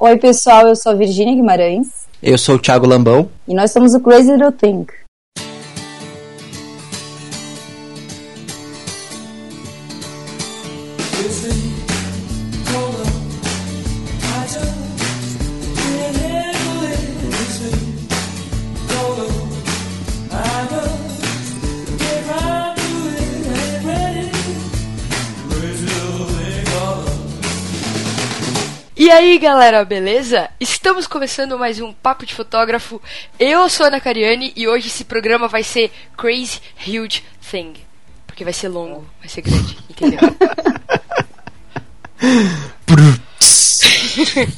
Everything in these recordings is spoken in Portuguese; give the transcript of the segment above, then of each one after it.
Oi, pessoal, eu sou a Virgínia Guimarães. Eu sou o Thiago Lambão. E nós somos o Crazy Little Thing. Aí galera, beleza? Estamos começando mais um Papo de Fotógrafo. Eu sou a Ana Cariani e hoje esse programa vai ser Crazy Huge Thing. Porque vai ser longo, vai ser grande, entendeu?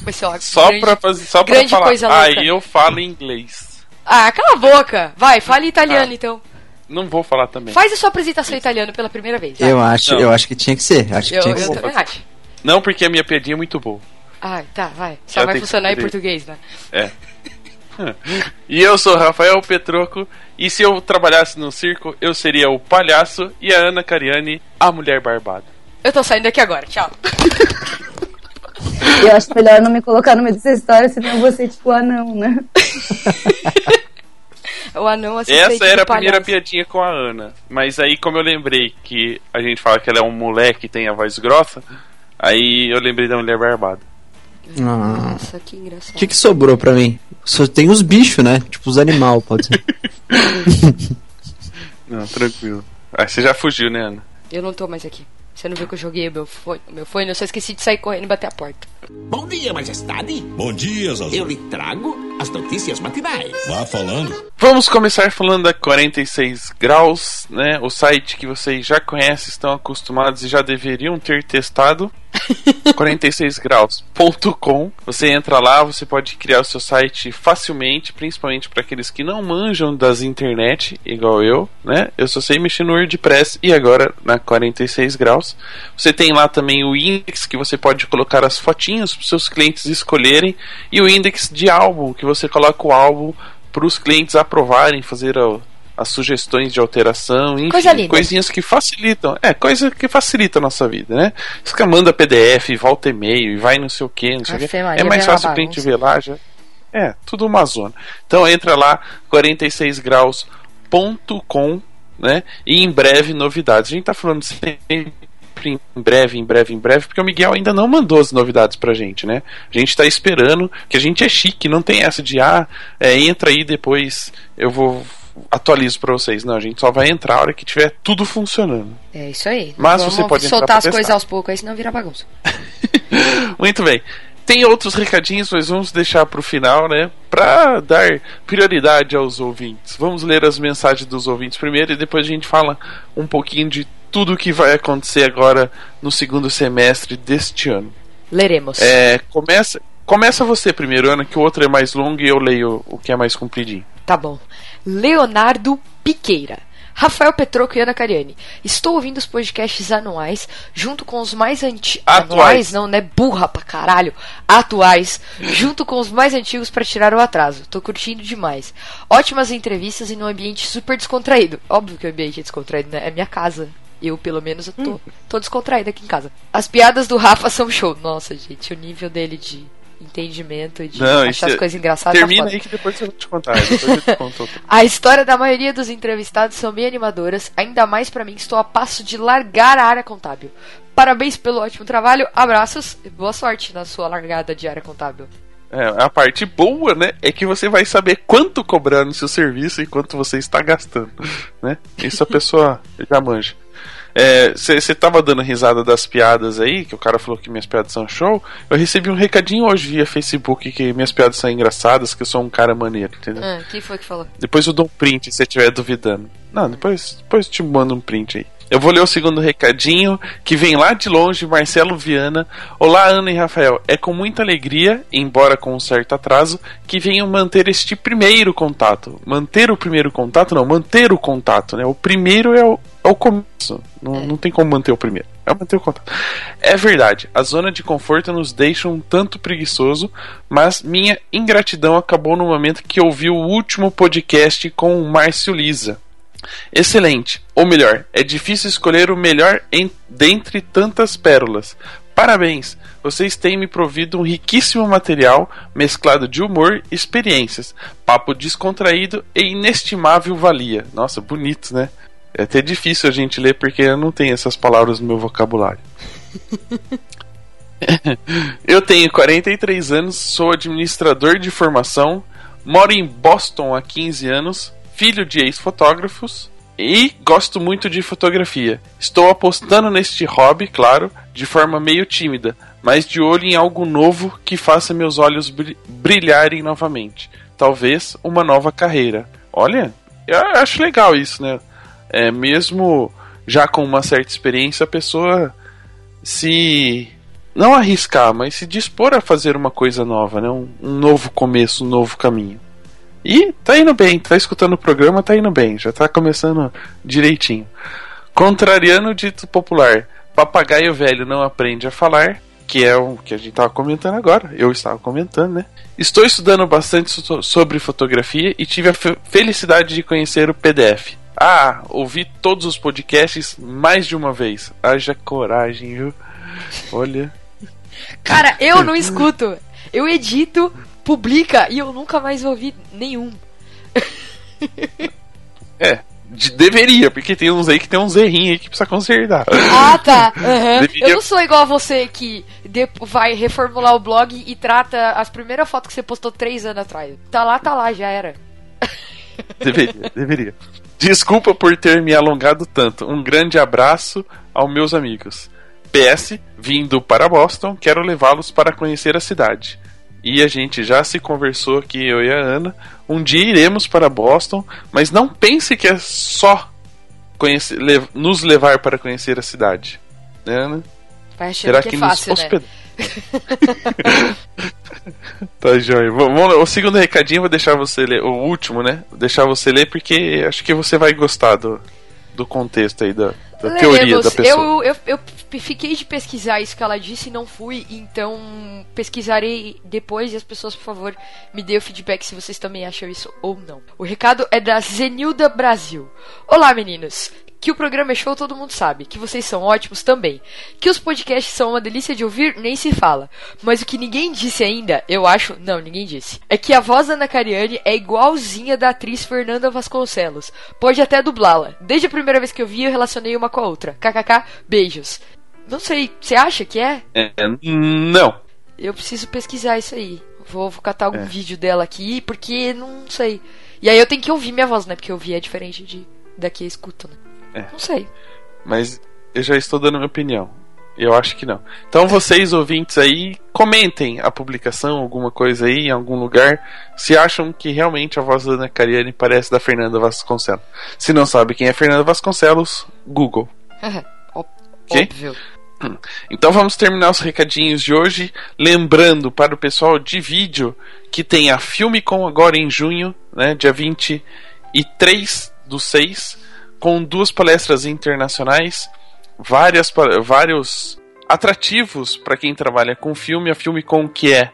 vai ser uma Só grande, pra, fazer, só pra grande falar. coisa louca. Aí eu falo inglês. Ah, cala a boca! Vai, fale italiano Ah. então. Não vou falar também. Faz a sua apresentação em italiano pela primeira vez. vai. Eu acho, Não. eu acho que tinha que ser. Acho que eu, tinha que eu ser. também acho. Não, porque a minha piadinha é muito boa. Ah, tá, vai. Só Já vai funcionar em português, né? É. e eu sou Rafael Petroco. E se eu trabalhasse no circo, eu seria o palhaço e a Ana Cariani, a mulher barbada. Eu tô saindo daqui agora, tchau. Eu acho melhor não me colocar no meio dessa história, senão eu vou ser tipo anão, né? O anão Essa era a primeira piadinha com a Ana. Mas aí, como eu lembrei que a gente fala que ela é um moleque e tem a voz grossa, aí eu lembrei da mulher barbada. Ah, Nossa, que engraçado. O que, que sobrou pra mim? Só tem os bichos, né? Tipo os animais, pode ser. Não, tranquilo. Aí você já fugiu, né, Ana? Eu não tô mais aqui. Você não viu que eu joguei o meu fone? Meu fone, eu só esqueci de sair correndo e bater a porta. Bom dia, majestade. Bom dia, Zazu. Eu lhe trago as notícias matinais. Vá falando. Vamos começar falando da 46 graus, né? O site que vocês já conhecem, estão acostumados e já deveriam ter testado. 46graus.com. Você entra lá, você pode criar o seu site facilmente, principalmente para aqueles que não manjam das internet, igual eu, né? Eu só sei mexer no WordPress e agora na 46 graus. Você tem lá também o index que você pode colocar as fotinhas para seus clientes escolherem e o index de álbum que você coloca o álbum para os clientes aprovarem, fazer a- as sugestões de alteração, enfim, Coisa coisinhas que facilitam, é, coisa que facilita a nossa vida, né? Você manda PDF, volta e-mail e vai não sei o que, não sei o quê. É mais fácil gente bagunça. ver lá já. É, tudo uma zona. Então entra lá, 46graus.com, né? E em breve novidades. A gente tá falando sempre em breve, em breve, em breve, porque o Miguel ainda não mandou as novidades pra gente, né? A gente tá esperando, que a gente é chique, não tem essa de ah, é, entra aí depois eu vou atualizo pra vocês. Não, a gente só vai entrar a hora que tiver tudo funcionando. É isso aí. Mas Vamos você pode soltar as coisas aos poucos aí, senão vira bagunça. Muito bem. Tem outros recadinhos, mas vamos deixar pro final, né? Pra dar prioridade aos ouvintes. Vamos ler as mensagens dos ouvintes primeiro e depois a gente fala um pouquinho de tudo que vai acontecer agora no segundo semestre deste ano. Leremos. É, começa, começa você primeiro, Ana, que o outro é mais longo e eu leio o que é mais compridinho. Tá bom. Leonardo Piqueira. Rafael Petroco e Ana Cariani. Estou ouvindo os podcasts anuais junto com os mais antigos. Atuais. Anuais não, né? Burra pra caralho. Atuais. junto com os mais antigos para tirar o atraso. Tô curtindo demais. Ótimas entrevistas e num ambiente super descontraído. Óbvio que o ambiente é descontraído, né? É minha casa. Eu, pelo menos, eu tô, tô descontraída aqui em casa. As piadas do Rafa são show. Nossa, gente, o nível dele de entendimento de Não, achar as é- coisas engraçadas. tá Termina aí que depois eu vou te contar. A história da maioria dos entrevistados são bem animadoras, ainda mais pra mim que estou a passo de largar a área contábil. Parabéns pelo ótimo trabalho, abraços e boa sorte na sua largada de área contábil. É, a parte boa, né, é que você vai saber quanto cobrar no seu serviço e quanto você está gastando, né? Isso a pessoa já manja. Você tava dando risada das piadas aí, que o cara falou que minhas piadas são show. Eu recebi um recadinho hoje via Facebook que minhas piadas são engraçadas, que eu sou um cara maneiro, entendeu? Ah, quem foi que falou? Depois eu dou um print se você estiver duvidando. Não, depois, depois eu te mando um print aí. Eu vou ler o segundo recadinho, que vem lá de longe, Marcelo Viana. Olá, Ana e Rafael. É com muita alegria, embora com um certo atraso, que venho manter este primeiro contato. Manter o primeiro contato? Não, manter o contato, né? O primeiro é o, é o começo. Não, não tem como manter o primeiro. É manter o contato. É verdade, a zona de conforto nos deixa um tanto preguiçoso, mas minha ingratidão acabou no momento que ouvi o último podcast com o Márcio Lisa. Excelente. Ou melhor, é difícil escolher o melhor em, dentre tantas pérolas. Parabéns! Vocês têm me provido um riquíssimo material mesclado de humor experiências, papo descontraído e inestimável valia. Nossa, bonito, né? É até difícil a gente ler porque eu não tenho essas palavras no meu vocabulário. eu tenho 43 anos, sou administrador de formação, moro em Boston há 15 anos, filho de ex-fotógrafos e gosto muito de fotografia. Estou apostando neste hobby, claro, de forma meio tímida, mas de olho em algo novo que faça meus olhos brilharem novamente. Talvez uma nova carreira. Olha, eu acho legal isso, né? É, mesmo já com uma certa experiência, a pessoa se não arriscar, mas se dispor a fazer uma coisa nova, né? um, um novo começo, um novo caminho. E tá indo bem, tá escutando o programa, tá indo bem, já tá começando direitinho. Contrariando o dito popular, papagaio velho não aprende a falar, que é o que a gente tava comentando agora, eu estava comentando, né? Estou estudando bastante sobre fotografia e tive a felicidade de conhecer o PDF. Ah, ouvi todos os podcasts mais de uma vez. Haja coragem, viu? Olha. Cara, eu não escuto. Eu edito publica e eu nunca mais ouvi nenhum. é, de, deveria, porque tem uns aí que tem uns errinhos aí que precisa consertar. Ah, tá. Uhum. Deveria... Eu não sou igual a você que de, vai reformular o blog e trata as primeiras fotos que você postou três anos atrás. Tá lá, tá lá, já era. Deveria, deveria. Desculpa por ter me alongado tanto. Um grande abraço aos meus amigos. PS, vindo para Boston, quero levá-los para conhecer a cidade. E a gente já se conversou aqui, eu e a Ana. Um dia iremos para Boston, mas não pense que é só conhecer, lev nos levar para conhecer a cidade. Né, Ana? Vai Será que, é fácil, nos hosped... né? tá, joia. Vamos, o segundo recadinho vou deixar você ler. O último, né? Vou deixar você ler porque acho que você vai gostar do, do contexto aí da, da teoria da pessoa. Eu, eu, eu fiquei de pesquisar isso que ela disse e não fui, então pesquisarei depois e as pessoas, por favor, me dêem o feedback se vocês também acham isso ou não. O recado é da Zenilda Brasil. Olá, meninos! Que o programa é show, todo mundo sabe. Que vocês são ótimos também. Que os podcasts são uma delícia de ouvir, nem se fala. Mas o que ninguém disse ainda, eu acho. Não, ninguém disse. É que a voz da Ana Cariani é igualzinha da atriz Fernanda Vasconcelos. Pode até dublá-la. Desde a primeira vez que eu vi, eu relacionei uma com a outra. KKK, beijos. Não sei, você acha que é? é não. Eu preciso pesquisar isso aí. Vou, vou catar algum é. vídeo dela aqui, porque não sei. E aí eu tenho que ouvir minha voz, né? Porque ouvir é diferente de daqui a escuta, né? É. Não sei. Mas eu já estou dando minha opinião. Eu acho que não. Então vocês ouvintes aí, comentem a publicação, alguma coisa aí, em algum lugar, se acham que realmente a voz da Ana Cariani parece da Fernanda Vasconcelos. Se não sabe quem é Fernanda Vasconcelos, Google. okay? Óbvio. Então vamos terminar os recadinhos de hoje, lembrando para o pessoal de vídeo que tem a Filmicom agora em junho, né, dia 23 do 6, com duas palestras internacionais, várias, vários atrativos para quem trabalha com filme. A Filmicom, que é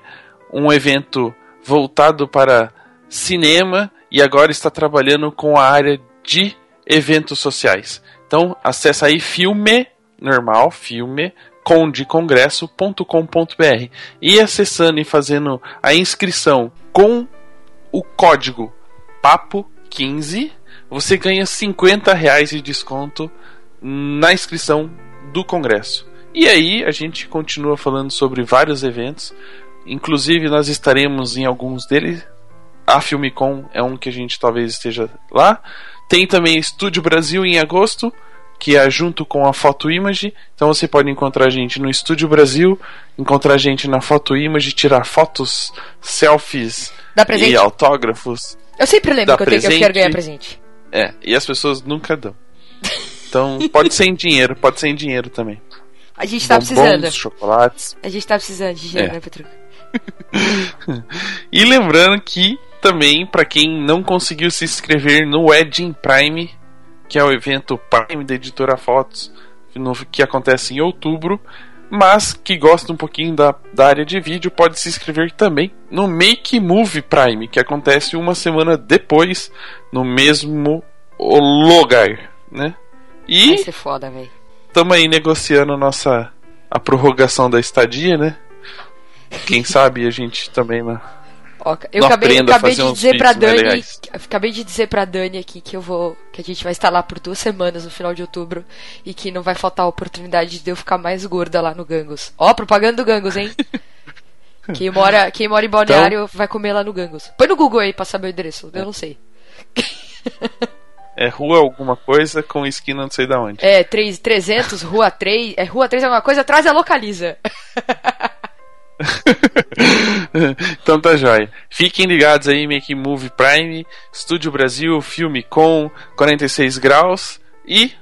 um evento voltado para cinema e agora está trabalhando com a área de eventos sociais. Então, acesse aí filme normal, filme condecongresso.com.br e acessando e fazendo a inscrição com o código papo 15 você ganha 50 reais de desconto na inscrição do congresso. E aí a gente continua falando sobre vários eventos, inclusive nós estaremos em alguns deles. A Filmicom é um que a gente talvez esteja lá. Tem também Estúdio Brasil em agosto, que é junto com a Foto Image. Então você pode encontrar a gente no Estúdio Brasil, encontrar a gente na Foto Image, tirar fotos, selfies e autógrafos. Eu sempre lembro que eu, tenho, que eu quero ganhar presente. É, e as pessoas nunca dão. Então, pode ser em dinheiro, pode ser em dinheiro também. A gente tá Bombons, precisando. chocolates. A gente tá precisando de dinheiro, é. né, Petro? e lembrando que também, para quem não conseguiu se inscrever no Wedding Prime, que é o evento Prime da editora Fotos, que acontece em outubro, mas que gosta um pouquinho da, da área de vídeo, pode se inscrever também no Make Movie Prime, que acontece uma semana depois, no mesmo lugar, né? E. Vai ser foda, velho. Tamo aí negociando a nossa, a prorrogação da estadia, né? Quem sabe a gente também né? Ó, eu Não acabei, a acabei de dizer mais Dani, acabei de dizer pra Dani aqui que eu vou, que a gente vai estar lá por duas semanas no final de outubro e que não vai faltar a oportunidade de eu ficar mais gorda lá no Gangos. Ó, propaganda do Gangos, hein? quem mora, quem mora em Balneário Então- vai comer lá no Gangos. Põe no Google aí pra saber o endereço, eu não sei. É rua alguma coisa com esquina não sei da onde. É, 3, 300, Rua 3, é Rua 3 alguma coisa, atrás é localiza. então tá jóia. Fiquem ligados aí, Make Movie Prime, Estúdio Brasil, Filme Com, 46 Graus e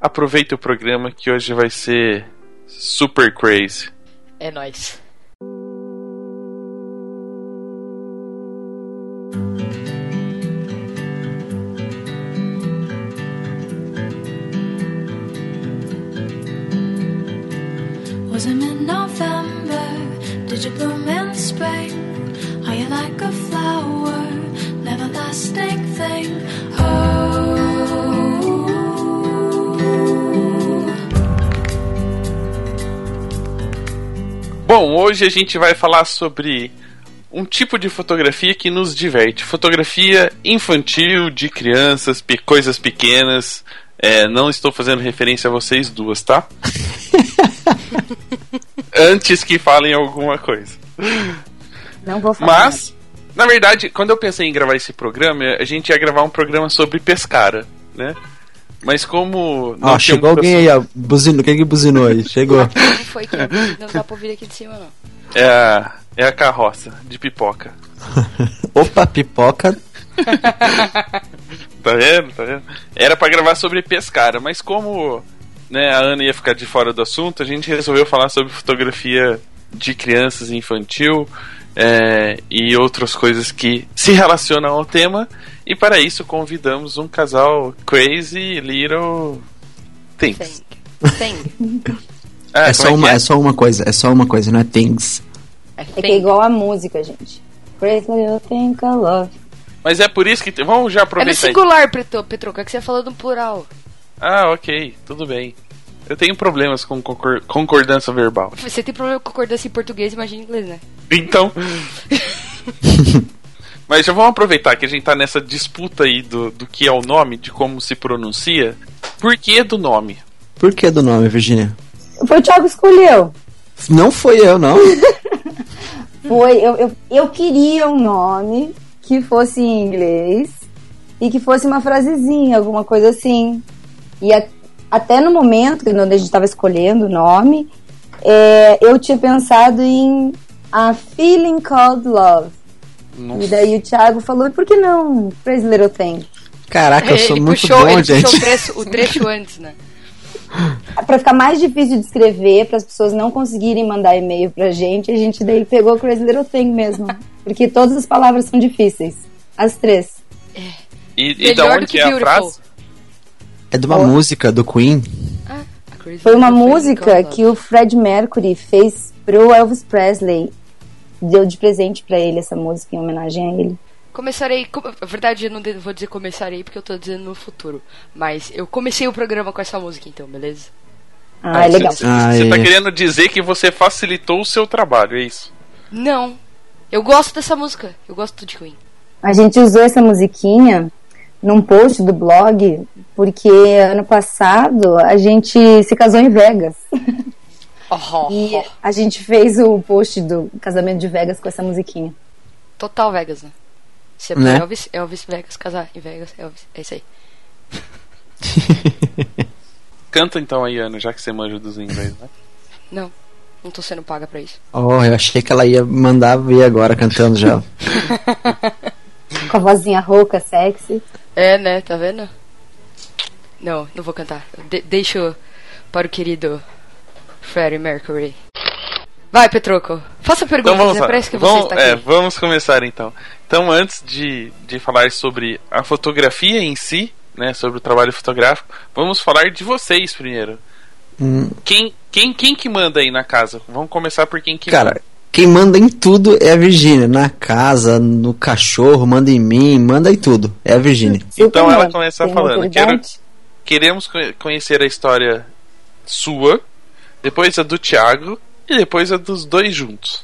aproveita o programa que hoje vai ser super crazy. É nóis. Mid-November? Did you bloom in spring? Are you like a flower, never lasting thing? Oh, Bom, hoje a gente vai falar sobre um tipo de fotografia que nos diverte. Fotografia infantil, de crianças, coisas pequenas. É, não estou fazendo referência a vocês duas, tá? Antes que falem alguma coisa. Não vou falar. Mas, na verdade, quando eu pensei em gravar esse programa, a gente ia gravar um programa sobre pescara, né? Mas como. Ó, chegou alguém aí, ó. Buzinou. Quem que buzinou aí? Chegou. Não foi que não dá pra ouvir aqui de cima, não. É a, é a carroça de pipoca. Opa, pipoca. Tá vendo? Tá vendo? Era pra gravar sobre pescara, mas como né, a Ana ia ficar de fora do assunto, a gente resolveu falar sobre fotografia de crianças infantil é, e outras coisas que se relacionam ao tema. E para isso convidamos um casal crazy little things. Thing. Thing. Ah, É só, uma, que é só uma coisa, é só uma coisa, não é things. É É que é igual a música, gente. Crazy little thing I love. Mas é por isso que. te- Vamos já É no aproveitar. singular, Petro- Petroca, que você falou no plural. Ah, ok, tudo bem. Eu tenho problemas com concor- concordância verbal. Você tem problema com concordância em português, imagina em inglês, né? Então. Mas já vamos aproveitar que a gente tá nessa disputa aí do, do que é o nome, de como se pronuncia. Por que do nome? Por que do nome, Virginia? Foi o Thiago que escolheu. Não foi eu, não. Foi, eu, eu, eu queria um nome que fosse em inglês e que fosse uma frasezinha, alguma coisa assim. E a- até no momento quando a gente estava escolhendo o nome, é, eu tinha pensado em A Feeling Called Love. Nossa. E daí o Thiago falou, e por que não Crazy Little Thing? Caraca, eu sou ele muito puxou, bom, ele gente. puxou o trecho, o trecho antes, né? Pra ficar mais difícil de escrever, para as pessoas não conseguirem mandar e-mail pra gente, a gente daí pegou Crazy Little Thing mesmo. Porque todas as palavras são difíceis. As três. E, e da Melhor do onde que é a Beautiful. frase? É de uma música do Queen. Ah, a Foi uma música que o Fred Mercury fez pro Elvis Presley. Deu de presente pra ele essa música em homenagem a ele. Começarei. com- Na verdade, eu não vou dizer começarei porque eu tô dizendo no futuro. Mas eu comecei o programa com essa música, então, beleza? Ah, é legal. Você Ah, você tá é. querendo dizer que você facilitou o seu trabalho, é isso? Não. Eu gosto dessa música. Eu gosto de Queen. A gente usou essa musiquinha num post do blog porque ano passado a gente se casou em Vegas. Oh, E oh. a gente fez o post do casamento de Vegas com essa musiquinha. Total Vegas, né? Se é Né? Elvis, Elvis, Vegas, casar em Vegas, Elvis. É isso aí. Canta então aí, Ana, já que você manja dos inglês, né? Não. Não tô sendo paga pra isso. Oh, eu achei que ela ia mandar ver agora cantando já. Com a vozinha rouca, sexy. É, né? Tá vendo? Não, não vou cantar. De deixo para o querido Freddie Mercury. Vai, Petroco. Faça Então perguntas, vamos é lá. isso que você Vamos, está é, vamos começar então. Então, antes de, de falar sobre a fotografia em si, né, sobre o trabalho fotográfico, vamos falar de vocês primeiro. Hum, Quem, quem, quem que manda aí na casa? Vamos começar por quem que cara, manda. quem manda em tudo é a Virginia. Na casa, no cachorro, manda em mim, manda em tudo. É a Virginia. Então ela Superman. começa Tem falando, autoridade? Queremos conhe- conhecer a história sua, depois a do Thiago e depois a dos dois juntos.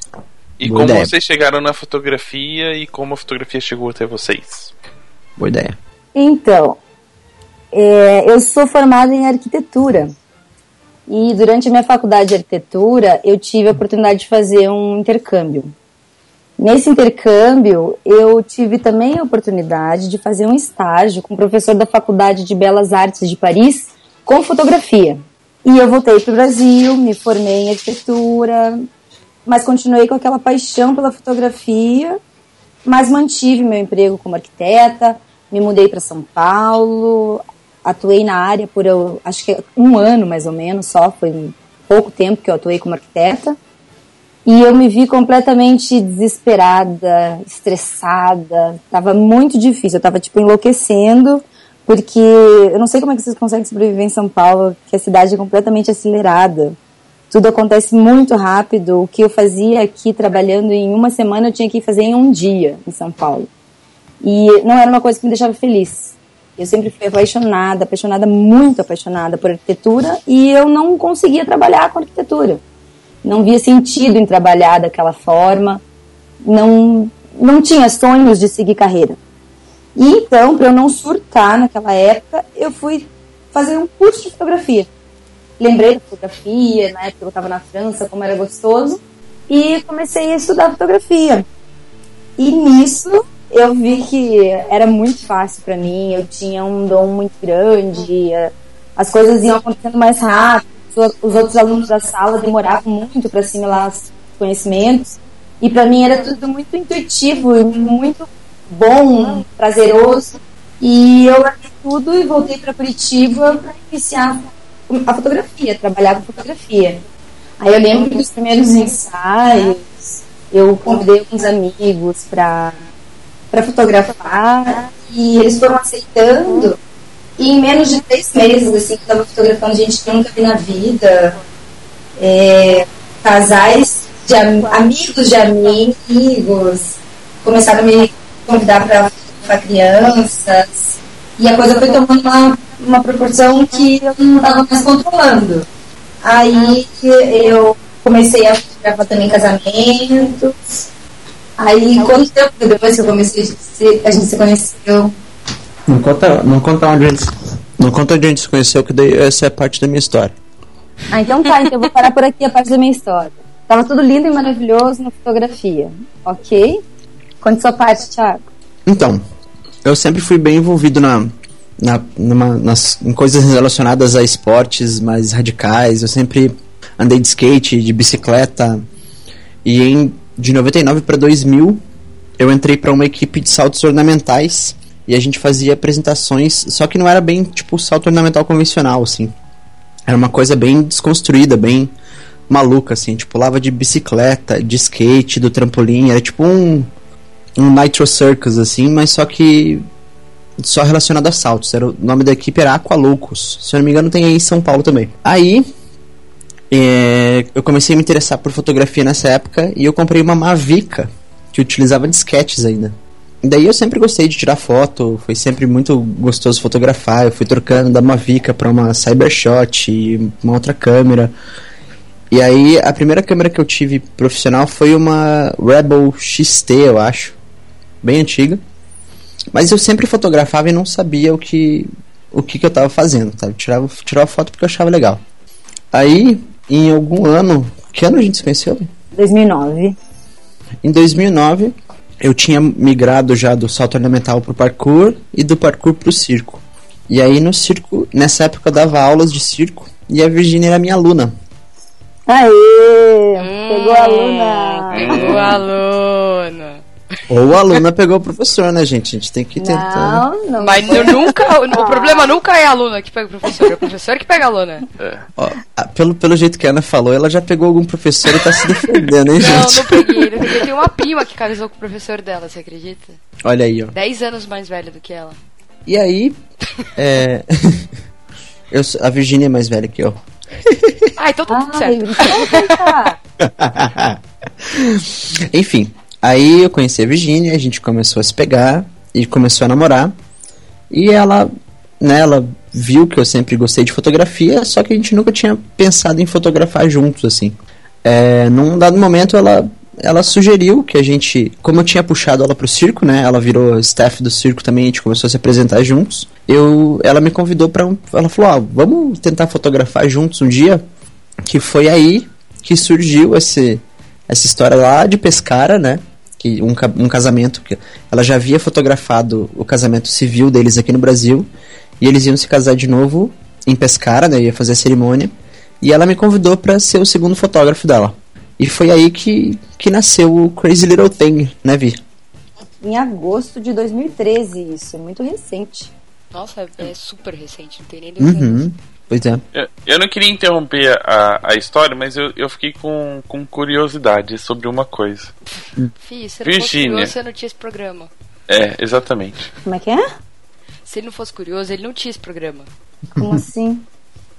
E Boa como ideia. vocês chegaram na fotografia e como a fotografia chegou até vocês. Boa ideia. Então, é, eu sou formada em arquitetura. E durante a minha faculdade de arquitetura, eu tive a oportunidade de fazer um intercâmbio. Nesse intercâmbio, eu tive também a oportunidade de fazer um estágio com o professor da Faculdade de Belas Artes de Paris com fotografia. E eu voltei para o Brasil, me formei em arquitetura, mas continuei com aquela paixão pela fotografia mas mantive meu emprego como arquiteta, me mudei para São Paulo, atuei na área por eu, acho que um ano mais ou menos só, foi pouco tempo que eu atuei como arquiteta. E eu me vi completamente desesperada, estressada, tava muito difícil, eu tava tipo enlouquecendo, porque eu não sei como é que vocês conseguem sobreviver em São Paulo, que a cidade é completamente acelerada tudo acontece muito rápido. O que eu fazia aqui trabalhando em uma semana, eu tinha que fazer em um dia em São Paulo. E não era uma coisa que me deixava feliz. Eu sempre fui apaixonada, apaixonada, muito apaixonada por arquitetura e eu não conseguia trabalhar com arquitetura. Não via sentido em trabalhar daquela forma. Não, não tinha sonhos de seguir carreira. E então, para eu não surtar naquela época, eu fui fazer um curso de fotografia lembrei da fotografia, na época eu estava na França, como era gostoso, e comecei a estudar fotografia. E nisso eu vi que era muito fácil para mim, eu tinha um dom muito grande, as coisas iam acontecendo mais rápido, os- os outros alunos da sala demoravam muito para assimilar os conhecimentos, e para mim era tudo muito intuitivo muito bom, prazeroso. E eu larguei tudo e voltei para Curitiba para iniciar a fotografia, trabalhar com fotografia. Aí eu lembro nos primeiros ensaios eu convidei alguns amigos para para fotografar e eles foram aceitando. E em menos de três meses, assim, que estava fotografando gente que eu nunca vi na vida, é, casais de am- amigos de amigos começaram a me convidar para fotografar crianças. E a coisa foi tomando uma, uma proporção que eu não estava mais controlando. Aí eu comecei a fotografar também casamentos. Aí quanto tempo depois que eu comecei, a gente se conheceu? Não conta, não conta onde a gente, não conta onde a gente se conheceu, que daí essa é parte da minha história. Ah, então tá, então eu vou parar por aqui a parte da minha história. Tava tudo lindo e maravilhoso na fotografia, ok? Conte sua parte, Thiago. Então, eu sempre fui bem envolvido na, na, numa- nas, em coisas relacionadas a esportes mais radicais. Eu sempre andei de skate, de bicicleta. E em, de 99 para 2000, eu entrei para uma equipe de saltos ornamentais. E a gente fazia apresentações, só que não era bem tipo salto ornamental convencional, assim. Era uma coisa bem desconstruída, bem maluca, assim. Tipo, pulava de bicicleta, de skate, do trampolim. Era tipo um, um Nitro Circus, assim, mas só que só relacionado a saltos. Era, o nome da equipe era Aqua Loucos. Se eu não me engano, tem aí em São Paulo também. Aí é, eu comecei a me interessar por fotografia nessa época e eu comprei uma Mavica que utilizava disquetes ainda. Daí eu sempre gostei de tirar foto, foi sempre muito gostoso fotografar. Eu fui trocando da Mavica para uma Cybershot e uma outra câmera. E aí a primeira câmera que eu tive profissional foi uma Rebel XT, eu acho, bem antiga. Mas eu sempre fotografava e não sabia o que o que, que eu tava fazendo? Tirava, tirava foto porque eu achava legal. Aí, em algum ano, que ano a gente se conheceu? 2009. Em 2009, eu tinha migrado já do salto ornamental pro parkour e do parkour pro circo. E aí no circo, nessa época eu dava aulas de circo e a Virginia era minha aluna. Aê! Pegou a aluna! Pegou a aluna. Ou a aluna pegou o professor, né, gente? A gente tem que tentar. Não, não. Mas eu nunca. O problema nunca é a aluna que pega o professor, é o professor que pega a aluna. Ó, a- pelo, pelo jeito que a Ana falou, ela já pegou algum professor e tá se defendendo, hein, Não, gente? não peguei. Não peguei. Tem uma prima que casou com o professor dela, você acredita? Olha aí, ó. 10 anos mais velha do que ela. E aí, é. eu, a Virginia é mais velha que eu. Ah, então tá tudo certo. então tá. Enfim, aí eu conheci a Virginia, a gente começou a se pegar e começou a namorar. E ela, né, ela viu que eu sempre gostei de fotografia, só que a gente nunca tinha pensado em fotografar juntos, assim. É, num dado momento ela, ela sugeriu que a gente, como eu tinha puxado ela pro circo, né? Ela virou staff do circo também, a gente começou a se apresentar juntos. Eu, ela me convidou para, ela falou, ah, vamos tentar fotografar juntos um dia. Que foi aí que surgiu esse, essa história lá de Pescara, né? Que um, um casamento que ela já havia fotografado o casamento civil deles aqui no Brasil e eles iam se casar de novo em Pescara, né? Ia fazer a cerimônia. E ela me convidou para ser o segundo fotógrafo dela. E foi aí que, que nasceu o Crazy Little Thing, né, Vi? Em agosto de 2013, isso. É muito recente. Nossa, é super recente, não tem nem. Uhum. Pois é. Eu, eu não queria interromper a, a história, mas eu, eu fiquei com, com curiosidade sobre uma coisa. Fih, se ele não fosse Virgínia. curioso, você não tinha esse programa. É, exatamente. Como é que é? Se ele não fosse curioso, ele não tinha esse programa. Como assim?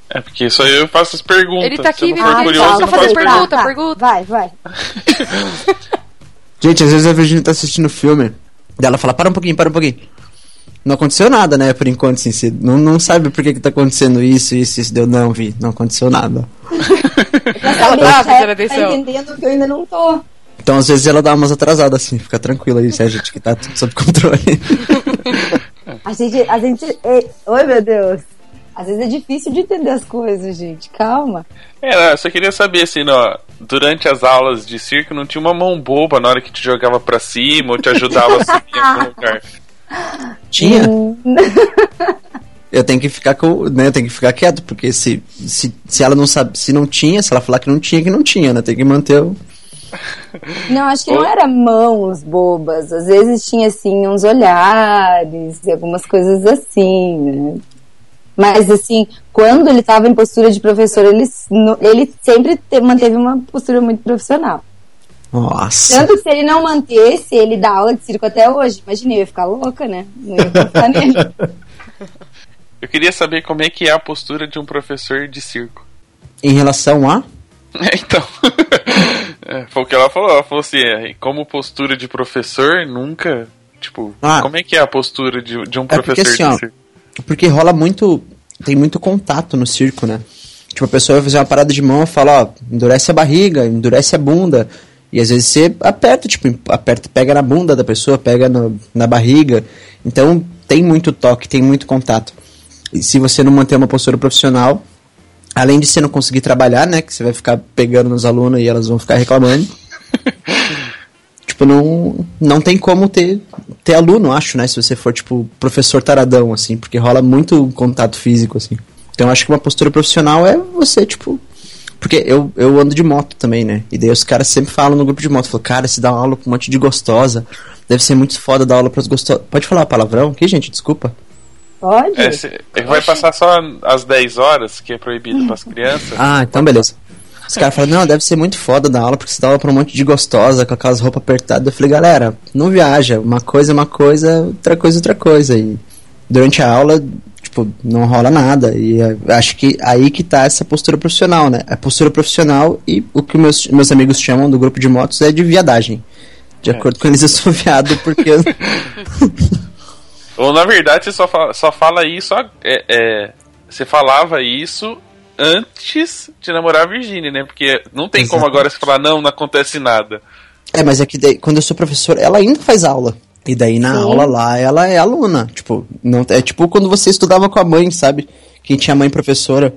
É porque só eu faço as perguntas. Ele tá Se eu aqui, não for ele curioso, tá eu não fazendo faço pergunta. pergunta. pergunta. Vai, vai. Gente, às vezes a Virginia tá assistindo o filme. Daí ela fala, para um pouquinho, para um pouquinho. Não aconteceu nada, né, por enquanto, assim. Você não, não sabe por que, que tá acontecendo isso, isso, isso. Deu, não, Vi, não aconteceu nada. Ela tá prestando atenção. Tá entendendo que eu ainda não tô. Então, às vezes, ela dá umas atrasadas, assim. Fica tranquila aí, a gente que tá tudo sob controle. A gente. A gente é... Oi, meu Deus. Às vezes é difícil de entender as coisas, gente. Calma. É, eu só queria saber, assim, ó, durante as aulas de circo não tinha uma mão boba na hora que te jogava pra cima ou te ajudava a subir em algum lugar. Tinha. Eu tenho que ficar com, né, eu tenho que ficar quieto, porque se, se, se ela não sabe, se não tinha, se ela falar que não tinha, que não tinha, né? Tem que manter o. Não, acho que não era mãos bobas. Às vezes tinha, assim, uns olhares e algumas coisas assim, né? Mas, assim, quando ele estava em postura de professor, ele, ele sempre te- manteve uma postura muito profissional. Nossa. Tanto que se ele não mantesse, ele dá aula de circo até hoje. Imagina, eu ia ficar louca, né? Não ia confiar nele. Eu queria saber como é que é a postura de um professor de circo. Em relação a. É, então. É, foi o que ela falou. Ela falou assim: é, como postura de professor, nunca. Tipo, Ah. como é que é a postura de, de um É porque professor assim, ó, de circo? Porque rola muito. Tem muito contato no circo, né? Tipo, a pessoa vai fazer uma parada de mão e fala, ó, endurece a barriga, endurece a bunda. E às vezes você aperta, tipo, aperta, pega na bunda da pessoa, pega no- na barriga. Então tem muito toque, tem muito contato. E se você não manter uma postura profissional, além de você não conseguir trabalhar, né? Que você vai ficar pegando nos alunos e elas vão ficar reclamando. tipo, não, não tem como ter, ter aluno, acho, né? Se você for, tipo, professor taradão, assim, porque rola muito contato físico, assim. Então eu acho que uma postura profissional é você, tipo. Porque eu, eu ando de moto também, né? E daí os caras sempre falam no grupo de moto, falam, cara, se dá uma aula pra um monte de gostosa. Deve ser muito foda dar aula pras gostosas. Pode falar palavrão aqui, gente? Desculpa. Pode? É, é que vai passar só às 10 horas, que é proibido pras crianças. Ah, então beleza. Os caras falam, não, deve ser muito foda dar aula, porque você dá aula pra um monte de gostosa, com aquelas roupas apertadas. Eu falei, galera, não viaja. Uma coisa é uma coisa, outra coisa é outra coisa. E durante a aula, tipo, não rola nada. E é, acho que aí que tá essa postura profissional, né? A postura profissional e o que meus, meus amigos chamam do grupo de motos é de viadagem. De acordo com eles, eu sou viado porque. Ou na verdade você só fala, só fala isso. É, é, você falava isso antes de namorar a Virginia, né? Porque não tem como Exatamente. agora você falar, não, não acontece nada. É, mas é que daí, quando eu sou professor, ela ainda faz aula. E daí na Sim. aula lá, ela é aluna. Tipo, não, é tipo quando você estudava com a mãe, sabe? Quem tinha mãe professora.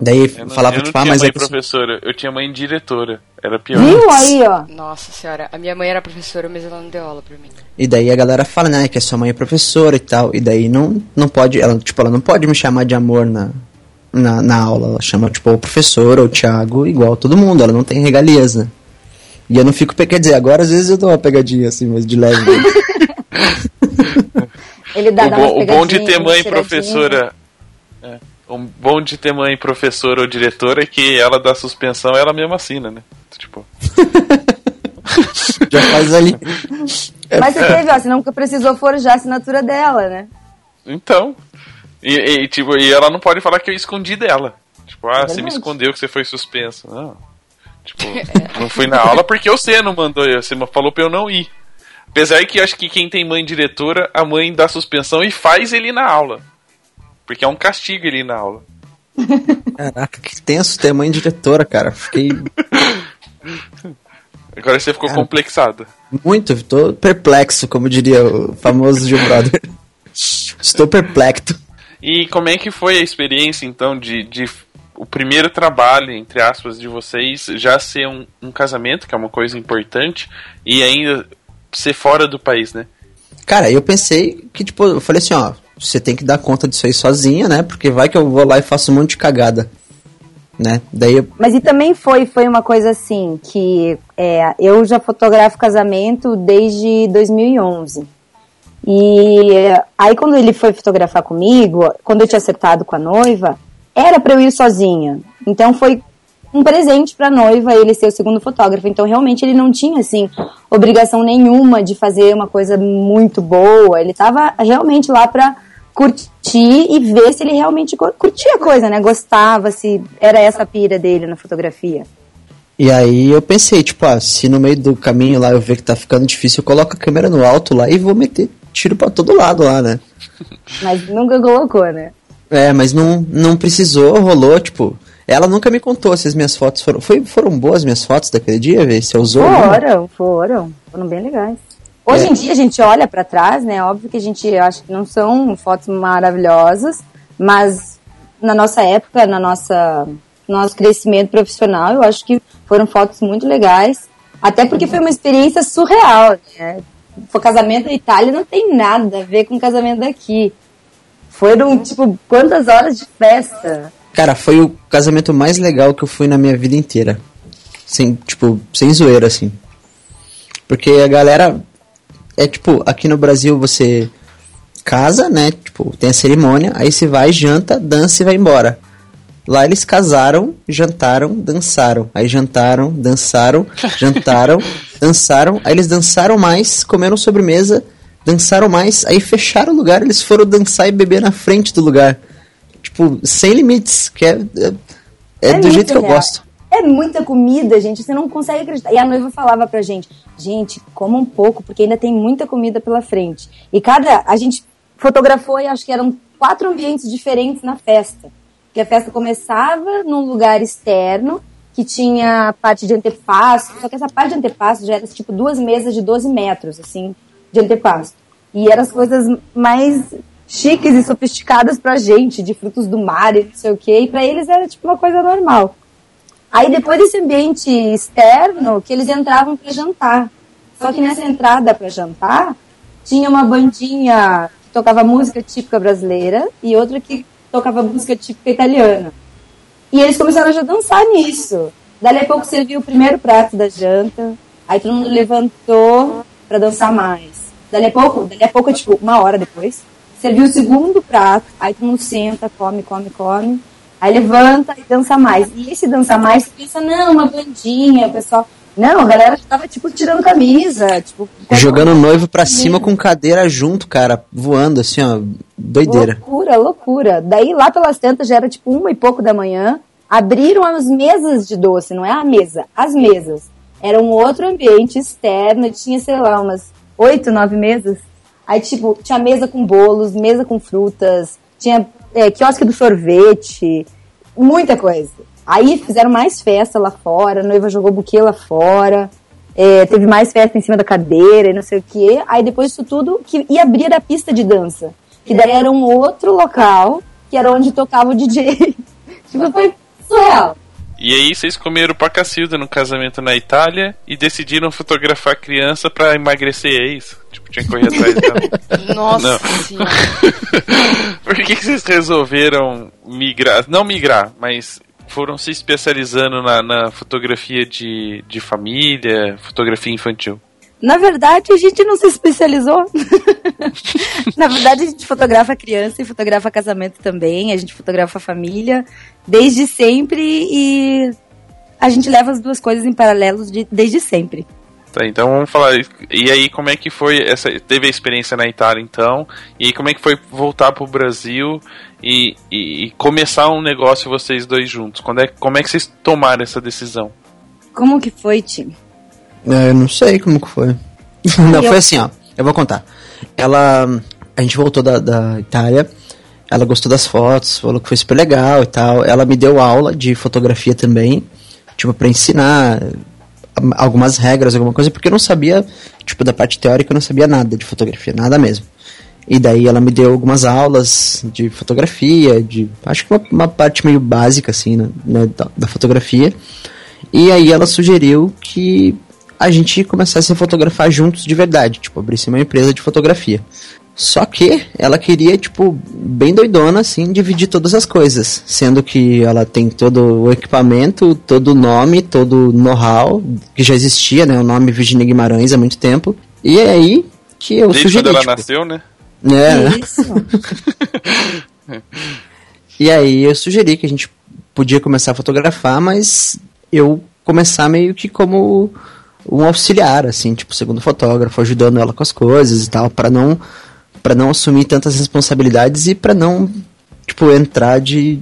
Daí Eu não, falava, eu não tipo, ah, tinha mas mãe é que- professora, eu tinha mãe diretora. Era pior. Viu aí, ó? Nossa senhora, a minha mãe era professora, mas ela não deu aula pra mim. E daí a galera fala, né, que a sua mãe é professora e tal. E daí não, não pode, ela, tipo, ela não pode me chamar de amor na, na, na aula. Ela chama, tipo, o professor ou o Thiago, igual todo mundo. Ela não tem regalias, né? E eu não fico, quer dizer, agora às vezes eu dou uma pegadinha assim, mas de leve. Ele dá, o, dá bom, o bom de ter mãe professora. É, o bom de ter mãe professora ou diretora é que ela dá suspensão ela mesma assina, né? Tipo, Já faz ali. Mas você teve, ó, você nunca precisou forjar a assinatura dela, né? então. E, e, tipo, e ela não pode falar que eu escondi dela. Tipo, ah, você me escondeu que você foi suspenso. Não. Tipo, não fui na aula porque você não mandou eu. Você falou pra eu não ir. Apesar que acho que quem tem mãe diretora, a mãe dá suspensão e faz ele ir na aula. Porque é um castigo ele ir na aula. Caraca, que tenso ter mãe diretora, cara. Fiquei Agora você ficou complexado. muito, tô perplexo, como diria o famoso Gil Brother. Estou perplexo. E como é que foi a experiência, então, de, de o primeiro trabalho, entre aspas, de vocês já ser um, um casamento, que é uma coisa importante, e ainda ser fora do país, né? Cara, eu pensei que, tipo, eu falei assim, ó, você tem que dar conta disso aí sozinha, né? Porque vai que eu vou lá e faço um monte de cagada. Né? Daí eu, Mas e também foi, foi uma coisa assim, que é, eu já fotografo casamento desde 2011. E aí quando ele foi fotografar comigo, quando eu tinha acertado com a noiva, era pra eu ir sozinha. Então foi um presente pra noiva ele ser o segundo fotógrafo. Então realmente ele não tinha assim obrigação nenhuma de fazer uma coisa muito boa. Ele tava realmente lá pra curtir e ver se ele realmente cu- curtia a coisa, né? Gostava, se era essa a pira dele na fotografia. E aí eu pensei, tipo, ah, se no meio do caminho lá eu ver que tá ficando difícil, eu coloco a câmera no alto lá e vou meter tiro pra todo lado lá, né? Mas nunca colocou, né? É, mas não, não precisou, rolou, tipo. Ela nunca me contou se as minhas fotos foram. Foi, foram boas as minhas fotos daquele dia, vê? Se eu usou. né? Foram, foram. Foram bem legais. Hoje É. em dia a gente olha pra trás, né? Óbvio que a gente acha que não são fotos maravilhosas, mas na nossa época, na nossa nosso crescimento profissional, eu acho que foram fotos muito legais. Até porque foi uma experiência surreal, né? O casamento da Itália não tem nada a ver com o casamento daqui. Foram, tipo, quantas horas de festa? Cara, foi o casamento mais legal que eu fui na minha vida inteira. Sem, tipo, sem zoeira, assim. Porque a galera. É tipo, aqui no Brasil você casa, né? Tipo, tem a cerimônia, aí você vai, janta, dança e vai embora. Lá eles casaram, jantaram, dançaram. Aí jantaram, dançaram, jantaram, dançaram. Aí eles dançaram mais, comeram sobremesa, dançaram mais. Aí fecharam o lugar, eles foram dançar e beber na frente do lugar. Tipo, sem limites, que é, é, é do muito jeito que eu real. gosto. É muita comida, gente, você não consegue acreditar. E a noiva falava pra gente, gente, coma um pouco, porque ainda tem muita comida pela frente. E cada. A gente fotografou e acho que eram quatro ambientes diferentes na festa. Porque a festa começava num lugar externo, que tinha a parte de antepasto, só que essa parte de antepasto já era tipo duas mesas de 12 metros, assim, de antepasto. E eram as coisas mais chiques e sofisticadas pra gente, de frutos do mar e não sei o quê. E pra eles era tipo uma coisa normal. Aí depois desse ambiente externo, que eles entravam para jantar. Só que nessa entrada para jantar, tinha uma bandinha que tocava música típica brasileira e outra que tocava música típica italiana. E eles começaram a já dançar nisso. Dali a pouco serviu o primeiro prato da janta, aí todo mundo levantou para dançar mais. Dali a pouco, dali a pouco, tipo, uma hora depois, serviu o segundo prato, aí todo mundo senta, come, come, come. Aí levanta e dança mais. E esse dançar mais, você pensa, não, uma bandinha, o pessoal. Não, a galera tava, tipo, tirando camisa, tipo. Jogando o noivo pra cima com cadeira junto, cara, voando assim, ó, doideira. Loucura, loucura. Daí lá pelas tantas já era tipo uma e pouco da manhã. Abriram as mesas de doce, não é a mesa, as mesas. Era um outro ambiente externo, tinha, sei lá, umas oito, nove mesas. Aí, tipo, tinha mesa com bolos, mesa com frutas, tinha é, quiosque do sorvete, muita coisa. Aí fizeram mais festa lá fora, a noiva jogou buquê lá fora, é, teve mais festa em cima da cadeira e não sei o quê. Aí depois disso tudo, que ia abrir a pista de dança. Que daí era um outro local, que era onde tocava o DJ. tipo, foi surreal. E aí vocês comeram pra cacilda no casamento na Itália e decidiram fotografar a criança pra emagrecer, é isso? Tipo, tinha que correr atrás dela. Nossa. Por que, que vocês resolveram migrar? Não migrar, mas foram se especializando na, na fotografia de, de família, fotografia infantil. Na verdade, a gente não se especializou. Na verdade, a gente fotografa criança e fotografa casamento também. A gente fotografa família desde sempre e a gente leva as duas coisas em paralelos de- desde sempre. Tá, então vamos falar. E aí, como é que foi essa. Teve a experiência na Itália então? E aí, como é que foi voltar pro Brasil e, e- e começar um negócio vocês dois juntos? Quando é, como é que vocês tomaram essa decisão? Como que foi, Tim? É, eu não sei como que foi. Não, foi assim, ó. Eu vou contar. Ela. A gente voltou da, da Itália ela gostou das fotos, falou que foi super legal e tal. Ela me deu aula de fotografia também, tipo, pra ensinar algumas regras, alguma coisa, porque eu não sabia, tipo, da parte teórica eu não sabia nada de fotografia, nada mesmo. E daí ela me deu algumas aulas de fotografia, de acho que uma, uma parte meio básica assim, né, né, da, da, fotografia. E aí ela sugeriu que a gente começasse a fotografar juntos de verdade, tipo, abrisse uma empresa de fotografia. Só que ela queria, tipo, bem doidona, assim, dividir todas as coisas. Sendo que ela tem todo o equipamento, todo o nome, todo o know-how, que já existia, né? O nome Virginia Guimarães há muito tempo. E é aí que eu Desde sugeri. quando ela tipo, nasceu, né? É. Isso. E aí eu sugeri que a gente podia começar a fotografar, mas eu começar meio que como um auxiliar, assim, tipo, segundo fotógrafo, ajudando ela com as coisas e tal, para não para não assumir tantas responsabilidades e para não, tipo, entrar de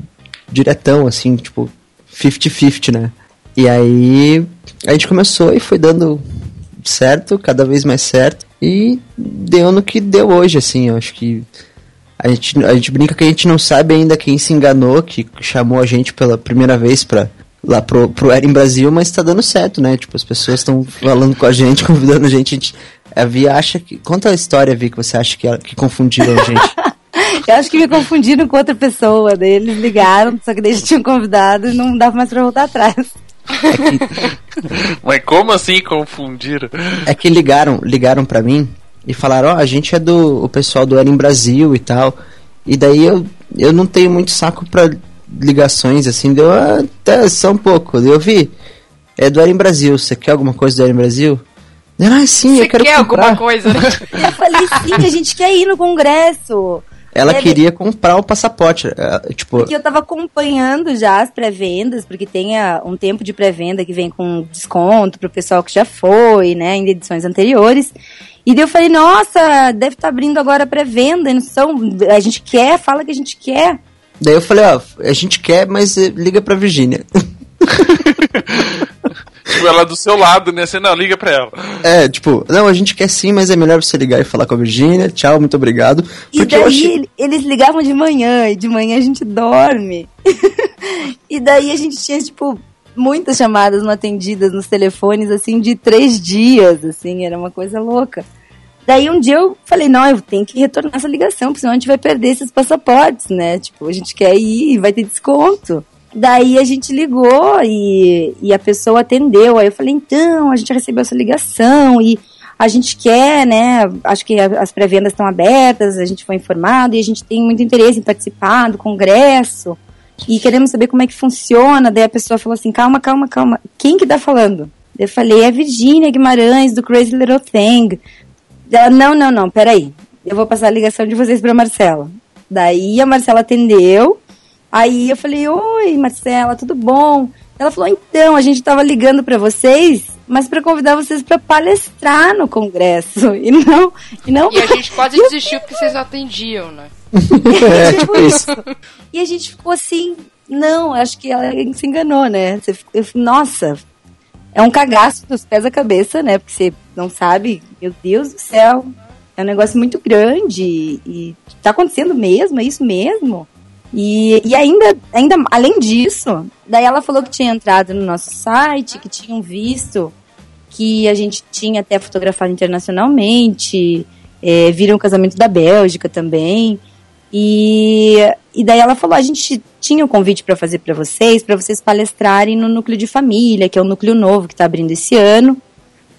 diretão, assim, tipo, 50-50, né? E aí a gente começou e foi dando certo, cada vez mais certo, e deu no que deu hoje, assim, eu acho que a gente, a gente brinca que a gente não sabe ainda quem se enganou, que chamou a gente pela primeira vez pra, lá pro, pro Era em Brasil, mas tá dando certo, né? Tipo, as pessoas estão falando com a gente, convidando a gente. A, gente, a Vi acha que. Conta a história, Vi, que você acha que, ela- que confundiram a gente. Eu acho que me confundiram com outra pessoa. Daí eles ligaram, só que daí já tinham convidado e não dava mais pra voltar atrás. Mas como assim confundiram? É que ligaram, ligaram pra mim e falaram, ó, a gente é do o pessoal do Era em Brasil e tal. E daí eu, eu não tenho muito saco pra ligações, assim, deu até só um pouco. Eu vi, é do Era em Brasil, você quer alguma coisa do Era em Brasil? Ah, sim, Você eu quero quer comprar. alguma coisa, né? Eu falei, sim, a gente quer ir no congresso. Ela É, queria comprar o passaporte. eh, Tipo, Porque eu tava acompanhando já as pré-vendas, porque tem a- um tempo de pré-venda que vem com desconto pro pessoal que já foi, né, em edições anteriores. E daí eu falei, nossa, deve estar abrindo agora a pré-venda, não são, a gente quer, fala que a gente quer. Daí eu falei, ó, a gente quer, mas eh, liga pra Virgínia. Tipo, ela do seu lado, né? Você não, liga pra ela. é, tipo, não, a gente quer sim, mas é melhor você ligar e falar com a Virgínia. Tchau, muito obrigado. E Porque eu daí achei. ele- eles ligavam de manhã, e de manhã a gente dorme. e daí a gente tinha, tipo, muitas chamadas não atendidas nos telefones, assim, de três dias, assim, era uma coisa louca. Daí um dia eu falei, não, eu tenho que retornar essa ligação, porque senão a gente vai perder esses passaportes, né? Tipo, a gente quer ir e vai ter desconto. Daí a gente ligou e, e a pessoa atendeu. Aí eu falei, então, a gente recebeu essa ligação e a gente quer, né? Acho que a- as pré-vendas estão abertas, a gente foi informado e a gente tem muito interesse em participar do congresso e queremos saber como é que funciona. Daí a pessoa falou assim: calma, calma, calma. Quem que tá falando? Eu falei: é Virgínia Guimarães, do Crazy Little Thing. Ela, não, não, não, peraí. Eu vou passar a ligação de vocês pra Marcela. Daí a Marcela atendeu. Aí eu falei, oi, Marcela, tudo bom? Ela falou, então, a gente tava ligando pra vocês, mas pra convidar vocês pra palestrar no congresso. E não, e não. E a gente quase desistiu porque vocês não atendiam, né? É, tipo isso. E a gente ficou assim, não, acho que ela se enganou, né? Nossa, é um cagaço dos pés à cabeça, né? Porque você não sabe, meu Deus do céu, é um negócio muito grande e, tá acontecendo mesmo, é isso mesmo? E, e ainda, ainda, além disso, daí ela falou que tinha entrado no nosso site, que tinham visto que a gente tinha até fotografado internacionalmente, é, viram o casamento da Bélgica também. E, e daí ela falou: a gente tinha o convite para fazer para vocês, para vocês palestrarem no núcleo de família, que é o núcleo novo que está abrindo esse ano.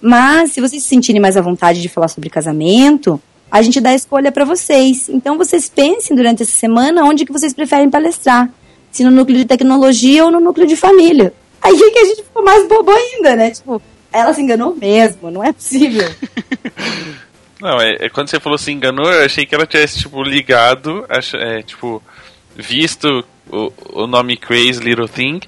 Mas se vocês se sentirem mais à vontade de falar sobre casamento, a gente dá a escolha para vocês. Então vocês pensem durante essa semana onde que vocês preferem palestrar. Se no núcleo de tecnologia ou no núcleo de família. Aí que a gente ficou mais bobo ainda, né? Tipo, ela se enganou mesmo, não é possível. Não, é, é quando você falou se enganou, eu achei que ela tivesse, tipo, ligado, ach- é, tipo, visto o, o nome Crazy Little Thing,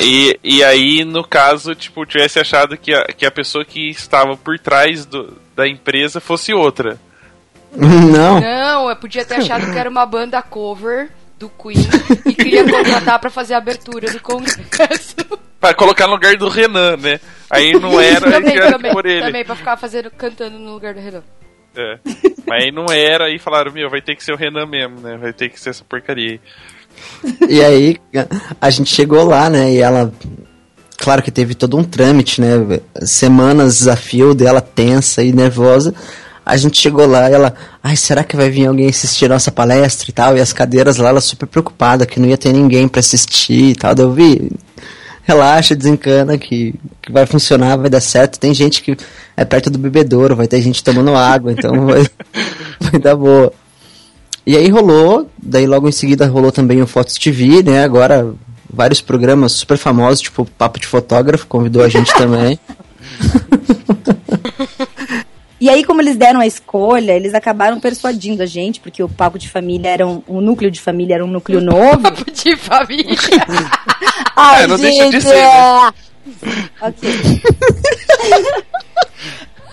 e, e aí, no caso, tipo, tivesse achado que a, que a pessoa que estava por trás do, da empresa fosse outra. Não. Não, eu podia ter achado que era uma banda cover do Queen e queria contratar pra fazer a abertura do congresso. Pra colocar no lugar do Renan, né? Aí não era, também, era também, por ele. também, pra ficar fazendo, cantando no lugar do Renan. É. Mas aí não era, e falaram, meu, vai ter que ser o Renan mesmo, né? Vai ter que ser essa porcaria aí. E aí a gente chegou lá, né? E ela. Claro que teve todo um trâmite, né? Semanas desafio dela tensa e nervosa. A gente chegou lá e ela, ai, será que vai vir alguém assistir nossa palestra e tal? E as cadeiras lá, ela super preocupada que não ia ter ninguém para assistir e tal. Daí eu vi, relaxa, desencana que, que vai funcionar, vai dar certo. Tem gente que é perto do bebedouro, vai ter gente tomando água, então vai, vai dar boa. E aí rolou, daí logo em seguida rolou também o Fotos TV, né? Agora vários programas super famosos, tipo Papo de Fotógrafo, convidou a gente também. E aí, como eles deram a escolha, eles acabaram persuadindo a gente, porque o papo de família era um, um núcleo de família era um núcleo novo. Papo de família. Ai, É, não deixa de gente, ser, né? é. Ok.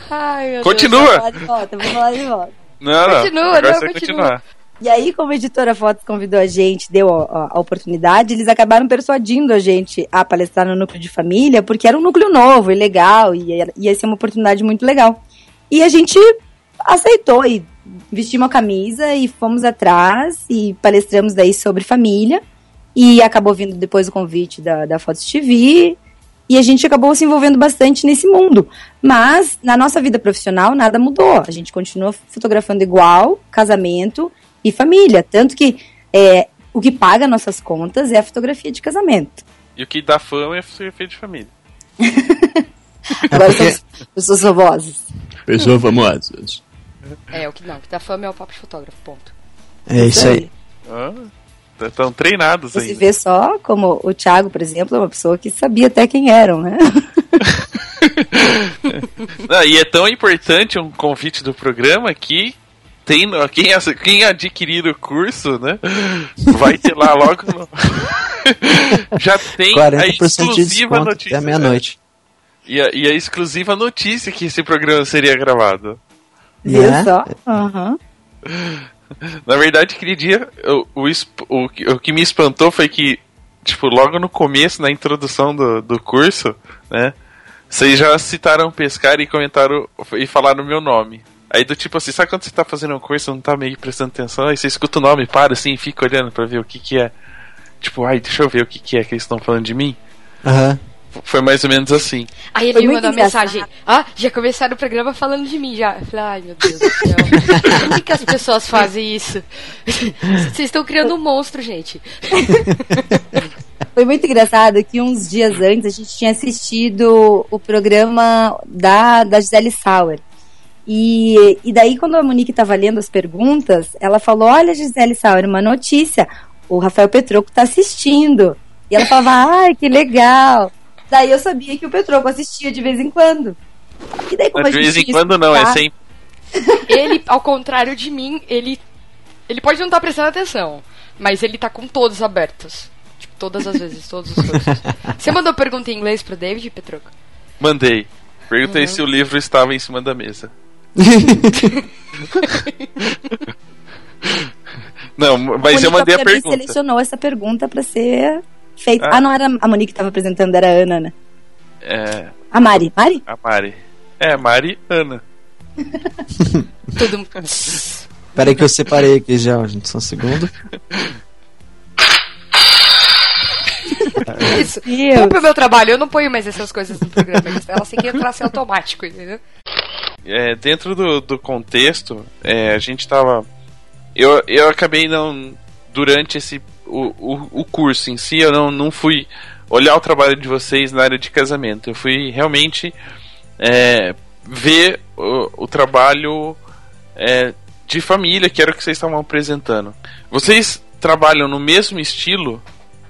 Ai, meu Vou Continua! falar de volta, vou falar de volta. Não, não. Continua, não, continua. continuar. E aí, como a editora Fotos convidou a gente, deu a, a- oportunidade, eles acabaram persuadindo a gente a palestrar no núcleo de família, porque era um núcleo novo e legal, e era- ia ser uma oportunidade muito legal. E a gente aceitou e vestimos a camisa e fomos atrás e palestramos daí sobre família. E acabou vindo depois o convite da, da Fotos TV. E a gente acabou se envolvendo bastante nesse mundo. Mas na nossa vida profissional nada mudou. A gente continua fotografando igual, casamento e família. Tanto que é, o que paga nossas contas é a fotografia de casamento. E o que dá fama é fotografia de família. Agora somos pessoas famosas. Pessoas famosas. É, o que não, o que dá fama é o papo de fotógrafo, ponto. É isso aí. Estão treinados Você ainda. vê só como o Thiago, por exemplo, é uma pessoa que sabia até quem eram, né? Não, e é tão importante um convite do programa que tem quem, quem adquirir o curso, né? Vai ter lá logo. no- Já tem a 40% de exclusiva desconto notícia. até meia-noite. E a, e a exclusiva notícia que esse programa seria gravado. Viu Né? só? Aham. Na verdade, aquele dia, o, o, o, que- o que me espantou foi que, tipo, logo no começo, na introdução do, do curso, né? Vocês já citaram pescar e comentaram e falaram o meu nome. Aí do tipo assim, sabe quando você tá fazendo um curso e não tá meio prestando atenção? Aí você escuta o nome, para assim e fica olhando pra ver o que que é. Tipo, ai, deixa eu ver o que que é que eles estão falando de mim. Aham. Foi mais ou menos assim. Aí ele Foi me mandou uma mensagem. Ah, já começaram o programa falando de mim já. Eu falei, ai meu Deus do céu. Por que, que as pessoas fazem isso? Vocês estão criando um monstro, gente. Foi muito engraçado que uns dias antes a gente tinha assistido o programa da, da Gisele Sauer. E, e daí, quando a Monique estava lendo as perguntas, ela falou: Olha, Gisele Sauer, uma notícia. O Rafael Petroco está assistindo. E ela falava: Ai, que legal. Daí eu sabia que o Petroco assistia de vez em quando. E daí, como de gente vez em quando não, é escutado- sempre. Ele, ao contrário de mim, ele. Ele pode não estar prestando atenção, mas ele tá com todos abertos. Tipo, todas as vezes, todos os cursos. Você mandou pergunta em inglês pro David, Petroco? Mandei. Perguntei se o livro estava em cima da mesa. Não, mas eu mandei a pergunta. selecionou essa pergunta para ser feita. Ah. Ah. não era a Monique que estava apresentando, era a Ana, né? É, A Mari. Mari? a Mari. É, Mari Ana. Todo mundo. Peraí que eu separei aqui já, gente. Só um segundo. Isso. Culpa o meu trabalho, eu não ponho mais essas coisas no programa. Elas têm que entrar assim automático, entendeu? É, dentro do, do contexto, é, a gente tava. Eu, eu acabei não. Durante esse. O, o, curso em si, eu não, não fui olhar o trabalho de vocês na área de casamento. Eu fui realmente é, ver o, o trabalho é, de família, que era o que vocês estavam apresentando. Vocês trabalham no mesmo estilo,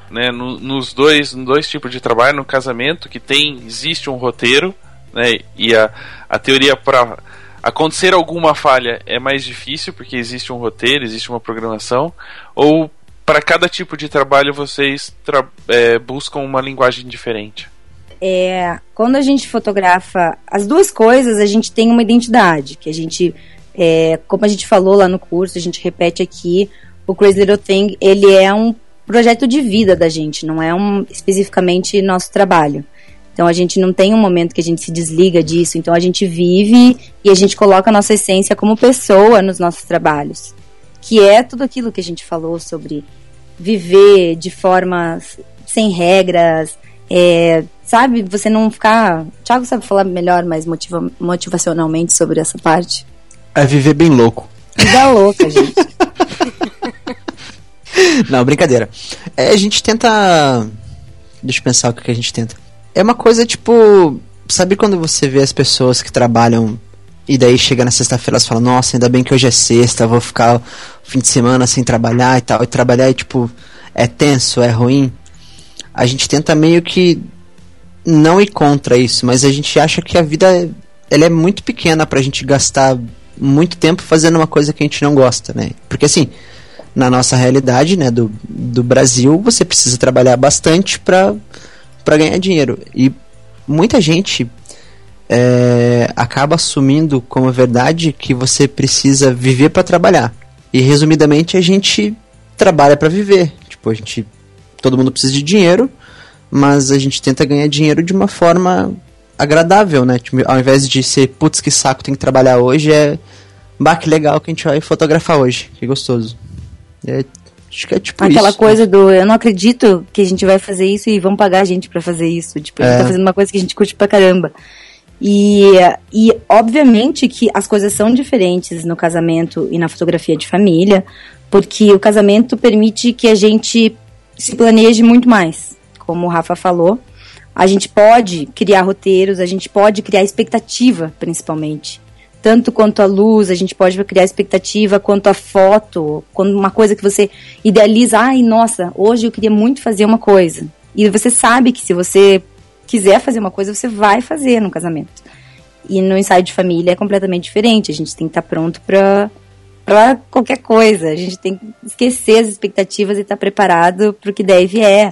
né, no- nos dois, dois tipos de trabalho, no casamento, que tem, existe um roteiro, né, e a, a teoria para acontecer alguma falha é mais difícil, porque existe um roteiro, existe uma programação, ou para cada tipo de trabalho vocês tra- é, buscam uma linguagem diferente? É, quando a gente fotografa as duas coisas, a gente tem uma identidade, que a gente, é, como a gente falou lá no curso, a gente repete aqui, o Crazy Little Thing, ele é um projeto de vida da gente, não é um especificamente nosso trabalho. Então a gente não tem um momento que a gente se desliga disso. Então a gente vive e a gente coloca a nossa essência como pessoa nos nossos trabalhos. Que é tudo aquilo que a gente falou sobre viver de forma sem regras, é, sabe? Você não ficar. Thiago sabe falar melhor, mais motiva motivacionalmente sobre essa parte. É viver bem louco. Vida louca, gente. Não, brincadeira. É, a gente tenta. Deixa eu pensar o que que a gente tenta. É uma coisa tipo. Sabe quando você vê as pessoas que trabalham e daí chega na sexta-feira elas falam: Nossa, ainda bem que hoje é sexta, vou ficar o fim de semana sem trabalhar e tal. E trabalhar é tipo. É tenso, é ruim. A gente tenta meio que não ir contra isso, mas a gente acha que a vida ela é muito pequena pra gente gastar muito tempo fazendo uma coisa que a gente não gosta, né? Porque assim, na nossa realidade, né, do, do Brasil, você precisa trabalhar bastante para para ganhar dinheiro. E muita gente é, acaba assumindo como verdade que você precisa viver para trabalhar. E resumidamente, a gente trabalha para viver. Tipo, a gente todo mundo precisa de dinheiro, mas a gente tenta ganhar dinheiro de uma forma agradável, né? Tipo, ao invés de ser, putz, que saco, tem que trabalhar hoje, é, bah, que legal que a gente vai fotografar hoje, que gostoso. É, acho que é tipo Aquela isso. coisa do eu não acredito que a gente vai fazer isso e vão pagar a gente pra fazer isso. Tipo, a gente É. tá fazendo uma coisa que a gente curte pra caramba. E, e obviamente que as coisas são diferentes no casamento e na fotografia de família, porque o casamento permite que a gente se planeje muito mais, como o Rafa falou. A gente pode criar roteiros, a gente pode criar expectativa, principalmente. Tanto quanto a luz, a gente pode criar expectativa, quanto a foto, quando uma coisa que você idealiza, ai, nossa, hoje eu queria muito fazer uma coisa. E você sabe que se você quiser fazer uma coisa, você vai fazer no casamento. E no ensaio de família é completamente diferente. A gente tem que estar pronto para para qualquer coisa. A gente tem que esquecer as expectativas e estar preparado para o que deve é.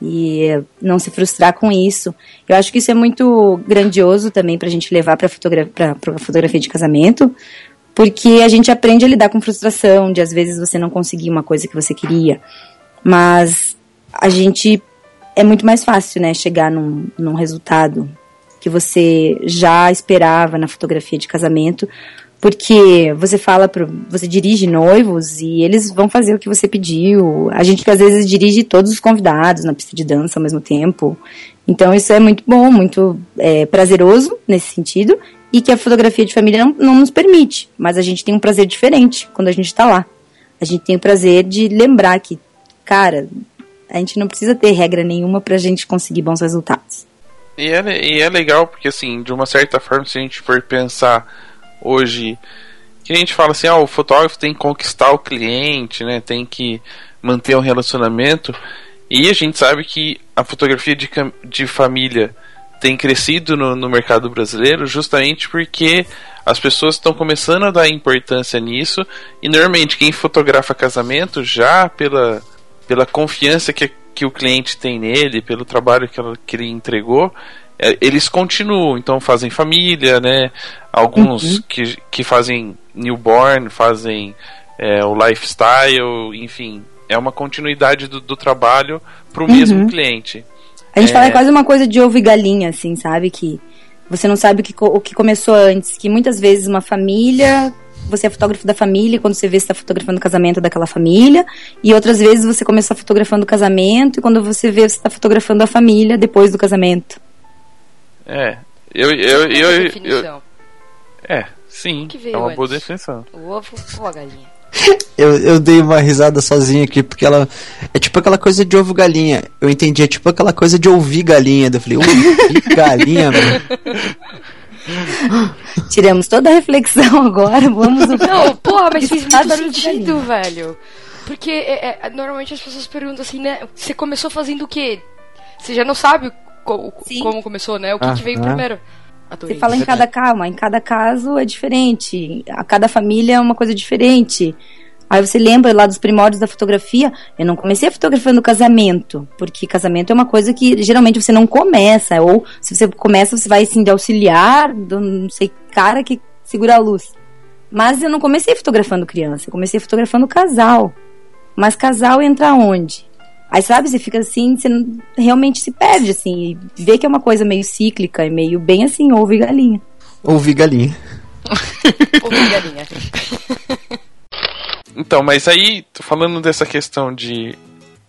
E não se frustrar com isso. Eu acho que isso é muito grandioso também para a gente levar para fotogra a fotografia de casamento, porque a gente aprende a lidar com frustração, de às vezes você não conseguir uma coisa que você queria. Mas a gente é muito mais fácil, né, chegar num, num resultado que você já esperava na fotografia de casamento, porque você fala pro, você dirige noivos e eles vão fazer o que você pediu. A gente às vezes dirige todos os convidados na pista de dança ao mesmo tempo. Então isso é muito bom, muito é, prazeroso nesse sentido e que a fotografia de família não, não nos permite. Mas a gente tem um prazer diferente quando a gente está lá. A gente tem o prazer de lembrar que, cara, a gente não precisa ter regra nenhuma pra gente conseguir bons resultados. E é, e é legal porque, assim, de uma certa forma, se a gente for pensar hoje, que a gente fala assim, ah, o fotógrafo tem que conquistar o cliente, né? Tem que manter um relacionamento. E a gente sabe que a fotografia de, de família tem crescido no, no mercado brasileiro justamente porque as pessoas estão começando a dar importância nisso e normalmente quem fotografa casamento já pela, pela confiança que, que o cliente tem nele, pelo trabalho que, ela, que ele entregou, é, eles continuam, então fazem família, né? Alguns que, que fazem newborn, fazem é, o lifestyle, enfim, é uma continuidade do, do trabalho para o mesmo cliente. A gente É. fala é quase uma coisa de ovo e galinha, assim, sabe? Que você não sabe o que, o que começou antes. Que muitas vezes uma família, você é fotógrafo da família, e quando você vê, você está fotografando o casamento daquela família. E outras vezes você começou fotografando o casamento, e quando você vê, você está fotografando a família depois do casamento. É, eu, eu, Essa eu, eu, definição. é, sim, que veio é uma antes? boa definição. O ovo ou a galinha? Eu, eu dei uma risada sozinho aqui, porque ela. É tipo aquela coisa de ovo galinha. Eu entendi, é tipo aquela coisa de ouvir galinha. Eu falei, ouvir galinha, mano. Tiramos toda a reflexão agora, vamos... Não, porra, mas fez muito Nada de sentido, velho. Porque é, é, normalmente as pessoas perguntam assim, né? Você começou fazendo o quê? Você já não sabe co- Sim. como começou, né? O que, que veio Aham. primeiro. Você fala em cada calma, em cada caso é diferente. A cada família é uma coisa diferente. Aí você lembra lá dos primórdios da fotografia. Eu não comecei fotografando casamento, porque casamento é uma coisa que geralmente você não começa. Ou se você começa, você vai assim de auxiliar do não sei cara que segura a luz. Mas eu não comecei fotografando criança, eu comecei fotografando casal. Mas casal entra onde? Aí, sabe, você fica assim, você realmente se perde, assim, e vê que é uma coisa meio cíclica e meio bem assim, ovo e galinha. Ouvi galinha. Porra, galinha. Então, mas aí, falando dessa questão de,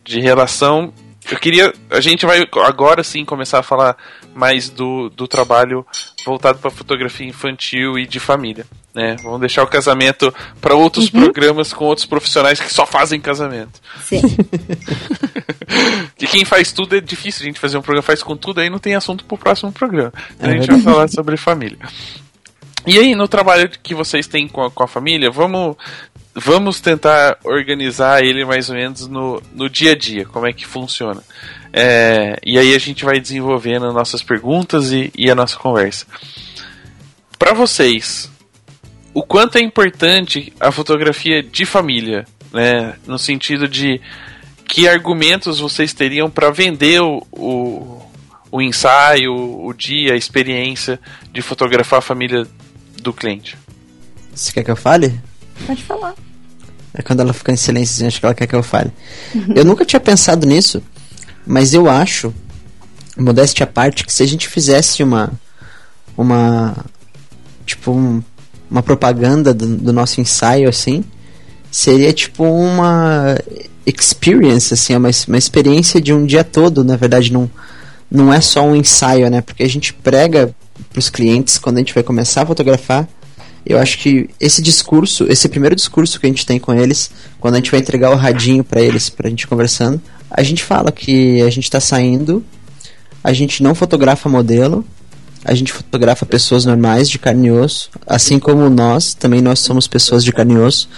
de relação, eu queria. A gente vai agora sim começar a falar mais do, do trabalho voltado para fotografia infantil e de família. Né? Vamos deixar o casamento para outros programas com outros profissionais que só fazem casamento. Sim. Que quem faz tudo é difícil a gente fazer um programa, faz com tudo, aí não tem assunto pro próximo programa. Então É a gente verdade. vai falar sobre família. E aí, no trabalho que vocês têm com a, com a família, vamos, vamos tentar organizar ele mais ou menos no, no dia a dia, como é que funciona. É, e aí a gente vai desenvolvendo nossas perguntas e, e a nossa conversa. Para vocês, o quanto é importante a fotografia de família, né? No sentido de que argumentos vocês teriam para vender o, o, o ensaio, o dia, a experiência de fotografar a família do cliente? Você quer que eu fale? Pode falar. É quando ela fica em silêncio, acho que ela quer que eu fale. Eu nunca tinha pensado nisso, mas eu acho, modéstia à parte, que se a gente fizesse uma. Uma. Tipo, um- uma propaganda do, do nosso ensaio, assim, seria tipo uma experience, assim, uma, uma experiência de um dia todo, na verdade, não, não é só um ensaio, né? Porque a gente prega pros clientes quando a gente vai começar a fotografar. Eu acho que esse discurso, esse primeiro discurso que a gente tem com eles, quando a gente vai entregar o radinho pra eles, pra gente conversando, a gente fala que a gente tá saindo, a gente não fotografa modelo, a gente fotografa pessoas normais de carne e osso, assim como nós, também nós somos pessoas de carne e osso.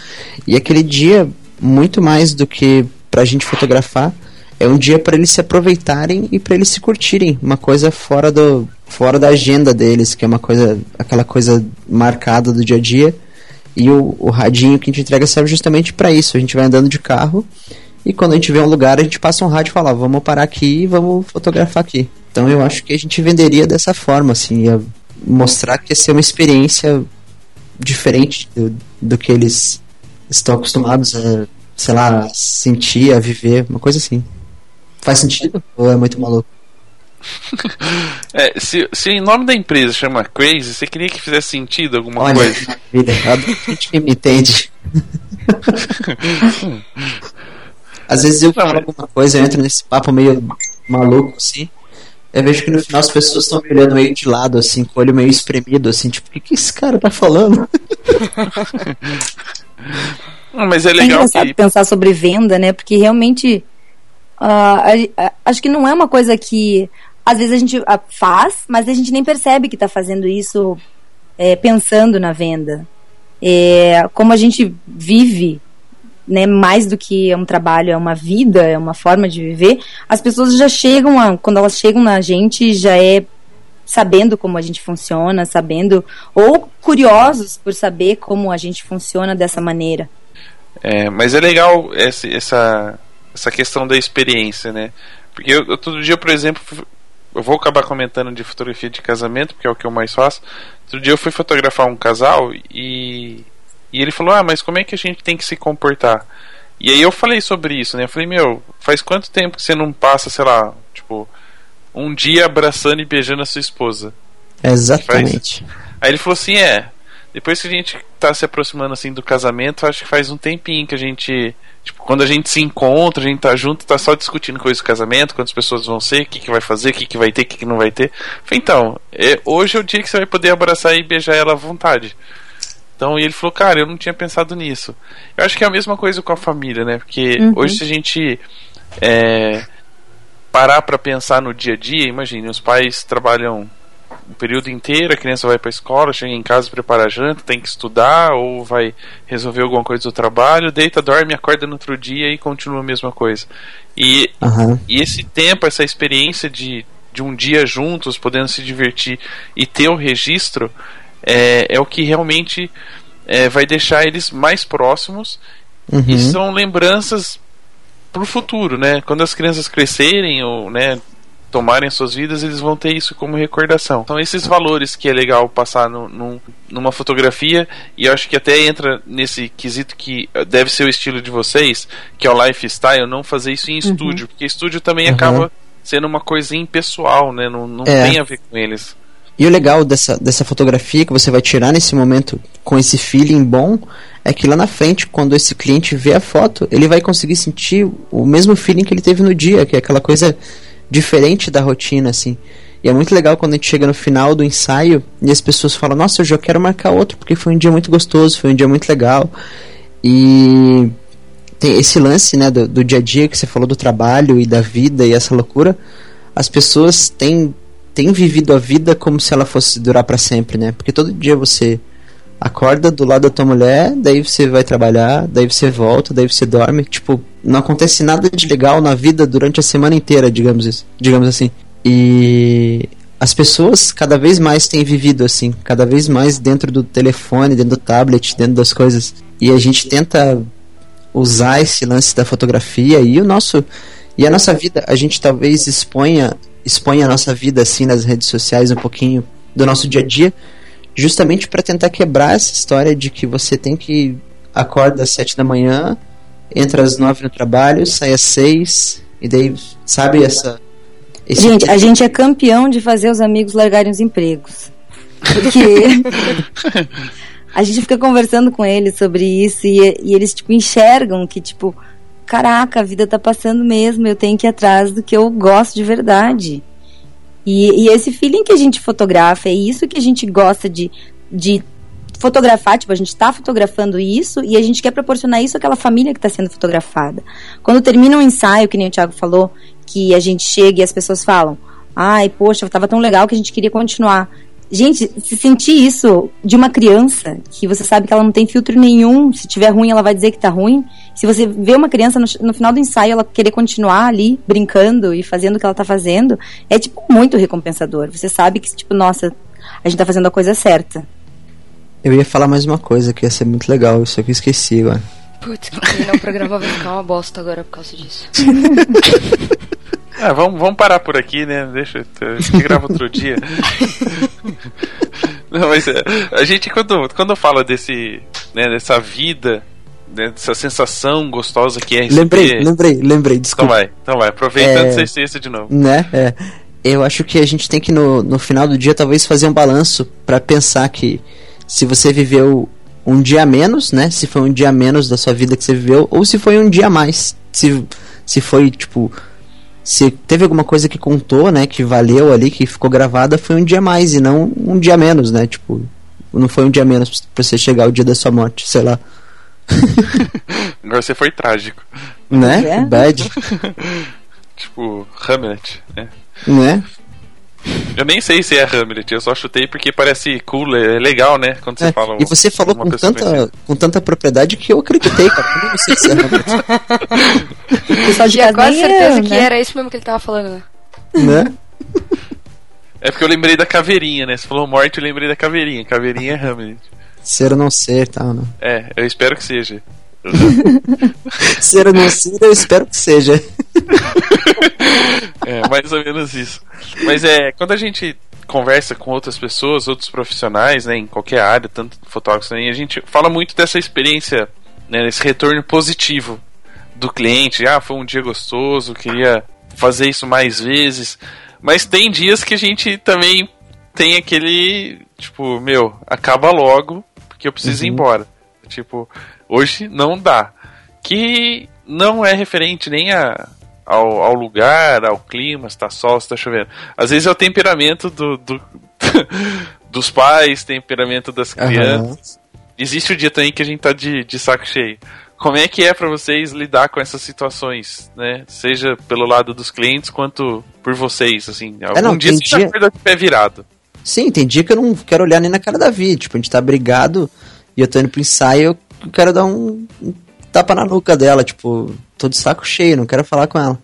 E aquele dia, muito mais do que pra gente fotografar, é um dia para eles se aproveitarem e para eles se curtirem, uma coisa fora do fora da agenda deles, que é uma coisa aquela coisa marcada do dia a dia. E o, o radinho que a gente entrega serve justamente para isso. A gente vai andando de carro e quando a gente vê um lugar, a gente passa um rádio e fala, "Ó, vamos parar aqui e vamos fotografar aqui. Então eu acho que a gente venderia dessa forma, assim, ia mostrar que ia ser uma experiência diferente do, do que eles estão acostumados a, sei lá, sentir, a viver, uma coisa assim. Faz sentido? Ou é muito maluco? É, se, se o nome da empresa chama Crazy, você queria que fizesse sentido alguma Olha, coisa? Eu adoro gente que me entende. Às vezes eu falo alguma coisa, eu entro nesse papo meio maluco, assim. Eu vejo que no final as pessoas estão me olhando meio de lado, assim, com o olho meio espremido, assim, tipo, o que, que esse cara tá falando? Não, mas é É legal engraçado que. pensar sobre venda, né? Porque realmente a- acho que não é uma coisa que às vezes a gente ah, faz, mas a gente nem percebe que está fazendo isso é, pensando na venda. É, como a gente vive, né, mais do que um trabalho, é uma vida, é uma forma de viver, as pessoas já chegam, a, quando elas chegam na gente, já é sabendo como a gente funciona, sabendo, ou curiosos por saber como a gente funciona dessa maneira. É, mas é legal essa, essa questão da experiência, né? Porque eu, eu todo dia, por exemplo, eu vou acabar comentando de fotografia de casamento, porque é o que eu mais faço. Outro dia eu fui fotografar um casal e, e ele falou: Ah, mas como é que a gente tem que se comportar? E aí eu falei sobre isso, né? Eu falei: Meu, faz quanto tempo que você não passa, sei lá, tipo, um dia abraçando e beijando a sua esposa? Exatamente. Aí ele falou assim: é. Depois que a gente tá se aproximando assim do casamento, acho que faz um tempinho que a gente. Tipo, quando a gente se encontra, a gente tá junto, tá só discutindo coisas do casamento, quantas pessoas vão ser, o que, que vai fazer, o que, que vai ter, o que, que não vai ter. Então, é, hoje é o dia que você vai poder abraçar e beijar ela à vontade. Então, e ele falou, cara, eu não tinha pensado nisso. Eu acho que é a mesma coisa com a família, né? Porque Uhum. hoje se a gente é, parar pra pensar no dia a dia, imagine, os pais trabalham o período inteiro, a criança vai pra escola, chega em casa, prepara a janta, tem que estudar ou vai resolver alguma coisa do trabalho, deita, dorme, acorda no outro dia e continua a mesma coisa. E, Aham. e esse tempo, essa experiência de, de um dia juntos, podendo se divertir e ter o registro, é, é o que realmente é, vai deixar eles mais próximos Uhum. e são lembranças pro futuro, né? Quando as crianças crescerem ou, né, tomarem suas vidas, eles vão ter isso como recordação. Então, esses valores que é legal passar no, num- numa fotografia, e eu acho que até entra nesse quesito que eh, deve ser o estilo de vocês, que é o lifestyle, não fazer isso em estúdio, porque estúdio também Uhum. acaba sendo uma coisa impessoal, né? Não, não É. tem a ver com eles. E o legal dessa, dessa fotografia que você vai tirar nesse momento com esse feeling bom é que lá na frente, quando esse cliente vê a foto, ele vai conseguir sentir o mesmo feeling que ele teve no dia, que é aquela coisa diferente da rotina, assim. E é muito legal quando a gente chega no final do ensaio e as pessoas falam: Nossa, eu já quero marcar outro porque foi um dia muito gostoso, foi um dia muito legal. E tem esse lance né, do, do dia a dia que você falou do trabalho e da vida e essa loucura. As pessoas têm tem vivido a vida como se ela fosse durar para sempre, né? Porque todo dia você acorda do lado da tua mulher, daí você vai trabalhar, daí você volta, daí você dorme, tipo, não acontece nada de legal na vida durante a semana inteira, digamos isso, digamos assim. E as pessoas cada vez mais têm vivido assim, cada vez mais dentro do telefone, dentro do tablet, dentro das coisas. E a gente tenta usar esse lance da fotografia e o nosso e a nossa vida, a gente talvez exponha exponha a nossa vida assim nas redes sociais um pouquinho do nosso dia a dia, justamente para tentar quebrar essa história de que você tem que acorda às sete da manhã, entra às nove no trabalho, sai às seis e daí sabe essa esse- Gente, a gente é campeão de fazer os amigos largarem os empregos. Porque a gente fica conversando com eles sobre isso e, e eles, tipo, enxergam que, tipo, caraca, a vida tá passando mesmo, eu tenho que ir atrás do que eu gosto de verdade. E, e esse feeling que a gente fotografa, é isso que a gente gosta de, de fotografar, tipo, a gente tá fotografando isso e a gente quer proporcionar isso àquela família que está sendo fotografada. Quando termina um ensaio, que nem o Thiago falou, que a gente chega e as pessoas falam, ai, poxa, tava tão legal que a gente queria continuar. Gente, se sentir isso de uma criança, que você sabe que ela não tem filtro nenhum, se tiver ruim ela vai dizer que tá ruim. Se você vê uma criança no, no final do ensaio ela querer continuar ali brincando e fazendo o que ela tá fazendo, é tipo muito recompensador. Você sabe que tipo, nossa, a gente tá fazendo a coisa certa. Eu ia falar mais uma coisa que ia ser muito legal, isso que eu esqueci agora. Putz, que terminar o programa vai ficar uma bosta agora por causa disso. Ah, vamos, vamos parar por aqui, né? Deixa, a gente grava outro dia. Não, mas é, a gente quando, quando fala desse, né, dessa vida, né, dessa sensação gostosa que é receber... Lembrei, lembrei, lembrei, Então desculpa. vai, então vai. Aproveitando É. essa essência de novo. Né? É. Eu acho que a gente tem que no, no final do dia talvez fazer um balanço pra pensar que se você viveu um dia menos, né? Se foi um dia menos da sua vida que você viveu, ou se foi um dia a mais. Se, se foi, tipo. Se teve alguma coisa que contou, né? Que valeu ali, que ficou gravada, foi um dia a mais e não um dia menos, né? Tipo, não foi um dia menos pra você chegar ao dia da sua morte, sei lá. Agora você foi trágico. Né? É? Bad, Tipo, Hamlet, né? né? Eu nem sei se é Hamlet, eu só chutei porque parece cool, é legal, né? Quando você É, fala. e você falou uma com pessoa tanta, com tanta propriedade que eu acreditei, cara. Eu não sei se é Hamlet, Tinha quase certeza eu, que né? era isso mesmo que ele tava falando, né? né? É porque eu lembrei da caveirinha, né? Você falou morte, eu lembrei da caveirinha. Caveirinha é Hamlet. Ser ou não ser, tal, não. É, eu espero que seja. Ser ser, eu espero que seja. É, mais ou menos isso. Mas é, quando a gente conversa com outras pessoas, outros profissionais, né, em qualquer área, tanto fotógrafos também, a gente fala muito dessa experiência, né, esse retorno positivo do cliente. Ah, foi um dia gostoso, queria fazer isso mais vezes. Mas tem dias que a gente também tem aquele, tipo, meu, acaba logo, porque eu preciso ir embora. Tipo, hoje não dá. Que não é referente nem a, ao, ao lugar, ao clima, se tá sol, se tá chovendo. Às vezes é o temperamento do, do- dos pais, temperamento das crianças. Existe o dia também que a gente tá de, de saco cheio. Como é que é pra vocês lidar com essas situações, né? Seja pelo lado dos clientes quanto por vocês, assim. Algum não, dia você dia- acorda de pé virado. Sim, tem dia que eu não quero olhar nem na cara da Vi. Tipo, a gente tá brigado e eu tô indo pro ensaio, eu quero dar um, um tapa na nuca dela. Tipo, tô de saco cheio, não quero falar com ela.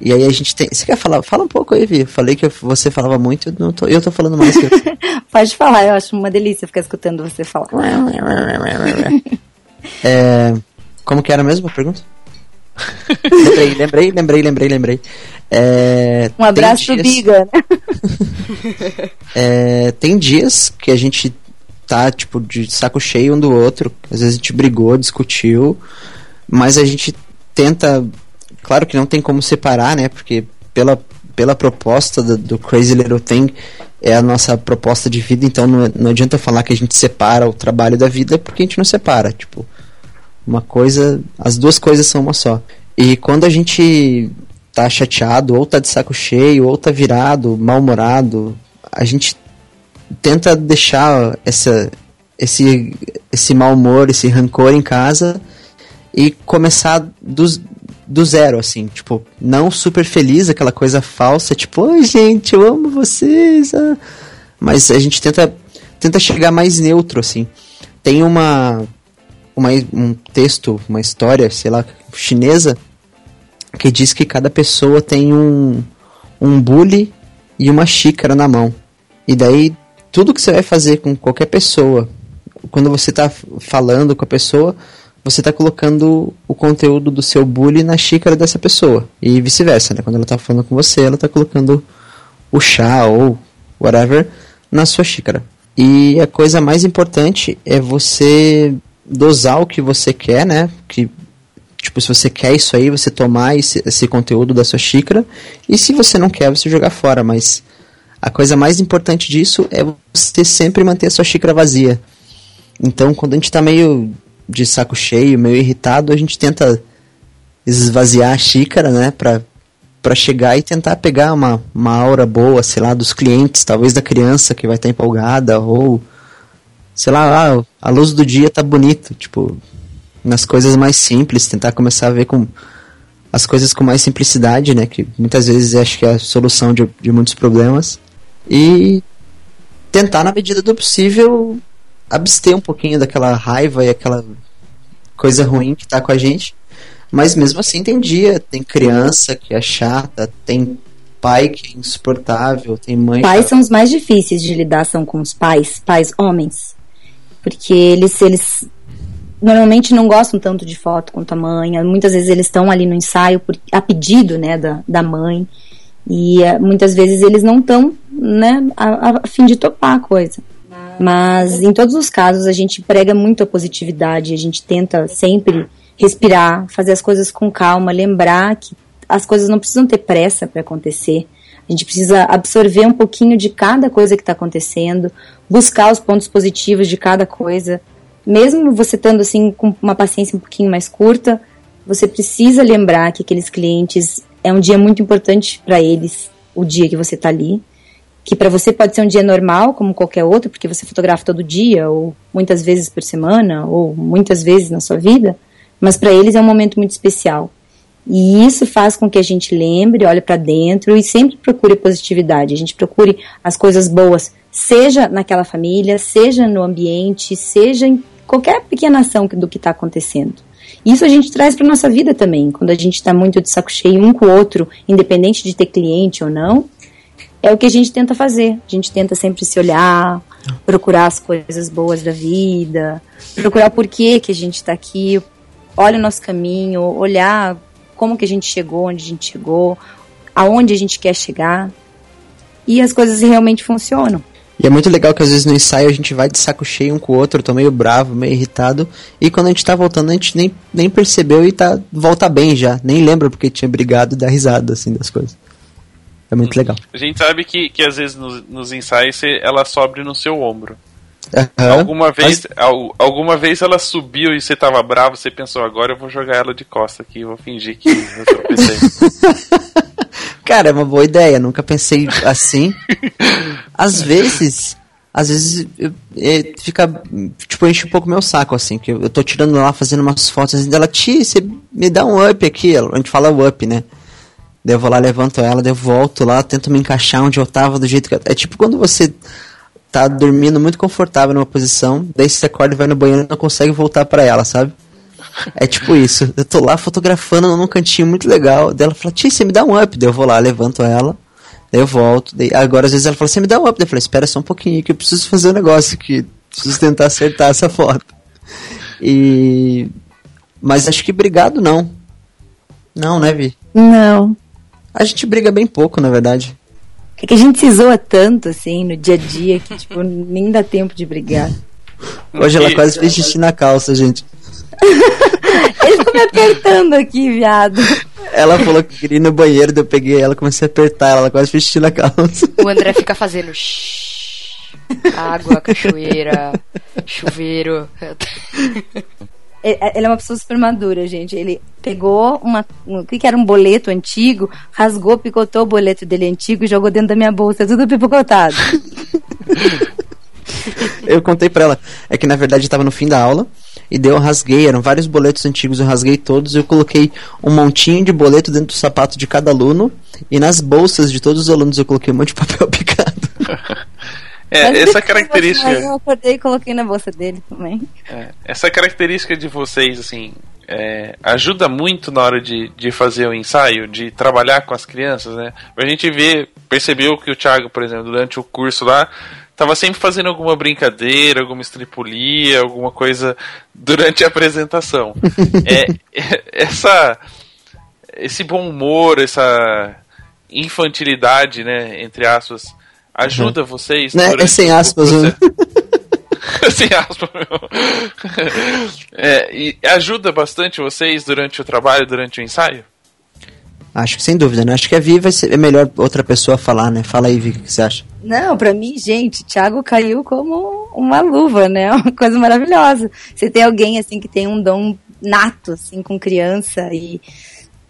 E aí a gente tem. Você quer falar? Fala um pouco aí, Vi. Falei que você falava muito, eu, tô, eu tô falando mais que você. Pode falar, eu acho uma delícia ficar escutando você falar. É, como que era mesmo a pergunta? lembrei, lembrei, lembrei, lembrei, lembrei. É, Um abraço pro dias- Biga, né? É, tem dias que a gente tá, tipo, de saco cheio um do outro. Às vezes a gente brigou, discutiu, mas a gente tenta. Claro que não tem como separar, né? Porque pela, pela proposta do, do Crazy Little Thing é a nossa proposta de vida, então não, não adianta falar que a gente separa o trabalho da vida porque a gente não separa. Tipo, uma coisa. As duas coisas são uma só. E quando a gente tá chateado, ou tá de saco cheio, ou tá virado, mal-humorado, a gente tenta deixar essa, esse, esse mau humor, esse rancor em casa e começar do, do zero, assim, tipo, não super feliz, aquela coisa falsa, tipo, oi gente, eu amo vocês, ah." mas a gente tenta, tenta chegar mais neutro, assim. Tem uma, uma, um texto, uma história, sei lá, chinesa, que diz que cada pessoa tem um, um bule e uma xícara na mão. E daí, tudo que você vai fazer com qualquer pessoa, quando você está falando com a pessoa, você está colocando o conteúdo do seu bullying na xícara dessa pessoa. E vice-versa, né? Quando ela está falando com você, ela está colocando o chá ou whatever na sua xícara. E a coisa mais importante é você dosar o que você quer, né? Que Tipo, se você quer isso aí, você tomar esse, esse conteúdo da sua xícara. E se você não quer, você jogar fora. Mas a coisa mais importante disso é você sempre manter a sua xícara vazia. Então, quando a gente tá meio de saco cheio, meio irritado, a gente tenta esvaziar a xícara, né? Pra, pra chegar e tentar pegar uma, uma aura boa, sei lá, dos clientes, talvez da criança que vai estar empolgada, ou sei lá, ah, a luz do dia tá bonito, tipo, nas coisas mais simples, tentar começar a ver com as coisas com mais simplicidade, né? Que muitas vezes acho que é a solução de, de muitos problemas. E tentar, na medida do possível, abster um pouquinho daquela raiva e aquela coisa ruim que tá com a gente. Mas mesmo assim tem dia, tem criança que é chata, tem pai que é insuportável, tem mãe Pais que... são os mais difíceis de lidar, são com os pais, pais homens. Porque eles, eles normalmente não gostam tanto de foto quanto a mãe. Muitas vezes eles estão ali no ensaio por, a pedido né, da, da mãe. E eh, muitas vezes eles não estão né, a, a fim de topar a coisa. Mas em todos os casos a gente prega muito a positividade, a gente tenta sempre respirar, fazer as coisas com calma, lembrar que as coisas não precisam ter pressa para acontecer. A gente precisa absorver um pouquinho de cada coisa que está acontecendo, buscar os pontos positivos de cada coisa. Mesmo você estando assim com uma paciência um pouquinho mais curta, você precisa lembrar que aqueles clientes é um dia muito importante para eles, o dia que você está ali, que para você pode ser um dia normal como qualquer outro, porque você fotografa todo dia ou muitas vezes por semana ou muitas vezes na sua vida, mas para eles é um momento muito especial. E isso faz com que a gente lembre, olhe para dentro e sempre procure positividade. A gente procure as coisas boas, seja naquela família, seja no ambiente, seja em qualquer pequena ação do que está acontecendo. Isso a gente traz para nossa vida também. Quando a gente está muito de saco cheio um com o outro, independente de ter cliente ou não, é o que a gente tenta fazer. A gente tenta sempre se olhar, procurar as coisas boas da vida, procurar o porquê que a gente está aqui, olha o nosso caminho, olhar como que a gente chegou, onde a gente chegou, aonde a gente quer chegar. E as coisas realmente funcionam. E é muito legal que às vezes no ensaio a gente vai de saco cheio um com o outro, tô meio bravo, meio irritado, e quando a gente tá voltando a gente nem, nem percebeu e tá, volta bem já, nem lembra porque tinha brigado e dá risada assim das coisas. É muito legal. A gente sabe que, que às vezes nos, nos ensaios ela sobe no seu ombro. Aham. Alguma vez, al- alguma vez ela subiu e você tava bravo, você pensou, agora eu vou jogar ela de costa aqui, vou fingir que eu tropecei. Cara, é uma boa ideia, nunca pensei assim. Às vezes, às vezes eu- é, fica, tipo, enche um pouco meu saco, assim, que eu, eu tô tirando lá, fazendo umas fotos assim, dela, Ti, você me dá um up aqui, a gente fala up, né? Daí eu vou lá, levanto ela, daí eu volto lá, tento me encaixar onde eu tava, do jeito que eu... É tipo quando você tá dormindo muito confortável numa posição, daí você acorda e vai no banheiro e não consegue voltar pra ela, sabe? É tipo isso. Eu tô lá fotografando num cantinho muito legal. Daí ela fala, Tia, você me dá um up. Daí eu vou lá, levanto ela. Daí eu volto. Daí, agora às vezes ela fala, você me dá um up. Daí eu falei, espera só um pouquinho que eu preciso fazer um negócio aqui. Preciso tentar acertar essa foto. E. Mas acho que obrigado não. Não, né, Vi? Não. A gente briga bem pouco, na verdade. É que a gente se zoa tanto, assim, no dia a dia, que, tipo, nem dá tempo de brigar. Hoje ela quase fez xixi na calça, gente. Eles estão me apertando aqui, viado. Ela falou que queria ir no banheiro, daí eu peguei ela, comecei a apertar ela, ela quase fez xixi na calça. O André fica fazendo água, cachoeira, chuveiro. Ele é uma pessoa super madura, gente. Ele pegou uma, um, o que que era um boleto antigo, rasgou, picotou o boleto dele antigo e jogou dentro da minha bolsa, tudo pipocotado. Eu contei pra ela, é que na verdade tava no fim da aula, e daí eu rasguei, eram vários boletos antigos, eu rasguei todos, eu coloquei um montinho de boleto dentro do sapato de cada aluno, e nas bolsas de todos os alunos eu coloquei um monte de papel picado. É, Mas essa característica. Eu acordei e coloquei na bolsa dele também. É, essa característica de vocês, assim, é, ajuda muito na hora de, de fazer o ensaio, de trabalhar com as crianças, né? A gente vê, percebeu que o Thiago, por exemplo, durante o curso lá, tava sempre fazendo alguma brincadeira, alguma estripulia, alguma coisa durante a apresentação. é, é, essa, esse bom humor, essa infantilidade, né, entre aspas, ajuda vocês Né? É sem aspas, né? Sem aspas, meu. É, e ajuda bastante vocês durante o trabalho, durante o ensaio? Acho que sem dúvida, né? Acho que a Vi vai ser é melhor outra pessoa falar, né? Fala aí, Vi, o que você acha? Não, pra mim, gente, Thiago caiu como uma luva, né? Uma coisa maravilhosa. Você tem alguém, assim, que tem um dom nato, assim, com criança e...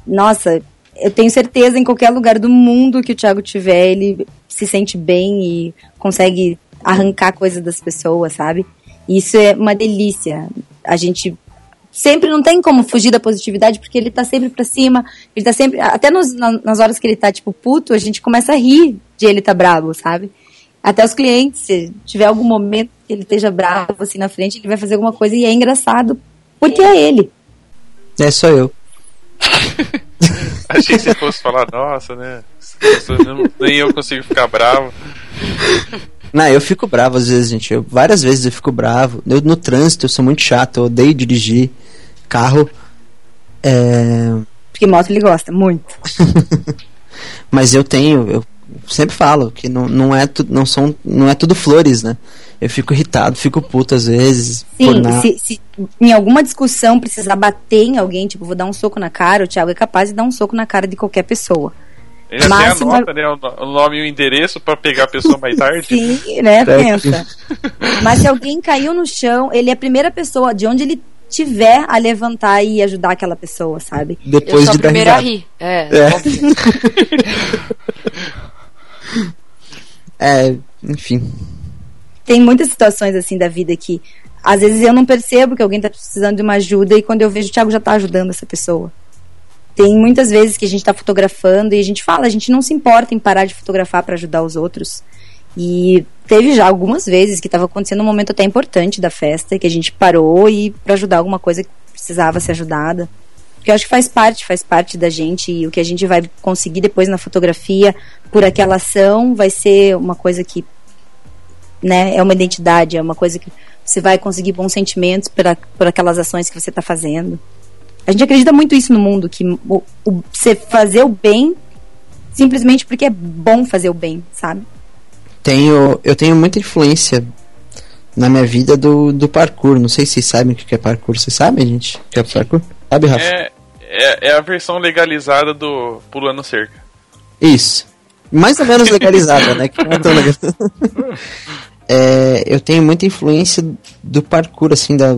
Nossa, eu tenho certeza em qualquer lugar do mundo que o Thiago tiver, ele se sente bem e consegue arrancar coisas das pessoas, sabe? E isso é uma delícia. A gente sempre não tem como fugir da positividade, porque ele tá sempre pra cima, ele tá sempre, até nos- na- nas horas que ele tá, tipo, puto, a gente começa a rir de ele tá bravo, sabe? Até os clientes, se tiver algum momento que ele esteja bravo, assim, na frente, ele vai fazer alguma coisa e é engraçado, porque é ele. É, sou eu. Achei que você fosse falar, nossa, né? Nem eu consigo ficar bravo. Não, eu fico bravo às vezes, gente. Eu, várias vezes eu fico bravo. Eu, no trânsito eu sou muito chato, eu odeio dirigir carro. É, Porque moto ele gosta, muito. mas eu tenho, eu sempre falo que não, não, é tu, não, são, não é tudo flores, né? Eu fico irritado, fico puto às vezes. Sim, se, se em alguma discussão precisar bater em alguém, tipo, vou dar um soco na cara, o Thiago é capaz de dar um soco na cara de qualquer pessoa. Ele Mas até anota, né, o no- o nome e o endereço pra pegar a pessoa mais tarde. Sim, né? Certo. Pensa. Mas se alguém caiu no chão, ele é a primeira pessoa, de onde ele tiver, a levantar e ajudar aquela pessoa, sabe? Eu Depois sou a de dar primeira a rir. É, É. É, enfim. Tem muitas situações assim da vida que às vezes eu não percebo que alguém tá precisando de uma ajuda e quando eu vejo o Thiago já tá ajudando essa pessoa. Tem muitas vezes que a gente tá fotografando e a gente fala, a gente não se importa em parar de fotografar para ajudar os outros. E teve já algumas vezes que estava acontecendo um momento até importante da festa que a gente parou e para ajudar alguma coisa que precisava ser ajudada. Porque eu acho que faz parte, faz parte da gente e o que a gente vai conseguir depois na fotografia por aquela ação vai ser uma coisa que né, é uma identidade, é uma coisa que você vai conseguir bons sentimentos por, por aquelas ações que você está fazendo. A gente acredita muito isso no mundo, que o, o- você fazer o bem simplesmente porque é bom fazer o bem, sabe? Tenho, eu tenho muita influência na minha vida do, do parkour. Não sei se vocês sabem o que é parkour. Vocês sabem, gente? O que é parkour? Sabe, Rafa? É, é, é a versão legalizada do Pulando Cerca. Isso. Mais ou menos legalizada, né? Que não é tão legal. É, eu tenho muita influência do parkour, assim, da,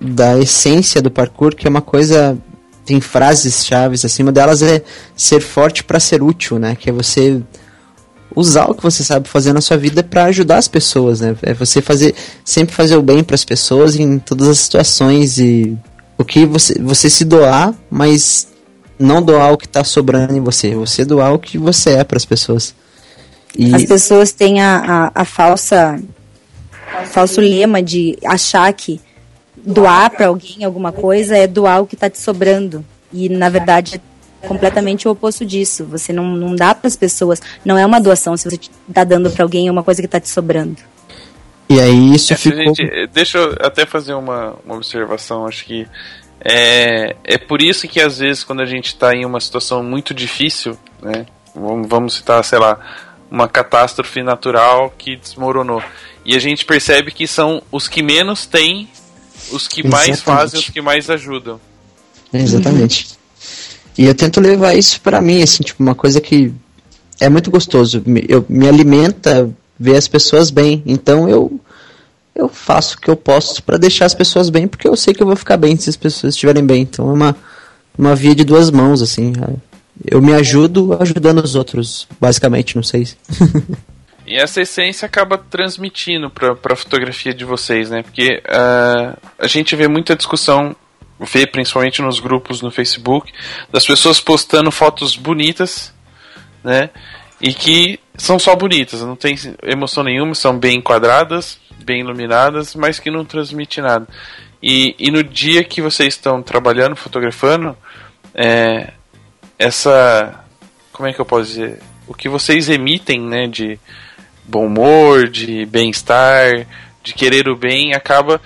da essência do parkour, que é uma coisa. Tem frases chaves, uma delas é ser forte para ser útil, né? Que é você usar o que você sabe fazer na sua vida para ajudar as pessoas, né? É você fazer sempre fazer o bem para as pessoas em todas as situações e o que você você se doar, mas não doar o que tá sobrando em você, você doar o que você é para as pessoas. E As pessoas têm a, a, a falsa falso lema de achar que doar para alguém alguma coisa é doar o que está te sobrando. E na verdade é completamente o oposto disso. Você não, não dá para as pessoas, não é uma doação se você está dando para alguém uma coisa que está te sobrando. e aí isso Essa ficou gente, deixa eu até fazer uma, uma observação. Acho que É, é por isso que às vezes quando a gente está em uma situação muito difícil, né? Vamos, vamos citar, sei lá, uma catástrofe natural que desmoronou. E a gente percebe que são os que menos têm, os que mais Exatamente. fazem, os que mais ajudam. Exatamente. E eu tento levar isso pra mim, assim, tipo, uma coisa que é muito gostoso. Eu, me alimenta ver as pessoas bem. Então eu eu faço o que eu posso pra deixar as pessoas bem, porque eu sei que eu vou ficar bem se as pessoas estiverem bem. Então é uma, uma via de duas mãos, assim. Eu me ajudo ajudando os outros, basicamente, não sei. E essa essência acaba transmitindo para a fotografia de vocês, né? Porque ah, a gente vê muita discussão, vê principalmente nos grupos no Facebook, das pessoas postando fotos bonitas, né? E que são só bonitas, não tem emoção nenhuma, são bem enquadradas, bem iluminadas, mas que não transmite nada. E, e no dia que vocês estão trabalhando, fotografando, é, essa. Como é que eu posso dizer? O que vocês emitem, né? De bom humor, de bem-estar, de querer o bem, acaba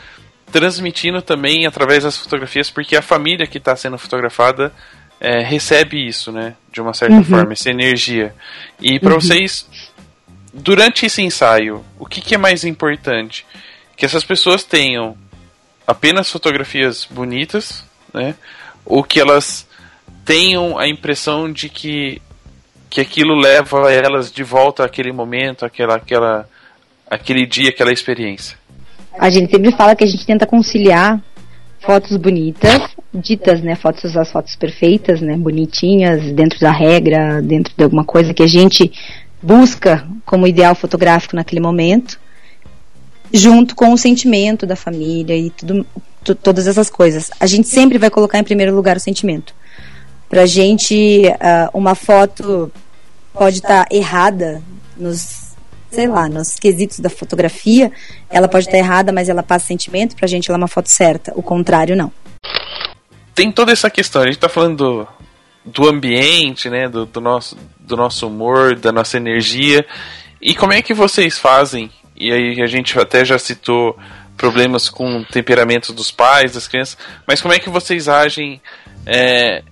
transmitindo também através das fotografias, porque a família que está sendo fotografada é, recebe isso, né? De uma certa forma, essa energia. E para vocês, durante esse ensaio, o que, que é mais importante? Que essas pessoas tenham apenas fotografias bonitas, né? Ou que elas tenham a impressão de que que aquilo leva elas de volta àquele momento, àquela, àquela, aquele dia, aquela experiência. A gente sempre fala que a gente tenta conciliar fotos bonitas, ditas, né, fotos as fotos perfeitas, né, bonitinhas, dentro da regra, dentro de alguma coisa que a gente busca como ideal fotográfico naquele momento, junto com o sentimento da família e tudo, tu- todas essas coisas. A gente sempre vai colocar em primeiro lugar o sentimento. Pra gente, ah, uma foto pode estar errada nos, sei lá, nos quesitos da fotografia, ela pode estar errada, mas ela passa sentimento, pra gente ela é uma foto certa. O contrário, não. Tem toda essa questão, a gente tá falando do, do ambiente, né, do, do nosso, do nosso humor, da nossa energia. E como é que vocês fazem? E aí a gente até já citou problemas com o temperamento dos pais, das crianças, mas como é que vocês agem é,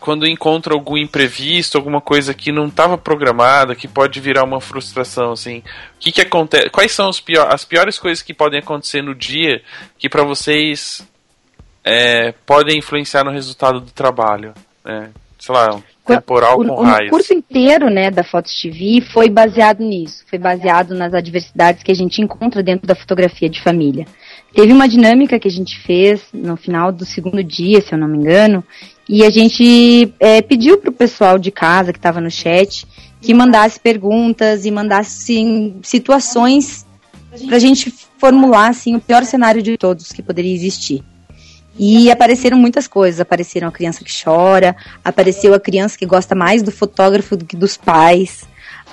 quando encontram algum imprevisto, alguma coisa que não estava programada, que pode virar uma frustração, assim? O que que acontece? Quais são pior, as piores coisas que podem acontecer no dia que para vocês é, podem influenciar no resultado do trabalho? Né? Sei lá, um temporal o, com o raios. curso inteiro, né, da Fotos TV foi baseado nisso, foi baseado nas adversidades que a gente encontra dentro da fotografia de família. Teve uma dinâmica que a gente fez no final do segundo dia, se eu não me engano, e a gente é, pediu para o pessoal de casa que estava no chat que mandasse perguntas e mandasse situações para a gente formular assim, o pior cenário de todos que poderia existir. E apareceram muitas coisas. Apareceram a criança que chora, apareceu a criança que gosta mais do fotógrafo do que dos pais.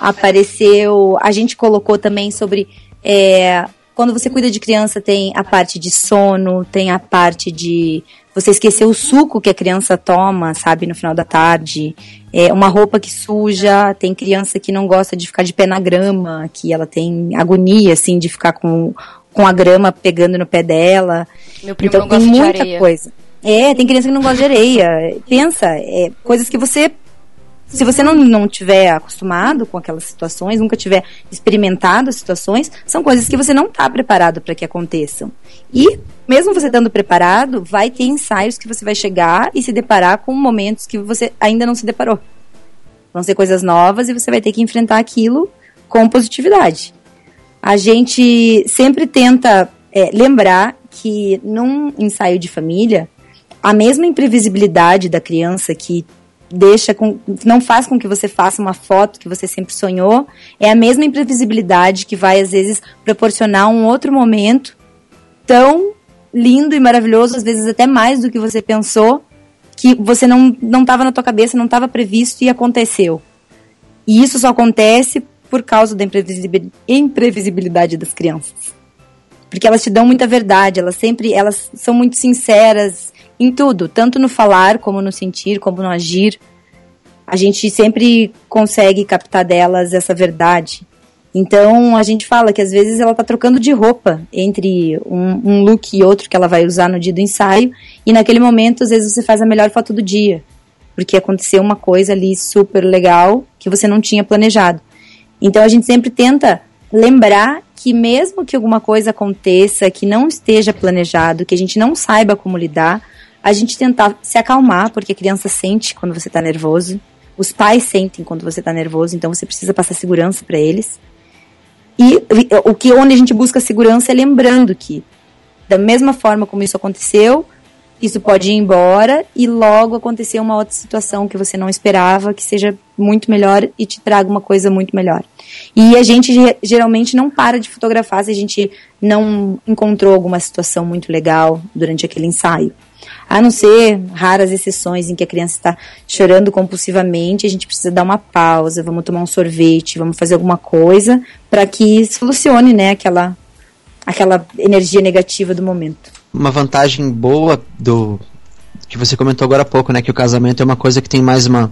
Apareceu. A gente colocou também sobre. é, quando você cuida de criança, tem a parte de sono, tem a parte de você esquecer o suco que a criança toma, sabe, no final da tarde. É, uma roupa que suja, tem criança que não gosta de ficar de pé na grama, que ela tem agonia, assim, de ficar com, com a grama pegando no pé dela. Meu primo Então não tem gosta de muita areia. coisa. É, tem criança que não gosta de areia. Pensa, é, coisas que você. Se você não, não tiver acostumado com aquelas situações, nunca tiver experimentado as situações, são coisas que você não está preparado para que aconteçam. E, mesmo você estando preparado, vai ter ensaios que você vai chegar e se deparar com momentos que você ainda não se deparou. Vão ser coisas novas e você vai ter que enfrentar aquilo com positividade. A gente sempre tenta é, lembrar que num ensaio de família, a mesma imprevisibilidade da criança que deixa com, não faz com que você faça uma foto que você sempre sonhou, é a mesma imprevisibilidade que vai às vezes proporcionar um outro momento tão lindo e maravilhoso, às vezes até mais do que você pensou, que você não não estava na tua cabeça, não estava previsto e aconteceu. E isso só acontece por causa da imprevisibil- imprevisibilidade das crianças. Porque elas te dão muita verdade, elas sempre, elas são muito sinceras em tudo, tanto no falar, como no sentir, como no agir. A gente sempre consegue captar delas essa verdade. Então a gente fala que às vezes ela tá trocando de roupa entre um, um look e outro que ela vai usar no dia do ensaio, e naquele momento às vezes você faz a melhor foto do dia, porque aconteceu uma coisa ali super legal que você não tinha planejado. Então a gente sempre tenta lembrar que mesmo que alguma coisa aconteça, que não esteja planejado, que a gente não saiba como lidar, a gente tentar se acalmar, porque a criança sente quando você está nervoso, os pais sentem quando você está nervoso, então você precisa passar segurança para eles. E o que onde a gente busca segurança é lembrando que da mesma forma como isso aconteceu, isso pode ir embora e logo acontecer uma outra situação que você não esperava, que seja muito melhor e te traga uma coisa muito melhor. E a gente geralmente não para de fotografar se a gente não encontrou alguma situação muito legal durante aquele ensaio. A não ser raras exceções em que a criança está chorando compulsivamente, a gente precisa dar uma pausa, vamos tomar um sorvete, vamos fazer alguma coisa para que solucione, né, aquela aquela energia negativa do momento. Uma vantagem boa do que você comentou agora há pouco, né, que o casamento é uma coisa que tem mais uma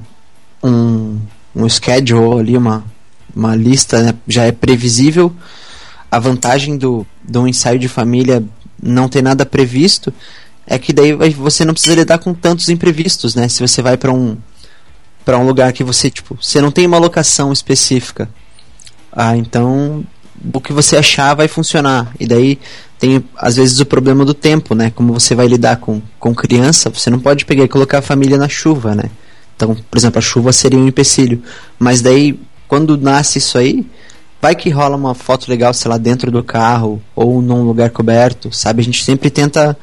um, um schedule ali, uma uma lista, né, já é previsível. A vantagem do, do ensaio de família não ter nada previsto é que daí você não precisa lidar com tantos imprevistos, né? Se você vai para um para um lugar que você tipo, você não tem uma locação específica. Ah, então o que você achar vai funcionar. E daí tem às vezes o problema do tempo, né? Como você vai lidar com, com criança, você não pode pegar e colocar a família na chuva, né? Então, por exemplo, a chuva seria um empecilho. Mas daí, quando nasce isso aí, vai que rola uma foto legal, sei lá, dentro do carro ou num lugar coberto, sabe? A gente sempre tenta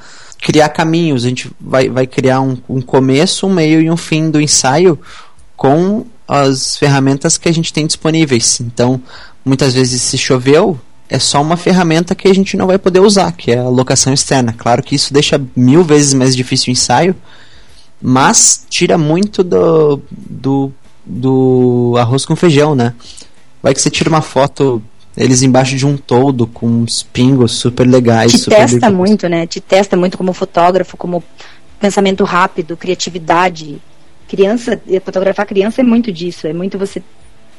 criar caminhos, a gente vai, vai criar um, um começo, um meio e um fim do ensaio com as ferramentas que a gente tem disponíveis. Então, muitas vezes se choveu, é só uma ferramenta que a gente não vai poder usar, que é a locação externa. Claro que isso deixa mil vezes mais difícil o ensaio, mas tira muito do, do, do arroz com feijão, né? Vai que você tira uma foto eles embaixo de um todo com uns pingos super legais. Te super testa muito, né? Te testa muito como fotógrafo, como pensamento rápido, criatividade. Criança, fotografar criança é muito disso, é muito você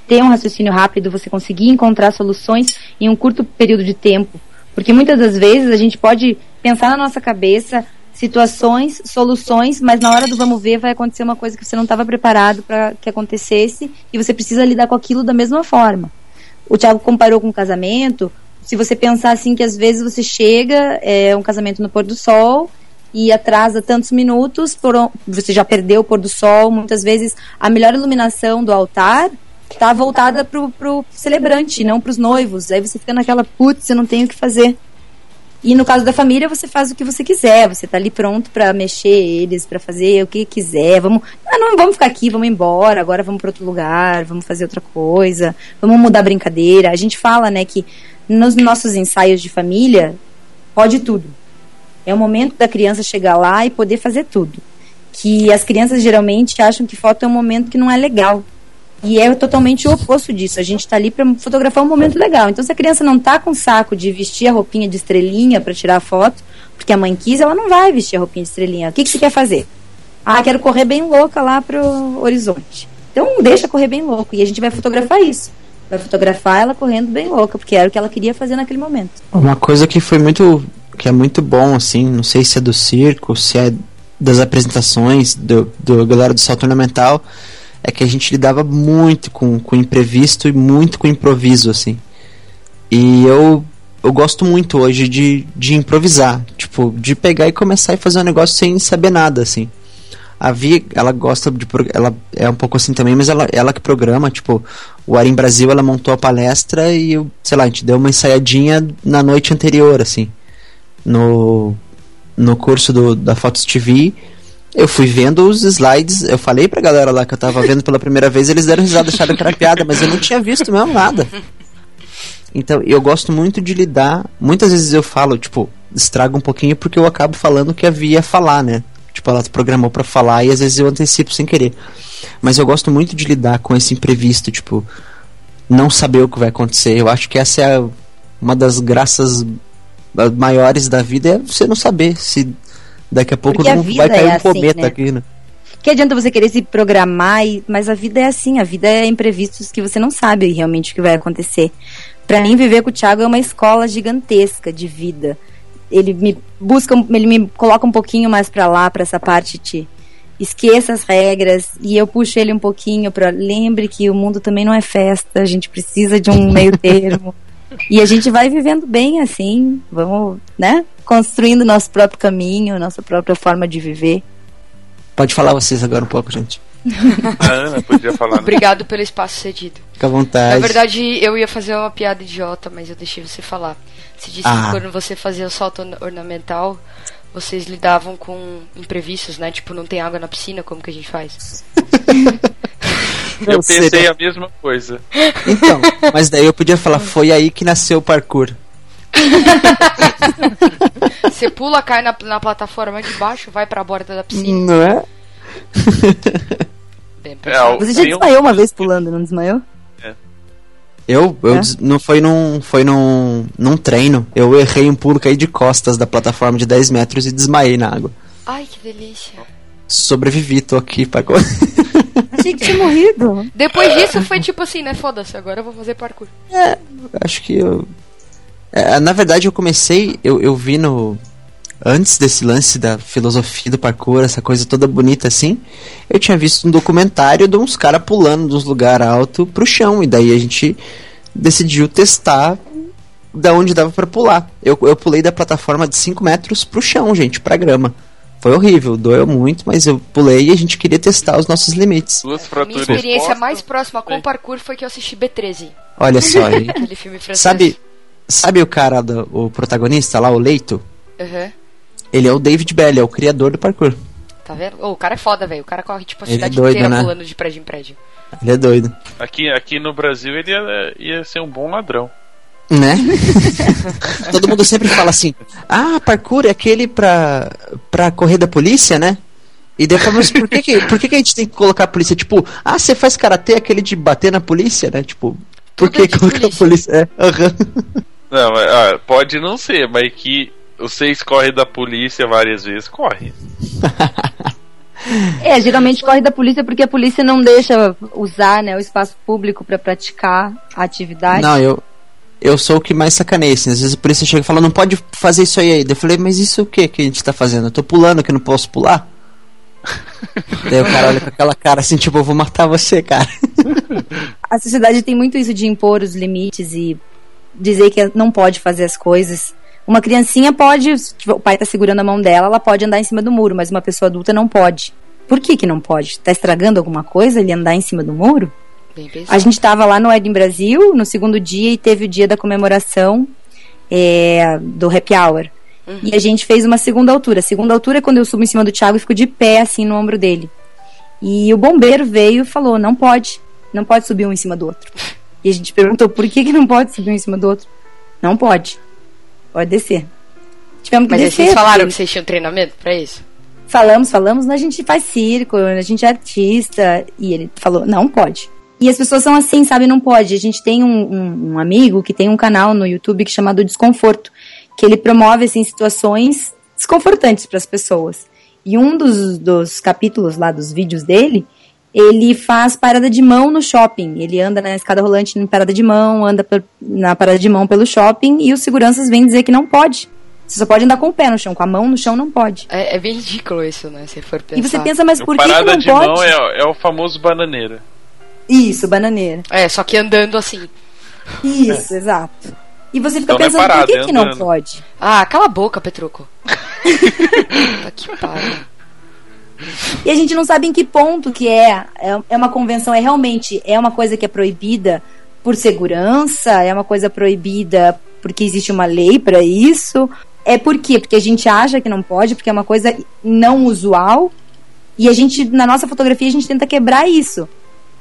ter um raciocínio rápido, você conseguir encontrar soluções em um curto período de tempo. Porque muitas das vezes a gente pode pensar na nossa cabeça situações, soluções, mas na hora do vamos ver vai acontecer uma coisa que você não estava preparado para que acontecesse e você precisa lidar com aquilo da mesma forma o Thiago comparou com um casamento. Se você pensar assim que às vezes você chega, é um casamento no pôr do sol e atrasa tantos minutos, por, você já perdeu o pôr do sol, muitas vezes a melhor iluminação do altar está voltada pro, pro celebrante, não para os noivos. Aí você fica naquela, putz, eu não tenho o que fazer. E no caso da família, você faz o que você quiser, você tá ali pronto para mexer eles, para fazer o que quiser. Vamos, ah, não vamos ficar aqui, vamos embora, agora vamos para outro lugar, vamos fazer outra coisa, vamos mudar a brincadeira. A gente fala, né, que nos nossos ensaios de família pode tudo. É o momento da criança chegar lá e poder fazer tudo. Que as crianças geralmente acham que foto é um momento que não é legal. E é totalmente o oposto disso. A gente está ali para fotografar um momento legal. Então, se a criança não está com saco de vestir a roupinha de estrelinha para tirar a foto, porque a mãe quis, ela não vai vestir a roupinha de estrelinha. O que, que você quer fazer? Ah, quero correr bem louca lá pro horizonte. Então, deixa correr bem louco. E a gente vai fotografar isso. Vai fotografar ela correndo bem louca, porque era o que ela queria fazer naquele momento. Uma coisa que foi muito. que é muito bom, assim, não sei se é do circo, se é das apresentações do, do galera do salto ornamental é que a gente lidava muito com, com imprevisto e muito com improviso, assim. E eu, eu gosto muito hoje de, de improvisar, tipo, de pegar e começar e fazer um negócio sem saber nada, assim. A Vi, ela gosta de. Ela é um pouco assim também, mas ela, ela que programa, tipo, o Arim Brasil, ela montou a palestra e, eu, sei lá, a gente deu uma ensaiadinha na noite anterior, assim. No, no curso do, da Fotos TV eu fui vendo os slides, eu falei pra galera lá que eu tava vendo pela primeira vez, eles deram risada, acharam que era piada, mas eu não tinha visto mesmo nada. Então, eu gosto muito de lidar. Muitas vezes eu falo, tipo, estrago um pouquinho porque eu acabo falando o que havia falar, né? Tipo, ela programou para falar e às vezes eu antecipo sem querer. Mas eu gosto muito de lidar com esse imprevisto, tipo, não saber o que vai acontecer. Eu acho que essa é a, uma das graças maiores da vida é você não saber se Daqui a pouco não vai cair é um assim, cometa né? aqui, né? Que adianta você querer se programar, e, mas a vida é assim, a vida é imprevistos que você não sabe realmente o que vai acontecer. Pra mim, viver com o Thiago é uma escola gigantesca de vida. Ele me busca, ele me coloca um pouquinho mais pra lá, pra essa parte de esqueça as regras e eu puxo ele um pouquinho para lembre que o mundo também não é festa, a gente precisa de um meio termo. E a gente vai vivendo bem assim, vamos, né? Construindo nosso próprio caminho, nossa própria forma de viver. Pode falar vocês agora um pouco, gente. A Ana podia falar. né? Obrigado pelo espaço cedido. Fica à vontade. Na verdade, eu ia fazer uma piada idiota, mas eu deixei você falar. Você disse Ah. que quando você fazia o salto orna- ornamental, vocês lidavam com imprevistos, né? Tipo, não tem água na piscina, como que a gente faz? Eu pensei a mesma coisa. Então, mas daí eu podia falar, foi aí que nasceu o parkour. Você pula, cai na, na plataforma de baixo, vai pra borda da piscina. Não é? Bem É, Você já tem um- desmaiou uma vez pulando, não desmaiou? Eu, eu É? des- não foi num, foi num, num treino. Eu errei um pulo, caí de costas da plataforma de 10 metros e desmaiei na água. Ai, que delícia. Sobrevivi, tô aqui pra Achei que tinha morrido. Depois disso foi tipo assim, né? Foda-se, agora eu vou fazer parkour. Acho que eu. É, na verdade, eu comecei, eu, eu vi no. Antes desse lance da filosofia do parkour, essa coisa toda bonita assim, eu tinha visto um documentário de uns caras pulando de uns lugares altos pro chão, e daí a gente decidiu testar da onde dava pra pular. Eu, eu pulei da plataforma de 5 metros pro chão, gente, pra grama. Foi horrível, doeu muito, mas eu pulei e a gente queria testar os nossos limites. Duas Minha experiência mais próxima com o parkour foi que eu assisti B13, Olha só, aí. aquele filme francês. sabe, sabe o cara, do, o protagonista lá, o Leito? Aham. Ele é o David Bell, é o criador do parkour. Tá vendo? Ô, o cara é foda, velho. O cara corre tipo a Ele é cidade doido, inteira né? pulando de prédio em prédio. Ele é doido. Aqui, aqui no Brasil ele ia, ia ser um bom ladrão. Né? Todo mundo sempre fala assim: ah, parkour é aquele pra, pra correr da polícia, né? E depois, mas por que, que, por que, que a gente tem que colocar a polícia? Tipo, ah, você faz karatê aquele de bater na polícia, né? Tipo, por Tudo é que de colocar a polícia? É, aham. Não, mas, ah, pode não ser, mas que vocês correm da polícia várias vezes, corre. É, geralmente corre da polícia porque a polícia não deixa usar né, o espaço público pra praticar a atividade. Não, eu. Eu sou o que mais sacaneia, assim. Às vezes a polícia chega e fala, não pode fazer isso aí aí. Eu falei, mas isso o que que a gente tá fazendo? Eu tô pulando que eu não posso pular? Daí o cara olha com aquela cara assim, tipo, eu vou matar você, cara. A sociedade tem muito isso de impor os limites e dizer que não pode fazer as coisas. Uma criancinha pode, se o pai tá segurando a mão dela, ela pode andar em cima do muro, mas uma pessoa adulta não pode. Por que que não pode? Tá estragando alguma coisa ele andar em cima do muro? A gente estava lá no Ed em Brasil, no segundo dia, e teve o dia da comemoração é, do happy hour. E a gente fez uma segunda altura. A segunda altura é quando eu subo em cima do Thiago e fico de pé, assim, no ombro dele. E o bombeiro veio e falou, não pode. Não pode subir um em cima do outro. E a gente perguntou, por que, que não pode subir um em cima do outro? Não pode. Pode descer. Tivemos que Mas descer. vocês falaram porque- que vocês tinham treinamento pra isso? Falamos, falamos, a gente faz circo, a gente é artista. E ele falou, não pode. E as pessoas são assim, sabe, não pode. A gente tem um, um- um amigo que tem um canal no YouTube que é chamado Desconforto, que ele promove, assim, situações desconfortantes para as pessoas. E um dos, dos capítulos lá, dos vídeos dele, ele faz parada de mão no shopping. Ele anda na escada rolante em parada de mão, anda per- na parada de mão pelo shopping e os seguranças vêm dizer que não pode. Você só pode andar com o pé no chão, com a mão no chão não pode. É, é bem ridículo isso, né? Se for pensar. E você pensa, mas O por que, que parada não de pode? mão é, é o famoso bananeira. Isso, bananeira. É, só que andando assim. Isso, exato. E você fica Então é pensando, parado, por que, é que não pode? Ah, cala a boca, Petruco. Que pariu. E a gente não sabe em que ponto que é. É, é uma convenção, é realmente é uma coisa que é proibida por segurança, é uma coisa proibida porque existe uma lei para isso. É por quê? Porque a gente acha que não pode, porque é uma coisa não usual. E a gente, na nossa fotografia, a gente tenta quebrar isso.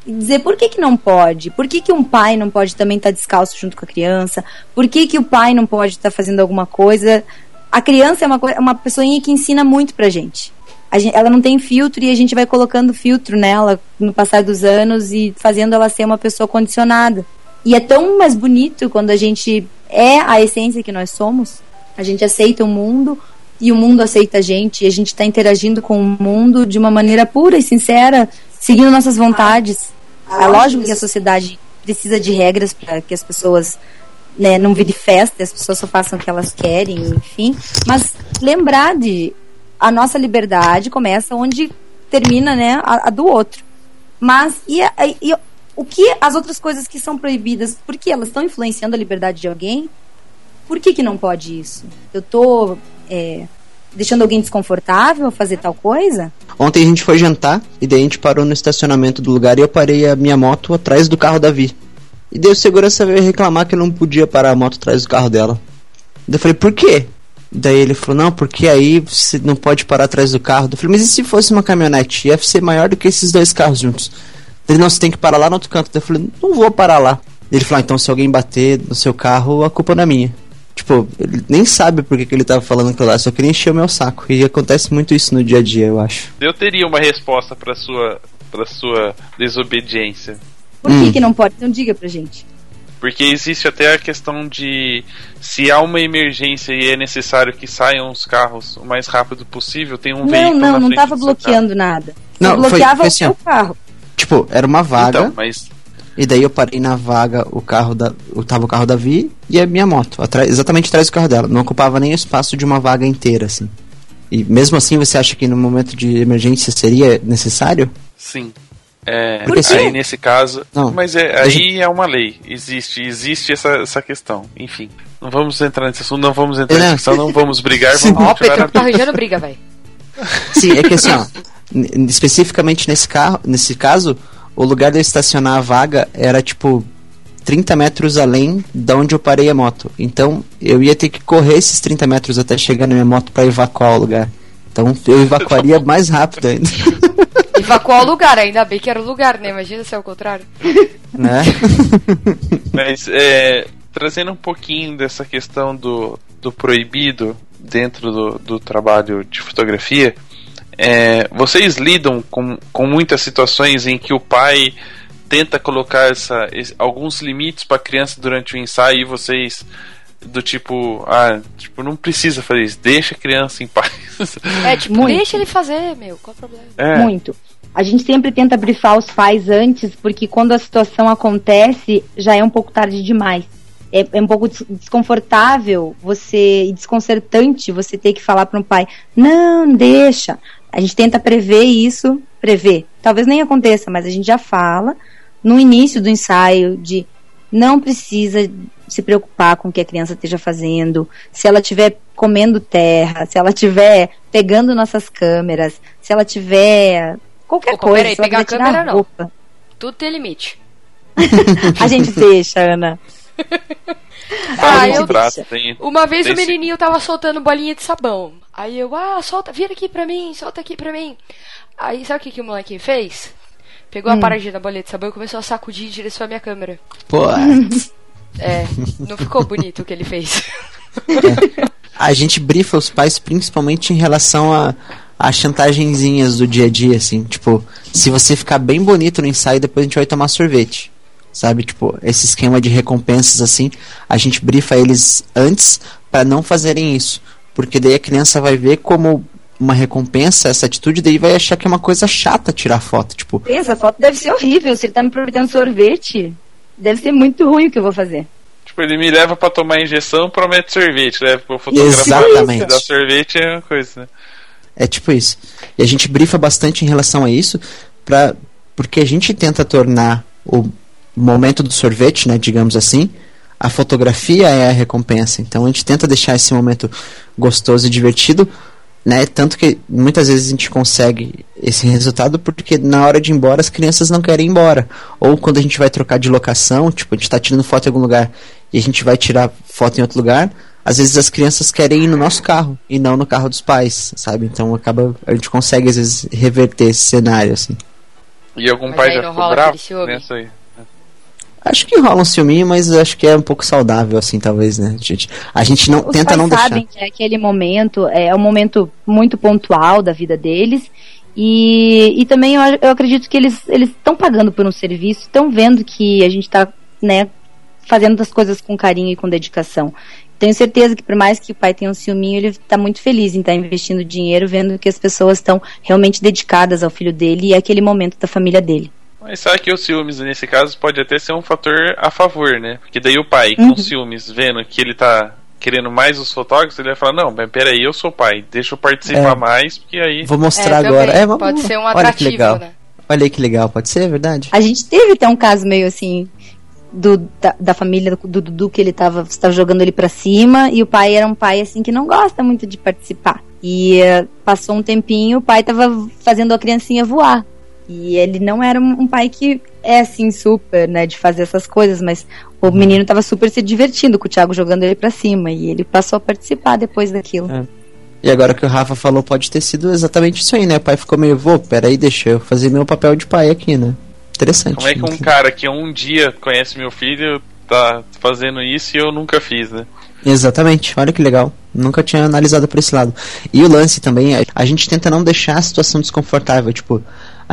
E dizer por que, que não pode? Por que, que um pai não pode também estar descalço junto com a criança? Por que, que o pai não pode estar fazendo alguma coisa? A criança é uma, é uma pessoinha que ensina muito pra gente. A gen- ela não tem filtro e a gente vai colocando filtro nela no passar dos anos e fazendo ela ser uma pessoa condicionada. E é tão mais bonito quando a gente é a essência que nós somos, a gente aceita o mundo e o mundo aceita a gente e a gente está interagindo com o mundo de uma maneira pura e sincera, seguindo nossas vontades. É lógico que a sociedade precisa de regras para que as pessoas né, não vire festa, as pessoas só façam o que elas querem, enfim. Mas lembrar de a nossa liberdade começa onde termina né, a, a do outro. Mas e, e o que as outras coisas que são proibidas, por que elas estão influenciando a liberdade de alguém? Por que, que não pode isso? Eu tô é, deixando alguém desconfortável fazer tal coisa? Ontem a gente foi jantar e daí a gente parou no estacionamento do lugar e eu parei a minha moto atrás do carro da Vi. E daí o segurança veio reclamar que eu não podia parar a moto atrás do carro dela. Daí eu falei, por quê? Daí ele falou, não, porque aí você não pode parar atrás do carro. Eu falei, mas e se fosse uma caminhonete? Ia ser maior do que esses dois carros juntos. Ele, não, você tem que parar lá no outro canto. Daí eu falei, não vou parar lá. Ele falou, ah, então se alguém bater no seu carro, a culpa não é minha. Tipo, ele nem sabe por que, que ele tava falando aquilo lá, só queria encher o meu saco. E acontece muito isso no dia a dia, eu acho. Eu teria uma resposta pra sua, pra sua desobediência. Por Hum. que, que não pode? Então diga pra gente. Porque existe até a questão de se há uma emergência e é necessário que saiam os carros o mais rápido possível, tem um não, veículo na não, não frente tava bloqueando nada. Não, foi- bloqueava foi o assim, seu carro. Tipo, era uma vaga, Então, mas e daí eu parei na vaga o carro da. O, tava o carro da Vi e a minha moto, atrás, exatamente atrás do carro dela. Não ocupava nem o espaço de uma vaga inteira, assim. E mesmo assim você acha que no momento de emergência seria necessário? sim. É, Por aí nesse caso. Não. Mas é, aí gente- é uma lei. Existe, existe essa, essa questão. Enfim. Não vamos entrar nesse assunto, não vamos entrar nessa questão, não vamos brigar, vamos Ó, continuar tá arranjando briga, velho. Sim, é que assim, ó. Especificamente nesse carro, nesse caso, o lugar de eu estacionar a vaga era tipo 30 metros além da onde eu parei a moto. Então eu ia ter que correr esses 30 metros até chegar na minha moto para evacuar o lugar. Então eu evacuaria mais rápido ainda. Evacuar o lugar, ainda bem que era o lugar, né? Imagina se é o contrário. né? Mas é, trazendo um pouquinho dessa questão do, do proibido dentro do, do trabalho de fotografia, é, vocês lidam com, com muitas situações em que o pai tenta colocar essa, esse- alguns limites para a criança durante o ensaio e vocês do tipo, ah, tipo, não precisa fazer isso, deixa a criança em paz. É, tipo, Muito. deixa ele fazer, meu. Qual o problema? É, Muito. A gente sempre tenta brifar os pais antes, porque quando a situação acontece, já é um pouco tarde demais. É, é um pouco des- desconfortável você e desconcertante você ter que falar para um pai: não, deixa. A gente tenta prever isso, prever. Talvez nem aconteça, mas a gente já fala no início do ensaio de não precisa se preocupar com o que a criança esteja fazendo. Se ela estiver comendo terra, se ela estiver pegando nossas câmeras, se ela tiver qualquer Opa, coisa, peraí, se ela pegar a câmera, não. Tudo tem limite. A gente deixa, Ana. Ah, eu- tem- Uma vez o menininho tava soltando bolinha de sabão. Aí eu, ah, solta, vira aqui pra mim, solta aqui pra mim. Aí sabe o que, que o molequinho fez? Pegou Hum. a paradinha da bolinha de sabão e começou a sacudir em direção à minha câmera. Pô, É, não ficou bonito o que ele fez. a gente brifa os pais principalmente em relação a, a chantagenzinhas do dia a dia, assim. Tipo, se você ficar bem bonito no ensaio, depois a gente vai tomar sorvete. Sabe? Tipo, esse esquema de recompensas, assim, a gente brifa eles antes para não fazerem isso. Porque daí a criança vai ver como uma recompensa essa atitude, daí vai achar que é uma coisa chata tirar foto. Tipo, Essa foto deve ser horrível. Se ele tá me prometendo sorvete, deve ser muito ruim o que eu vou fazer. Tipo, ele me leva pra tomar injeção, promete sorvete, leva pra fotografar. Exatamente. Se dá sorvete é uma coisa, né? É tipo isso. E a gente brifa bastante em relação a isso, pra, porque a gente tenta tornar o momento do sorvete, né, digamos assim, a fotografia é a recompensa. Então a gente tenta deixar esse momento gostoso e divertido, né? Tanto que muitas vezes a gente consegue esse resultado porque na hora de ir embora as crianças não querem ir embora. Ou quando a gente vai trocar de locação, tipo, a gente está tirando foto em algum lugar e a gente vai tirar foto em outro lugar, às vezes as crianças querem ir no nosso carro e não no carro dos pais, sabe? Então acaba a gente consegue às vezes reverter esse cenário assim. E algum Mas pai já ficou bravo nessa aí. Acho que rola um ciúminho, mas acho que é um pouco saudável assim, talvez, né, gente? A gente não Os tenta não deixar. sabem que é aquele momento é um momento muito pontual da vida deles. E, e também eu, eu acredito que eles estão pagando por um serviço, estão vendo que a gente está né, fazendo as coisas com carinho e com dedicação. tenho certeza que por mais que o pai tenha um ciúminho, ele tá muito feliz em estar investindo dinheiro, vendo que as pessoas estão realmente dedicadas ao filho dele e àquele momento da família dele. Mas sabe que o ciúmes, nesse caso, pode até ser um fator a favor, né? Porque daí o pai, com ciúmes, vendo que ele tá querendo mais os fotógrafos, ele vai falar, não, mas peraí, eu sou pai, deixa eu participar É. mais, porque aí... Vou mostrar É, agora. É, vamos- Pode ser um Olha que atrativo, legal. né? Olha aí que legal, pode ser, é verdade. A gente teve até um caso meio assim do, da, da família do Dudu que ele tava, tava jogando ele pra cima e o pai era um pai assim que não gosta muito de participar. E eh, passou um tempinho, o pai tava fazendo a criancinha voar. E ele não era um, pai que é assim super, né, de fazer essas coisas, mas o menino tava super se divertindo com o Thiago jogando ele pra cima e ele passou a participar depois daquilo. É. E agora que o Rafa falou, pode ter sido exatamente isso aí, né? O pai ficou meio, vô, peraí, deixa eu fazer meu papel de pai aqui, né? Interessante. Como é que um cara que um dia conhece meu filho tá fazendo isso e eu nunca fiz, né? Exatamente, olha que legal. Nunca tinha analisado por esse lado. E o lance também, a- a gente tenta não deixar a situação desconfortável. Tipo,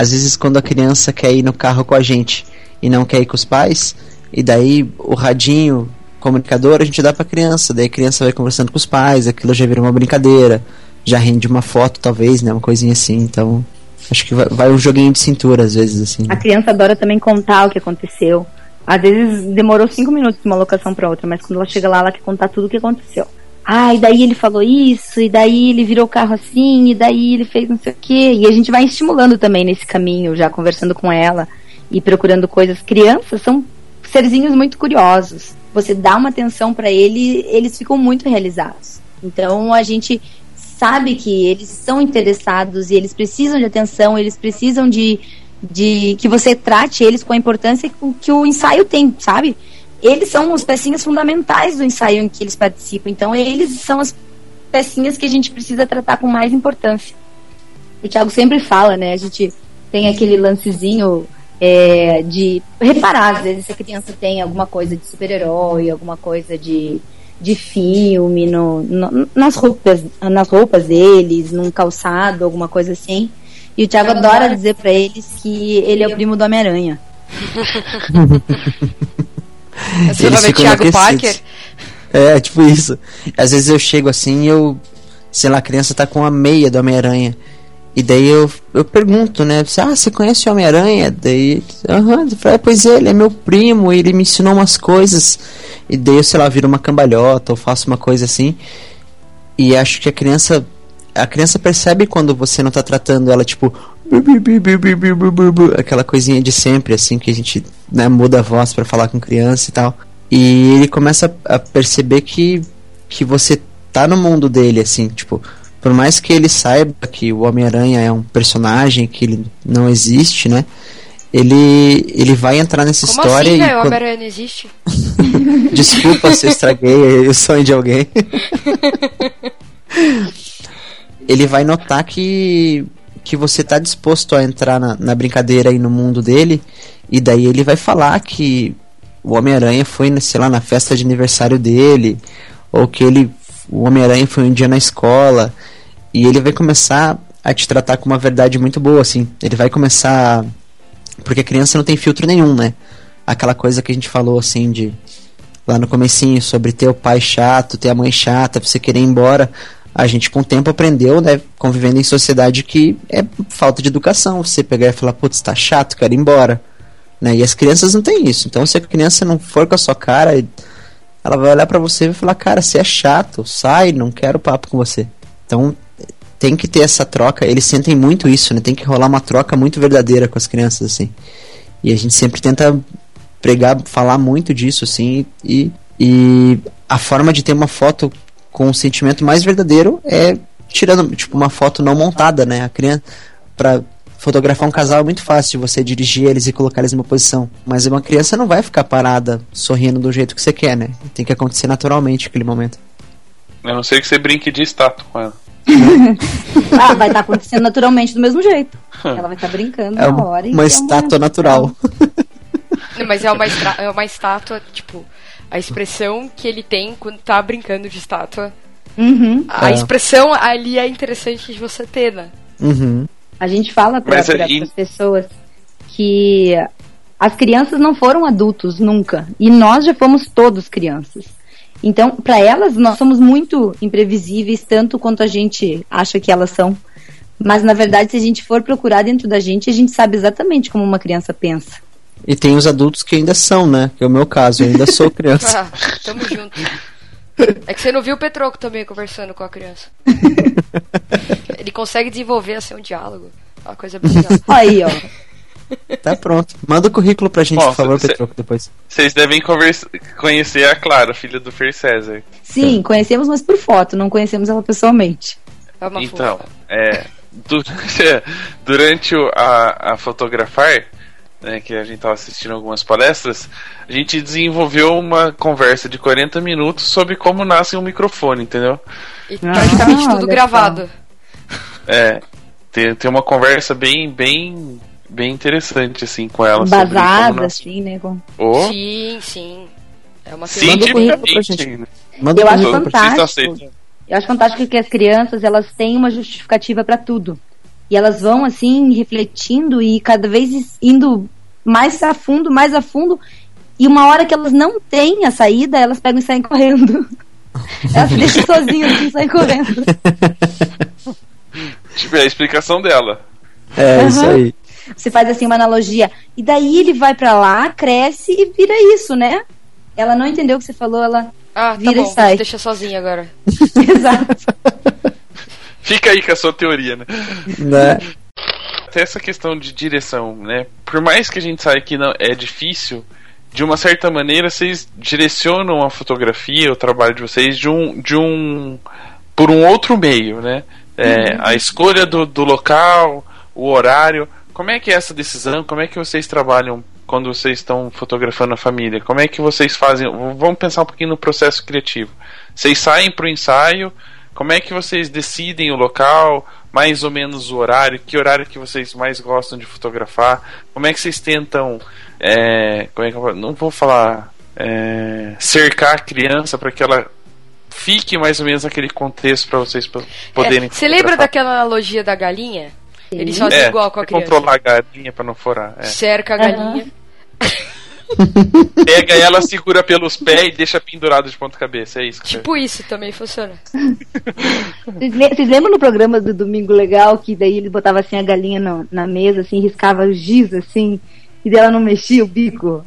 às vezes quando a criança quer ir no carro com a gente e não quer ir com os pais, e daí o radinho comunicador a gente dá pra criança, daí a criança vai conversando com os pais, aquilo já vira uma brincadeira, já rende uma foto talvez, né? Uma coisinha assim, então. Acho que vai, vai um joguinho de cintura às vezes, assim. A né? criança adora também contar o que aconteceu. Às vezes demorou cinco minutos de uma locação para outra, mas quando ela chega lá, ela quer contar tudo o que aconteceu. Ah, e daí ele falou isso, e daí ele virou o carro assim, e daí ele fez não sei o quê. E a gente vai estimulando também nesse caminho, já conversando com ela e procurando coisas. Crianças são serzinhos muito curiosos. Você dá uma atenção para ele, eles ficam muito realizados. Então a gente sabe que eles são interessados e eles precisam de atenção, eles precisam de, de que você trate eles com a importância que, o- que o ensaio tem, sabe? Eles são as pecinhas fundamentais do ensaio em que eles participam, então eles são as pecinhas que a gente precisa tratar com mais importância. O Thiago sempre fala, né? A gente tem aquele lancezinho é, de reparar, às vezes, se a criança tem alguma coisa de super-herói, alguma coisa de, de filme, no, no- nas, roupas, nas roupas deles, num calçado, alguma coisa assim. E o Thiago adora dizer pra eles que ele é o primo do Homem-Aranha. Você Eles ficam Thiago Parker? É, tipo isso. Às vezes eu chego assim eu. Sei lá, a criança tá com a meia do Homem-Aranha. E daí eu, eu pergunto, né? Ah, você conhece o Homem-Aranha? Daí, aham, uhum. pois é, ele é meu primo, ele me ensinou umas coisas. E daí eu, sei lá, viro uma cambalhota ou faço uma coisa assim. E acho que a criança. A criança percebe quando você não tá tratando ela, tipo. Aquela coisinha de sempre, assim, que a gente né, muda a voz pra falar com criança e tal. E ele começa a perceber que, que você tá no mundo dele, assim, tipo, por mais que ele saiba que o Homem-Aranha é um personagem, que ele não existe, né? Ele, ele vai entrar nessa Como história assim, e. O quando- Homem-Aranha não existe? Desculpa se eu estraguei o sonho de alguém. ele vai notar que, que você tá disposto a entrar na, na brincadeira aí no mundo dele, e daí ele vai falar que o Homem-Aranha foi, sei lá, na festa de aniversário dele, ou que ele o Homem-Aranha foi um dia na escola, e ele vai começar a te tratar com uma verdade muito boa, assim. Ele vai começar. Porque a criança não tem filtro nenhum, né? Aquela coisa que a gente falou, assim, de. Lá no comecinho, sobre ter o pai chato, ter a mãe chata, você querer ir embora. A gente com o tempo aprendeu, né? Convivendo em sociedade que é falta de educação. Você pegar e falar, putz, tá chato, quero ir embora. Né? E as crianças não têm isso. Então se a criança não for com a sua cara, ela vai olhar pra você e vai falar, cara, você é chato, sai, não quero papo com você. Então tem que ter essa troca, eles sentem muito isso, né? Tem que rolar uma troca muito verdadeira com as crianças, assim. E a gente sempre tenta pregar, falar muito disso, assim, e, e a forma de ter uma foto com um sentimento mais verdadeiro é tirando, tipo, uma foto não montada, né? A criança, pra fotografar um casal é muito fácil de você dirigir eles e colocar eles numa posição. Mas uma criança não vai ficar parada sorrindo do jeito que você quer, né? Tem que acontecer naturalmente aquele momento. A não ser que você brinque de estátua com ela. Ah, vai estar acontecendo naturalmente do mesmo jeito. Ela vai estar brincando É na uma, hora. uma é estátua natural. Não, Mas é uma, estra- é uma estátua, tipo, a expressão que ele tem quando tá brincando de estátua. Uhum. A É. expressão ali é interessante de você ter, né? Uhum. A gente fala para aí- as pessoas que as crianças não foram adultos nunca. E nós já fomos todos crianças. Então, para elas, nós somos muito imprevisíveis, tanto quanto a gente acha que elas são. Mas, na verdade, se a gente for procurar dentro da gente, a gente sabe exatamente como uma criança pensa. E tem os adultos que ainda são, né? Que é o meu caso, eu ainda sou criança. Ah, tamo junto. É que você não viu o Petroco também conversando com a criança. Ele consegue desenvolver assim um diálogo. Uma coisa bizarra. Aí, ó. tá pronto. Manda o currículo pra gente, Ó, por favor, cê- Petroco, depois. Vocês devem conversa- conhecer a Clara, filha do Fer César. Sim, conhecemos, mas por foto, não conhecemos ela pessoalmente. É uma Então, fofa. é, du- durante o- a, a fotografar, né, que a gente estava assistindo algumas palestras, a gente desenvolveu uma conversa de 40 minutos sobre como nasce um microfone, entendeu? E praticamente Ah, tudo gravado. É, tem, tem uma conversa bem, bem, bem interessante assim com ela. nasce- assim, né? com- Oh, Sim, sim. É uma Manda o currículo pra cientificamente. gente. Manda Eu acho fantástico. Eu acho fantástico que as crianças, elas têm uma justificativa para tudo. E elas vão, assim, refletindo e cada vez indo mais a fundo, mais a fundo. E uma hora que elas não têm a saída, elas pegam e saem correndo. Elas se deixam sozinhas assim, e saem correndo. Tipo, é a explicação dela. É, isso Aham. aí. Você faz assim uma analogia. E daí ele vai pra lá, cresce e vira isso, né? Ela não entendeu o que você falou, ela. Ah, tá Vira e bom, sai. deixa sozinha agora. Exato. Fica aí com a sua teoria, né? Né? Até essa questão de direção, né? Por mais que a gente saiba que não é difícil, de uma certa maneira vocês direcionam a fotografia, o trabalho de vocês de um, de um por um outro meio, né? É, A escolha do, do local, o horário. Como é que é essa decisão? Como é que vocês trabalham quando vocês estão fotografando a família? Como é que vocês fazem? Vamos pensar um pouquinho no processo criativo. Vocês saem para o ensaio? Como é que vocês decidem o local? Mais ou menos o horário? Que horário que vocês mais gostam de fotografar? Como é que vocês tentam? é, como é que eu não vou falar é, cercar a criança para que ela fique mais ou menos naquele contexto para vocês po- poderem. É, você lembra daquela analogia da galinha? Eles fazem É, igual com a é criança. controlar a galinha para não forar. é. Cerca a galinha. Pega ela, segura pelos pés e deixa pendurado de ponta cabeça. É isso. que Tipo isso também funciona. Vocês le- vocês lembram no programa do Domingo Legal que daí ele botava assim a galinha na, na mesa, assim, riscava o giz, assim, e daí ela não mexia o bico?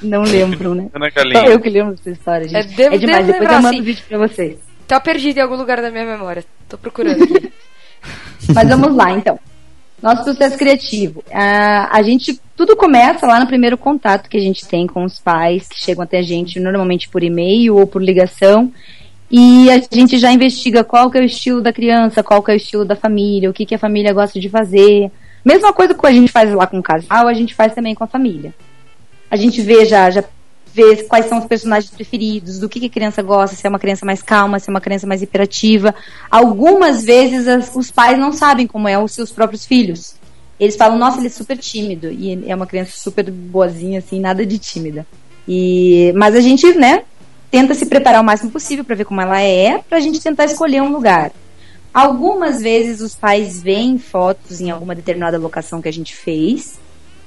Não lembro, né? Só eu que lembro dessa história, É, gente. devo- É, demais, depois lembrar, eu mando sim. o vídeo pra vocês. Tá perdido em algum lugar da minha memória. Tô procurando aqui. Mas vamos lá, então. Nosso processo criativo. Ah, a gente, tudo começa lá no primeiro contato que a gente tem com os pais, que chegam até a gente normalmente por e-mail ou por ligação. E a gente já investiga qual que é o estilo da criança, qual que é o estilo da família, o que, que a família gosta de fazer. Mesma coisa que a gente faz lá com o casal, a gente faz também com a família. A gente vê já, já vê quais são os personagens preferidos, do que, que a criança gosta, se é uma criança mais calma, se é uma criança mais hiperativa. Algumas vezes as- os pais não sabem como é os seus próprios filhos. Eles falam, nossa, ele é super tímido. E é uma criança super boazinha, assim, nada de tímida. E, mas a gente, né, tenta se preparar o máximo possível para ver como ela é, pra gente tentar escolher um lugar. Algumas vezes os pais veem fotos em alguma determinada locação que a gente fez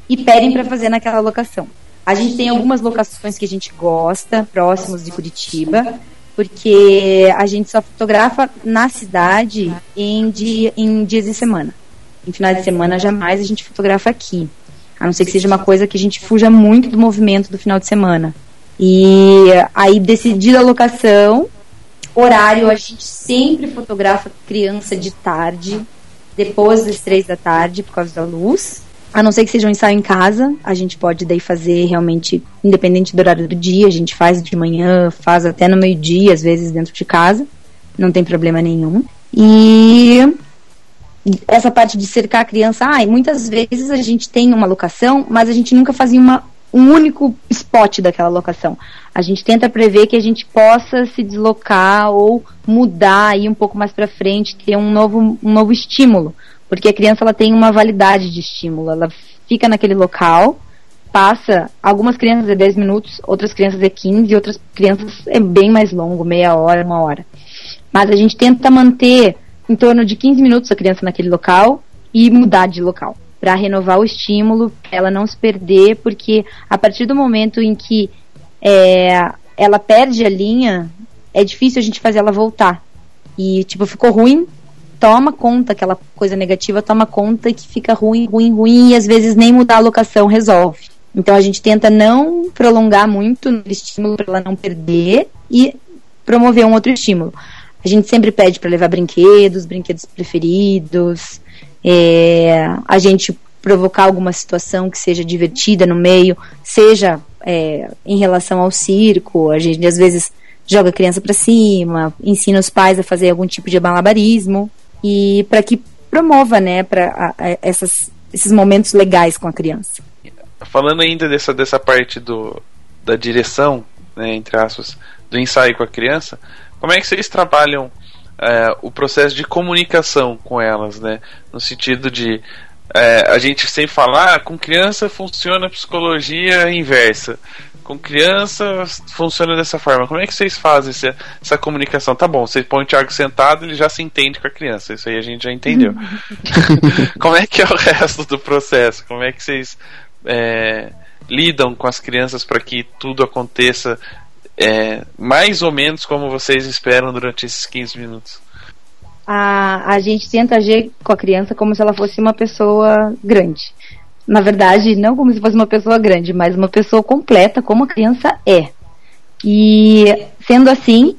e pedem para fazer naquela locação. A gente tem algumas locações que a gente gosta, próximos de Curitiba, porque a gente só fotografa na cidade em, dia, em dias de semana. Em finais de semana, jamais a gente fotografa aqui. A não ser que seja uma coisa que a gente fuja muito do movimento do final de semana. E aí, decidida a locação, horário, a gente sempre fotografa criança de tarde, depois das três da tarde, por causa da luz. A não ser que seja um ensaio em casa, a gente pode daí fazer realmente, independente do horário do dia, a gente faz de manhã, faz até no meio-dia, às vezes dentro de casa, não tem problema nenhum. E essa parte de cercar a criança, ai, muitas vezes a gente tem uma locação, mas a gente nunca fazia uma, um único spot daquela locação. A gente tenta prever que a gente possa se deslocar ou mudar aí um pouco mais para frente, ter um novo, um novo estímulo, porque a criança ela tem uma validade de estímulo, ela fica naquele local, passa, algumas crianças é 10 minutos, outras crianças é 15, outras crianças é bem mais longo, meia hora, uma hora. Mas a gente tenta manter em torno de 15 minutos a criança naquele local e mudar de local para renovar o estímulo, ela não se perder, porque a partir do momento em que é, ela perde a linha, é difícil a gente fazer ela voltar. E, tipo, ficou ruim, toma conta, aquela coisa negativa toma conta que fica ruim, ruim, ruim, e às vezes nem mudar a alocação resolve. Então a gente tenta não prolongar muito no estímulo para ela não perder e promover um outro estímulo. A gente sempre pede para levar brinquedos, brinquedos preferidos, é, a gente provocar alguma situação que seja divertida no meio, seja é, em relação ao circo, a gente às vezes joga a criança para cima, ensina os pais a fazer algum tipo de malabarismo e para que promova, né, para esses momentos legais com a criança. Falando ainda dessa, dessa parte do, da direção, né, entre aspas, do ensaio com a criança, como é que vocês trabalham é, o processo de comunicação com elas, né? No sentido de é, a gente sempre fala, ah, com criança funciona a psicologia inversa. Com criança funciona dessa forma. Como é que vocês fazem essa, essa comunicação? Tá bom, você põe o Thiago sentado, ele já se entende com a criança. Isso aí a gente já entendeu. Como é que é o resto do processo? Como é que vocês é, lidam com as crianças para que tudo aconteça é, mais ou menos como vocês esperam durante esses 15 minutos? A, a gente tenta agir com a criança como se ela fosse uma pessoa grande. Na verdade, não como se fosse uma pessoa grande, mas uma pessoa completa, como a criança é. E sendo assim,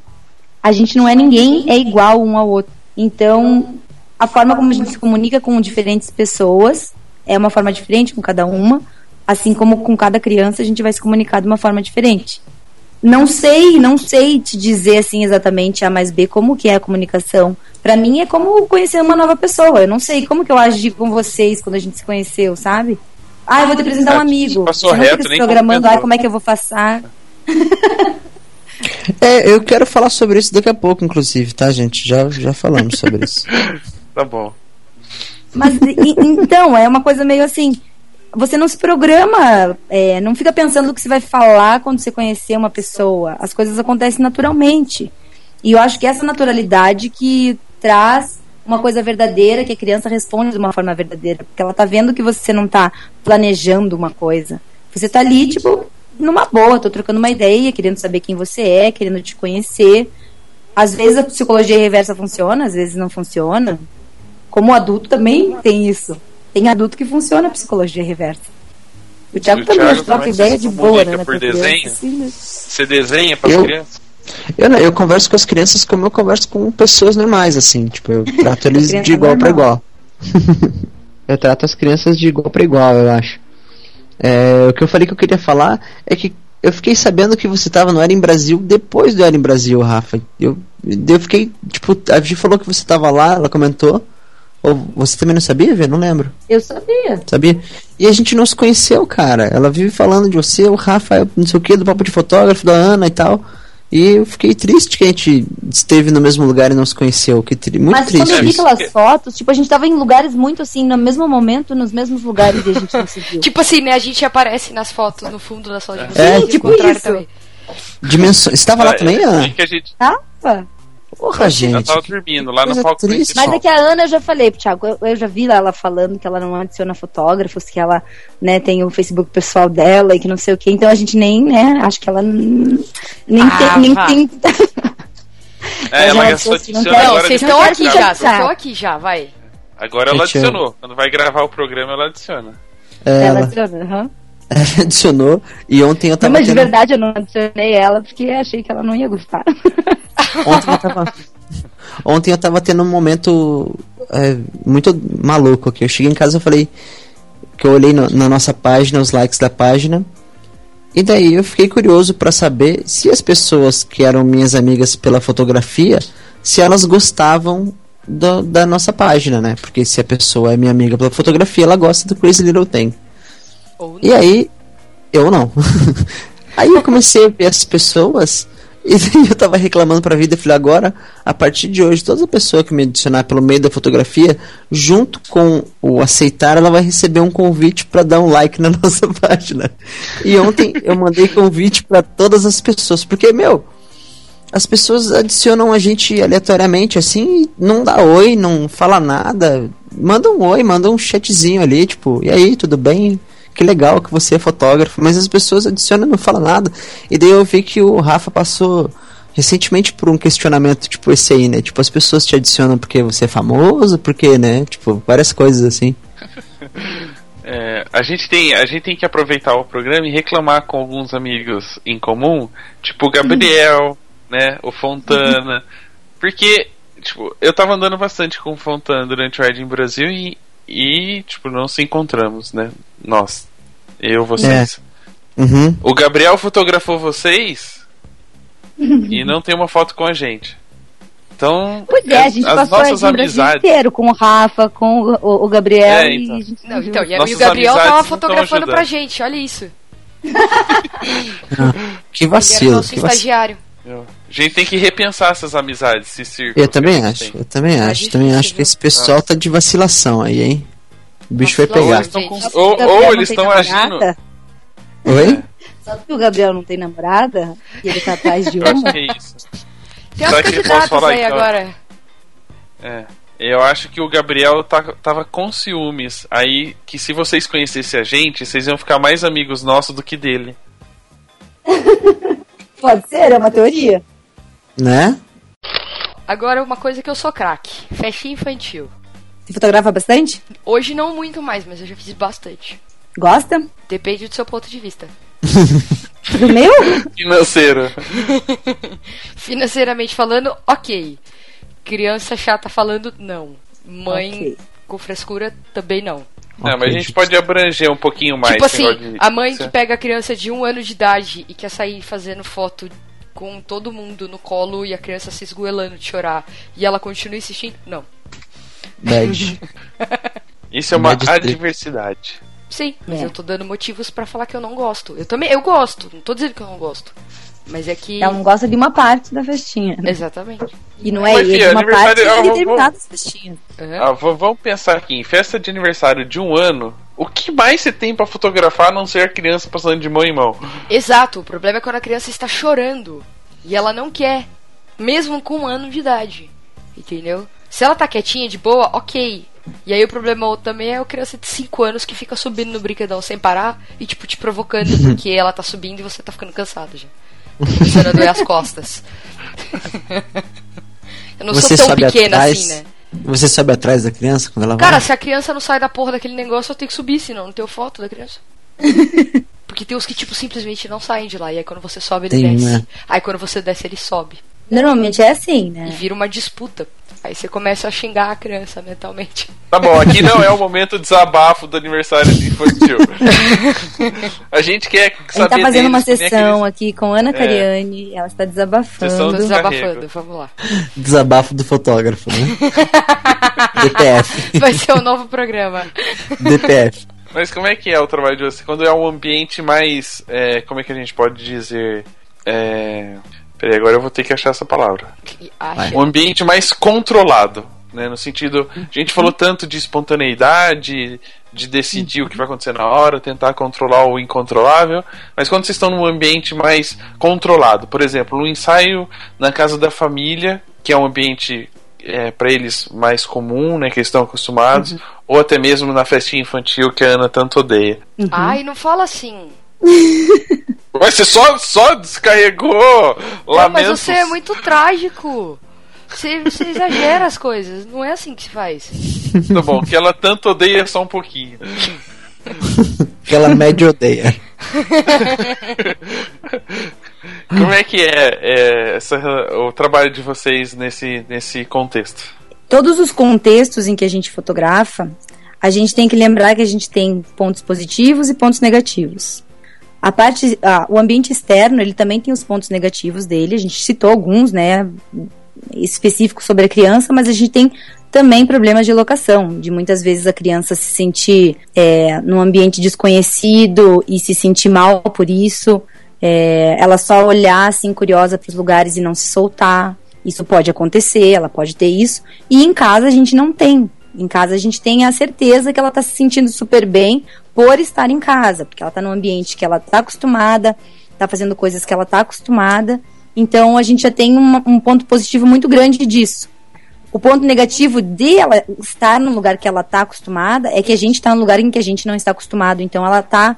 a gente não é ninguém, é igual um ao outro. Então, a forma como a gente se comunica com diferentes pessoas é uma forma diferente com cada uma, assim como com cada criança a gente vai se comunicar de uma forma diferente. Não sei, não sei te dizer assim exatamente A mais B como que é a comunicação. Para mim é como conhecer uma nova pessoa. Eu não sei como que eu agi com vocês quando a gente se conheceu, sabe? Ah, eu vou te apresentar um amigo. Passou Você não reto, fica se nem programando, ah, como é que eu vou passar? É, eu quero falar sobre isso daqui a pouco, inclusive, tá, gente? Já, já falamos sobre isso. Tá bom. Mas e- então, é uma coisa meio assim. Você não se programa, é, não fica pensando o que você vai falar quando você conhecer uma pessoa. As coisas acontecem naturalmente. E eu acho que essa naturalidade que traz uma coisa verdadeira, que a criança responde de uma forma verdadeira. Porque ela tá vendo que você não tá planejando uma coisa. Você tá ali, tipo, numa boa, tô trocando uma ideia, querendo saber quem você é, querendo te conhecer. Às vezes a psicologia reversa funciona, às vezes não funciona. Como adulto também tem isso. Tem adulto que funciona a psicologia reversa. O Thiago O também Thiago troca também ideia de boa, né? por a criança, desenho? assim, né? Você desenha para as Eu- crianças? Eu, não, eu converso com as crianças como eu converso com pessoas normais, assim. Tipo, eu trato eles de igual pra normal. igual. eu trato as crianças de igual pra igual, eu acho. É, o que eu falei que eu queria falar é que eu fiquei sabendo que você tava no Era em Brasil depois do Era em Brasil, Rafa. Eu, eu fiquei, tipo, a Gi falou que você tava lá, ela comentou. Ou você também não sabia, Vê? Não lembro. Eu sabia. Sabia? E a gente não se conheceu, cara. Ela vive falando de você, o Rafa, não sei o que, do papo de fotógrafo, da Ana e tal. E eu fiquei triste que a gente esteve no mesmo lugar e não se conheceu. Que tri... Muito Mas quando triste eu vi isso. aquelas fotos, tipo, a gente tava em lugares muito assim, no mesmo momento, nos mesmos lugares e a gente não se viu. Tipo assim, né? A gente aparece nas fotos, no fundo das fotos de É, vocês. o tipo isso. também. Dimensões. Você estava lá Ah, também, é, Ana? que a gente Tava. Porra, ela gente. tava dormindo lá no palco triste. Mas é que a Ana eu já falei pro Thiago, eu, eu já vi lá ela falando que ela não adiciona fotógrafos, que ela, né, tem o Facebook pessoal dela e que não sei o que, então a gente nem, né, acho que ela nem Ah, tem, nem vá. tem. É, ela gastou falou que não Não, agora. vocês não estão aqui já, vocês estão aqui já, vai. Agora ela eu- adicionou. Quando vai gravar o programa, ela adiciona. É, Ela Ela, adiciona, aham. ela adicionou. E ontem eu Não, tava mas de tendo- verdade eu não adicionei ela porque achei que ela não ia gostar. Ontem eu tava. Ontem eu tava tendo um momento é, muito maluco aqui. Eu cheguei em casa e falei. Que eu olhei no- na nossa página, os likes da página. E daí eu fiquei curioso pra saber se as pessoas que eram minhas amigas pela fotografia, se elas gostavam do- da nossa página, né? Porque se a pessoa é minha amiga pela fotografia, ela gosta do Crazy Little Thing. E aí, eu não. aí eu comecei a ver as pessoas e eu tava reclamando pra vida. Falei, agora, a partir de hoje, toda pessoa que me adicionar pelo meio da fotografia, junto com o aceitar, ela vai receber um convite pra dar um like na nossa página. E ontem eu mandei convite pra todas as pessoas, porque, meu. As pessoas adicionam a gente aleatoriamente assim, não dá oi, não fala nada. Manda um oi, manda um chatzinho ali, tipo, e aí, tudo bem? Que legal que você é fotógrafo, mas as pessoas adicionam e não falam nada. E daí eu vi que o Rafa passou recentemente por um questionamento tipo esse aí, né? Tipo, as pessoas te adicionam porque você é famoso, porque, né? Tipo, várias coisas assim. É, a, gente tem, a gente tem que aproveitar o programa e reclamar com alguns amigos em comum, tipo o Gabriel, né? O Fontana. Porque, tipo, eu tava andando bastante com o Fontana durante o Ride em Brasil e, e, tipo, não se encontramos, né? Nós. Eu, vocês. Uhum. O Gabriel fotografou vocês e não tem uma foto com a gente. Então, Pois é, a gente as passou nossas amizades. inteiro com o Rafa, com o, o- Gabriel É, e então. a gente Não, então, e, e o Gabriel tava fotografando pra gente, olha isso. Que Ele era vacilo. nosso Que vacilo. estagiário. Eu- A gente tem que repensar essas amizades, esses círculos. Eu também acho, tem. eu também Tá acho, também acho que esse pessoal tá de vacilação aí, hein? O bicho vai pegar. Ou, ou eles estão agindo. Oi? Sabe que o Gabriel não tem namorada? E ele tá atrás de Eu acho uma? que é isso. Tem as Será que eu posso candidatas falar, aí então? agora. É. Eu acho que o Gabriel tá, tava com ciúmes. Aí, que se vocês conhecessem a gente, vocês iam ficar mais amigos nossos do que dele. Pode ser, é uma teoria. Né? Agora uma coisa que eu sou craque. Festinha infantil. Você fotografa bastante? Hoje não muito mais, mas eu já fiz bastante. Gosta? Depende do seu ponto de vista. Do meu? Financeiro. Financeiramente falando, ok. Criança chata falando, não. Mãe Ok. com frescura, também não. Não, mas a gente pode abranger um pouquinho mais. tipo assim, de- a mãe que pega a criança de um ano de idade e quer sair fazendo foto com todo mundo no colo e a criança se esgoelando de chorar e ela continua insistindo, não. Bad. Isso é uma trip. adversidade. Sim, mas É. eu tô dando motivos pra falar que eu não gosto. Eu também, eu gosto, não tô dizendo que eu não gosto. Mas é que. Ela não gosta de uma parte da festinha. né? Exatamente. E não é Mas, filha, de uma parte aniversário- de vou- determinadas festinhas. Aham. Ah, vamos pensar aqui, em festa de aniversário de um ano, o que mais você tem pra fotografar a não ser a criança passando de mão em mão? Exato, o problema é quando a criança está chorando e ela não quer, mesmo com um ano de idade. Entendeu? Se ela tá quietinha, de boa, ok. E aí o problema outro também é a criança de 5 anos que fica subindo no brinquedão sem parar e, tipo, te provocando porque ela tá subindo e você tá ficando cansado já. Começando a doer as costas. Eu não Você sou tão pequena atrás. assim, né? Você sobe atrás da criança quando ela Cara, vai? se a criança não sai da porra daquele negócio, eu tenho que subir, senão não tenho foto da criança. Porque tem os que, tipo, simplesmente não saem de lá. E aí quando você sobe, ele Tem, desce. né? Aí quando você desce, ele sobe. Normalmente é assim, E né? vira uma disputa. Aí você começa a xingar a criança mentalmente. Tá bom, aqui não é o momento desabafo do aniversário de infantil. a gente quer A saber gente tá fazendo uma deles, como é sessão eles- aqui com Ana Cariani, ela está desabafando. Desabafando, vamos lá. Desabafo do fotógrafo, né? DPF. Vai ser o novo programa. DPF. Mas como é que é o trabalho de você? Quando é um ambiente mais. é, como é que a gente pode dizer? É... Peraí, agora eu vou ter que achar essa palavra. Acha- Um ambiente mais controlado. Né, no sentido, a gente falou tanto de espontaneidade, de decidir o que vai acontecer na hora, tentar controlar o incontrolável, mas quando vocês estão num ambiente mais controlado, por exemplo, um ensaio na casa da família, que é um ambiente é, para eles mais comum, né, que eles estão acostumados, ou até mesmo na festinha infantil que a Ana tanto odeia. Ai, não fala assim. Mas você só, só descarregou Não, lamentos. mas você é muito trágico. Você, você exagera as coisas. Não é assim que se faz. Tá bom, que ela tanto odeia só um pouquinho. Que ela média odeia. Como é que é, é, essa, o trabalho de vocês nesse, nesse contexto? Todos os contextos em que a gente fotografa, a gente tem que lembrar que a gente tem pontos positivos e pontos negativos. A parte, o ambiente externo, ele também tem os pontos negativos dele. A gente citou alguns, né, específicos sobre a criança, mas a gente tem também problemas de locação, de muitas vezes a criança se sentir é, num ambiente desconhecido e se sentir mal por isso, é, ela só olhar assim curiosa para os lugares e não se soltar. Isso pode acontecer, ela pode ter isso. E em casa a gente não tem. Em casa a gente tem a certeza que ela está se sentindo super bem por estar em casa, porque ela está num ambiente que ela está acostumada, está fazendo coisas que ela está acostumada. Então a gente já tem uma- um ponto positivo muito grande disso. O ponto negativo de ela estar no lugar que ela está acostumada é que a gente está no lugar em que a gente não está acostumado. Então ela está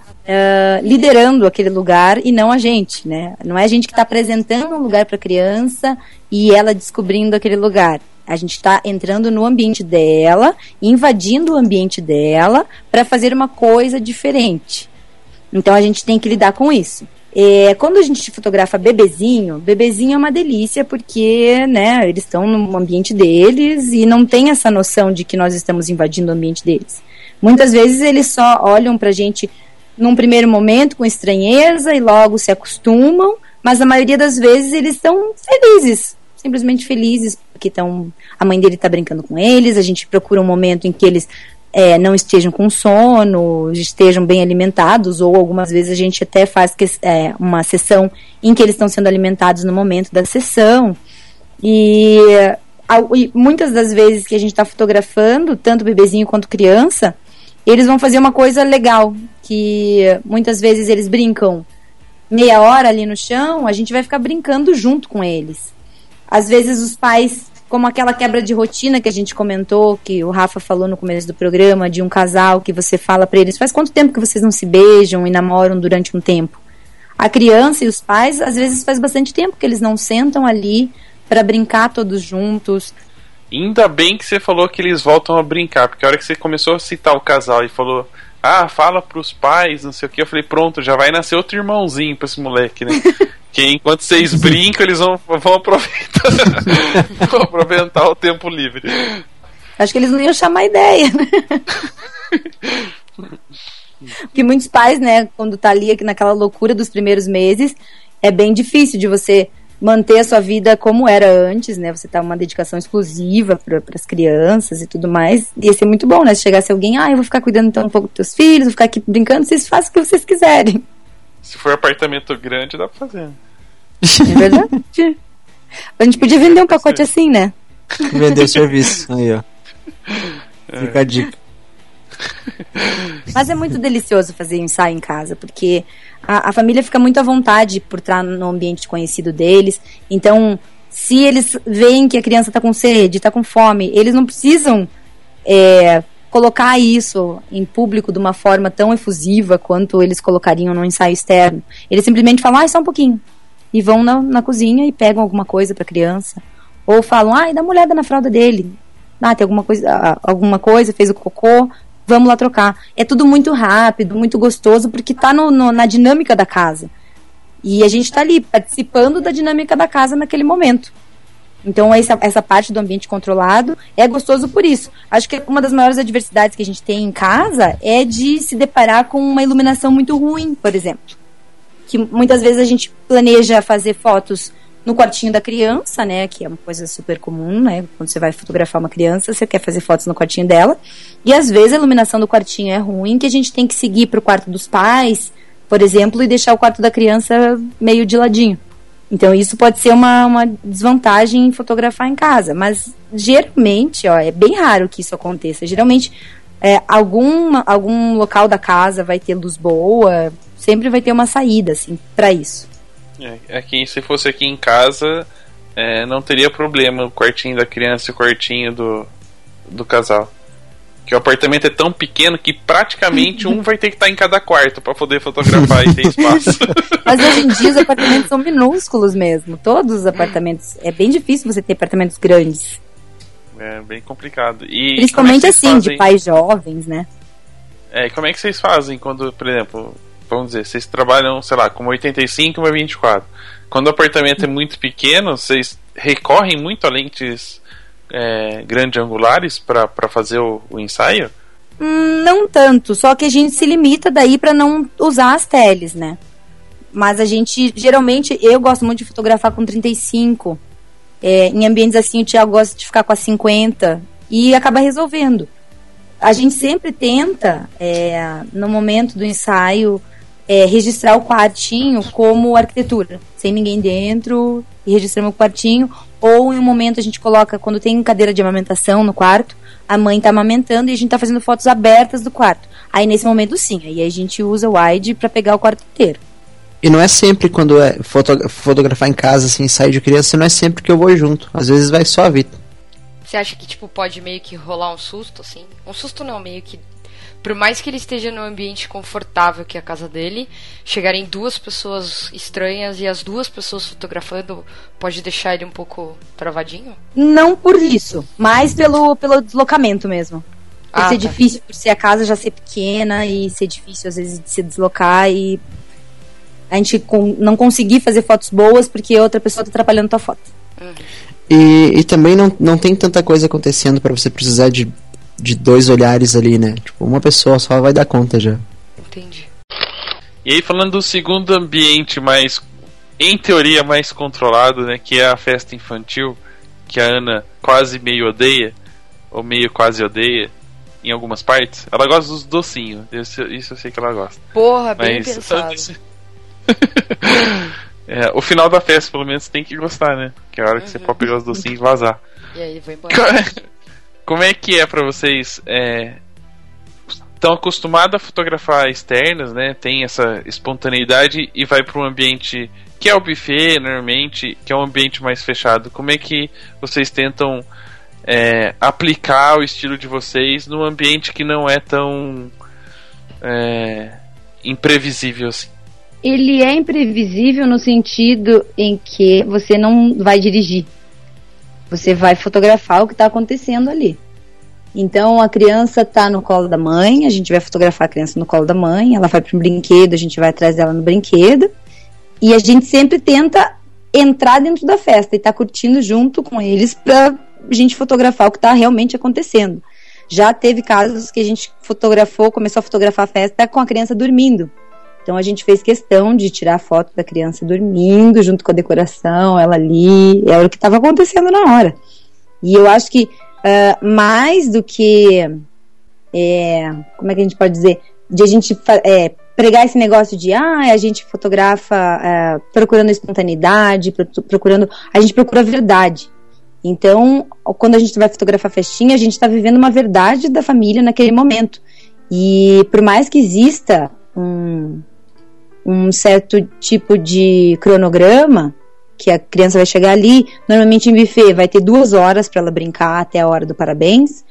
liderando aquele lugar e não a gente, né? Não é a gente que está apresentando um lugar para a criança e ela descobrindo aquele lugar. A gente está entrando no ambiente dela, invadindo o ambiente dela para fazer uma coisa diferente. Então a gente tem que lidar com isso. É, quando a gente fotografa bebezinho, bebezinho é uma delícia porque, né, eles estão no ambiente deles e não tem essa noção de que nós estamos invadindo o ambiente deles. Muitas vezes eles só olham pra gente num primeiro momento com estranheza e logo se acostumam, mas a maioria das vezes eles estão felizes, simplesmente felizes porque estão a mãe dele está brincando com eles, a gente procura um momento em que eles é, não estejam com sono, estejam bem alimentados, ou algumas vezes a gente até faz que, é, uma sessão em que eles estão sendo alimentados no momento da sessão. E, e muitas das vezes que a gente está fotografando, tanto bebezinho quanto criança, eles vão fazer uma coisa legal, que muitas vezes eles brincam meia hora ali no chão, a gente vai ficar brincando junto com eles. Às vezes os pais como aquela quebra de rotina que a gente comentou, que o Rafa falou no começo do programa, de um casal que você fala para eles, faz quanto tempo que vocês não se beijam e namoram durante um tempo? A criança e os pais, às vezes faz bastante tempo que eles não sentam ali para brincar todos juntos. Ainda bem que você falou que eles voltam a brincar, porque a hora que você começou a citar o casal e falou, ah, fala pros pais, não sei o que, eu falei, pronto, já vai nascer outro irmãozinho pra esse moleque, né? que enquanto vocês brincam, eles vão, vão aproveitar, vão aproveitar o tempo livre. Acho que eles não iam chamar ideia, né? Porque muitos pais, né, quando tá ali naquela loucura dos primeiros meses, é bem difícil de você manter a sua vida como era antes, né? Você tá uma dedicação exclusiva para as crianças e tudo mais. Ia ser muito bom, né? Se chegasse alguém, ah, eu vou ficar cuidando então um pouco dos teus filhos, vou ficar aqui brincando, vocês fazem o que vocês quiserem. Se for apartamento grande, dá pra fazer. É verdade. A gente podia vender um pacote assim, né? Vender o serviço. Aí, ó. Fica a dica. Mas é muito delicioso fazer ensaio em casa, porque a, a, família fica muito à vontade por estar no ambiente conhecido deles. Então, se eles veem que a criança está com sede, está com fome, eles não precisam é, colocar isso em público de uma forma tão efusiva quanto eles colocariam no ensaio externo. Eles simplesmente falam, ah, só um pouquinho. E vão na, na cozinha e pegam alguma coisa para criança. Ou falam, ah, dá uma olhada na fralda dele. Ah, tem alguma coisa, alguma coisa, fez o cocô, vamos lá trocar. É tudo muito rápido, muito gostoso, porque tá no, na dinâmica da casa. E a gente está ali participando da dinâmica da casa naquele momento. Então, essa, essa parte do ambiente controlado é gostoso por isso. Acho que uma das maiores adversidades que a gente tem em casa é de se deparar com uma iluminação muito ruim, por exemplo. Que muitas vezes a gente planeja fazer fotos no quartinho da criança, né? Que é uma coisa super comum, né? Quando você vai fotografar uma criança, você quer fazer fotos no quartinho dela. E às vezes a iluminação do quartinho é ruim, que a gente tem que seguir para o quarto dos pais, por exemplo, e deixar o quarto da criança meio de ladinho. Então isso pode ser uma, uma desvantagem em fotografar em casa, mas geralmente, ó, é bem raro que isso aconteça. Geralmente, é, algum, algum local da casa vai ter luz boa, sempre vai ter uma saída, assim, para isso. É, aqui, se fosse aqui em casa, é, não teria problema o quartinho da criança e o quartinho do, do casal. Que o apartamento é tão pequeno que praticamente um vai ter que estar em cada quarto para poder fotografar e ter espaço. Mas hoje em dia os apartamentos são minúsculos mesmo. Todos os apartamentos. É bem difícil você ter apartamentos grandes. É bem complicado. E Principalmente é assim, fazem... de pais jovens, né? É, como é que vocês fazem quando, por exemplo, vamos dizer, vocês trabalham, sei lá, com 85 e uma 24. Quando o apartamento é muito pequeno, vocês recorrem muito a lentes é, grande angulares para fazer o, o ensaio? Hum, não tanto, só que a gente se limita daí para não usar as teles, né? Mas a gente, geralmente, eu gosto muito de fotografar com 35. É, em ambientes assim, o Thiago gosta de ficar com a 50 e acaba resolvendo. A gente sempre tenta, é, no momento do ensaio, é, registrar o quartinho como arquitetura, sem ninguém dentro, e registramos o quartinho. Ou em um momento a gente coloca, quando tem cadeira de amamentação no quarto, a mãe está amamentando e a gente está fazendo fotos abertas do quarto. Aí nesse momento sim, aí a gente usa o wide para pegar o quarto inteiro. E não é sempre quando é foto, fotografar em casa, assim, ensaio de criança, não é sempre que eu vou junto. Às vezes vai só a Vita. Você acha que, tipo, pode meio que rolar um susto, assim? Um susto não, meio que. Por mais que ele esteja num ambiente confortável que é a casa dele, chegarem duas pessoas estranhas e as duas pessoas fotografando pode deixar ele um pouco travadinho? Não por isso, mas pelo, pelo deslocamento mesmo. Por Ah, ser tá. difícil, por ser a casa já ser pequena e ser difícil às vezes de se deslocar e a gente com- não conseguir fazer fotos boas porque outra pessoa tá atrapalhando tua foto. E, e também não, não tem tanta coisa acontecendo pra você precisar de, de dois olhares ali, né? Tipo, uma pessoa só vai dar conta já. Entendi. E aí falando do segundo ambiente mais, em teoria, mais controlado, né? Que é a festa infantil, que a Ana quase meio odeia, ou meio quase odeia, em algumas partes. Ela gosta dos docinhos, isso, isso eu sei que ela gosta. Porra, bem Mas pensado. É, o final da festa, pelo menos, tem que gostar, né? Que é a hora que você pode pegar os docinhos e vazar. E aí, vou embora. Como é que é pra vocês? É, estão acostumados a fotografar externas, né? Tem essa espontaneidade e vai para um ambiente que é o buffet, normalmente, que é um ambiente mais fechado. Como é que vocês tentam é, aplicar o estilo de vocês num ambiente que não é tão é, imprevisível assim? Ele é imprevisível no sentido em que você não vai dirigir. Você vai fotografar o que está acontecendo ali. Então a criança está no colo da mãe, a gente vai fotografar a criança no colo da mãe, ela vai para um brinquedo, a gente vai atrás dela no brinquedo. E a gente sempre tenta entrar dentro da festa e estar curtindo junto com eles para a gente fotografar o que está realmente acontecendo. Já teve casos que a gente fotografou, começou a fotografar a festa com a criança dormindo. Então a gente fez questão de tirar a foto da criança dormindo, junto com a decoração, ela ali, era o que estava acontecendo na hora. E eu acho que ah, mais do que é, como é que a gente pode dizer, de a gente é, pregar esse negócio de ah, a gente fotografa ah, procurando espontaneidade, pro- procurando, a gente procura a verdade. Então, quando a gente vai fotografar festinha, a gente está vivendo uma verdade da família naquele momento. E por mais que exista um, um certo tipo de cronograma, que a criança vai chegar ali, normalmente em buffet vai ter duas horas para ela brincar até a hora do parabéns.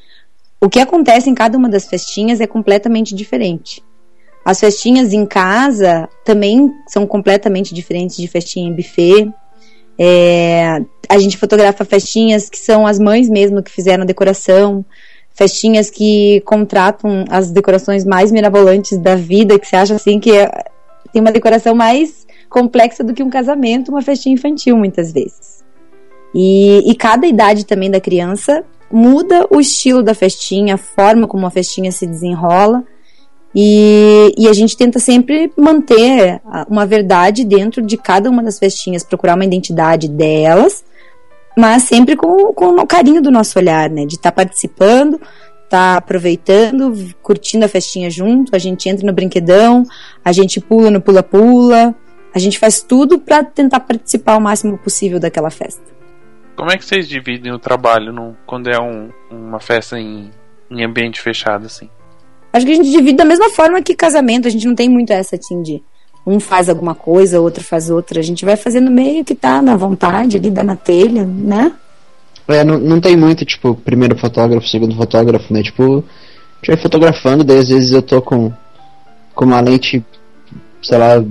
O que acontece em cada uma das festinhas é completamente diferente. As festinhas em casa também são completamente diferentes de festinha em buffet. É, a gente fotografa festinhas que são as mães mesmo que fizeram a decoração, festinhas que contratam as decorações mais mirabolantes da vida, que você acha assim que é- tem uma decoração mais complexa do que um casamento, uma festinha infantil muitas vezes. E, e cada idade também da criança muda o estilo da festinha, a forma como a festinha se desenrola. E, e a gente tenta sempre manter uma verdade dentro de cada uma das festinhas, procurar uma identidade delas, mas sempre com, com o carinho do nosso olhar, né? De estar participando, estar aproveitando, curtindo a festinha junto. A gente entra no brinquedão, a gente pula no pula-pula, a gente faz tudo para tentar participar o máximo possível daquela festa. Como é que vocês dividem o trabalho num- quando é um- uma festa em, em ambiente fechado assim? Acho que a gente divide da mesma forma que casamento, a gente não tem muito essa assim de um faz alguma coisa, outro faz outra. A gente vai fazendo meio que tá na vontade ali, dá na telha, né? É, não, não tem muito, tipo, primeiro fotógrafo, segundo fotógrafo, né? Tipo, a gente vai fotografando, daí às vezes eu tô com, com uma lente, sei lá,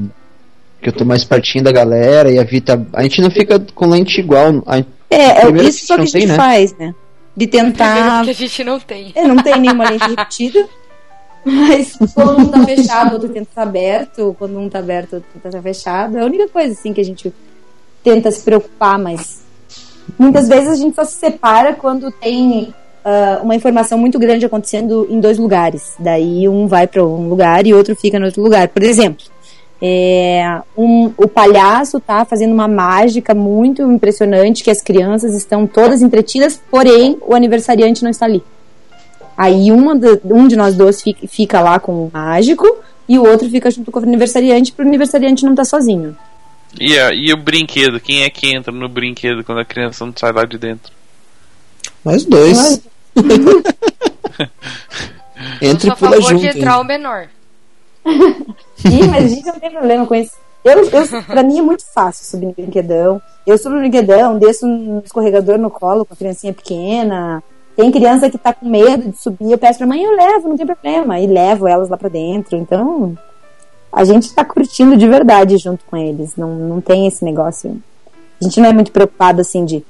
que eu tô mais pertinho da galera e a Vita. A gente não fica com lente igual. A, É, é isso só que a gente tem, né? faz, né? De tentar. que a gente não tem. É, não tem nenhuma lente repetida. Mas quando um tá fechado, o outro tenta estar aberto. Quando um tá aberto, o outro tenta estar fechado. É a única coisa assim que a gente tenta se preocupar, mas muitas vezes a gente só se separa quando tem ah, uma informação muito grande acontecendo em dois lugares. Daí um vai para um lugar e outro fica no outro lugar. Por exemplo, é, um- o palhaço tá fazendo uma mágica muito impressionante que as crianças estão todas entretidas, porém o aniversariante não está ali. Aí uma um de nós dois fica, fica lá com o mágico e o outro fica junto com o aniversariante para o aniversariante não estar sozinho. E, a- e o brinquedo? Quem é que entra no brinquedo quando a criança não sai lá de dentro? nós dois. Nós- Entra sou e a pula favor junto. de entrar hein? o menor. Ih, mas a gente não tem problema com isso. Eu, eu, pra mim é muito fácil subir no brinquedão. Eu subo no brinquedão, desço um escorregador no colo com a criancinha pequena. Tem criança que tá com medo de subir, eu peço pra mãe, eu levo, não tem problema. E levo elas lá pra dentro. Então, a gente tá curtindo de verdade junto com eles. Não, não tem esse negócio. A gente não é muito preocupado assim de.